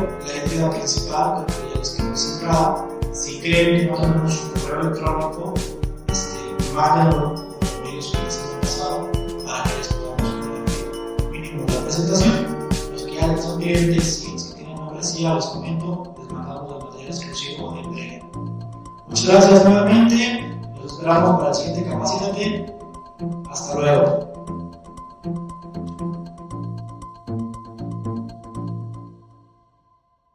la principal, que ya les quedó centrada. Si creen que no tenemos un correo electrónico, este, mándenlo por medios que les hemos pasado para que les podamos poner mínimo la presentación. Los que ya son clientes y los que tienen membresía, les comento, les mandamos el material exclusivo breve. Muchas gracias nuevamente, los esperamos para el siguiente Capacítate. Hasta luego.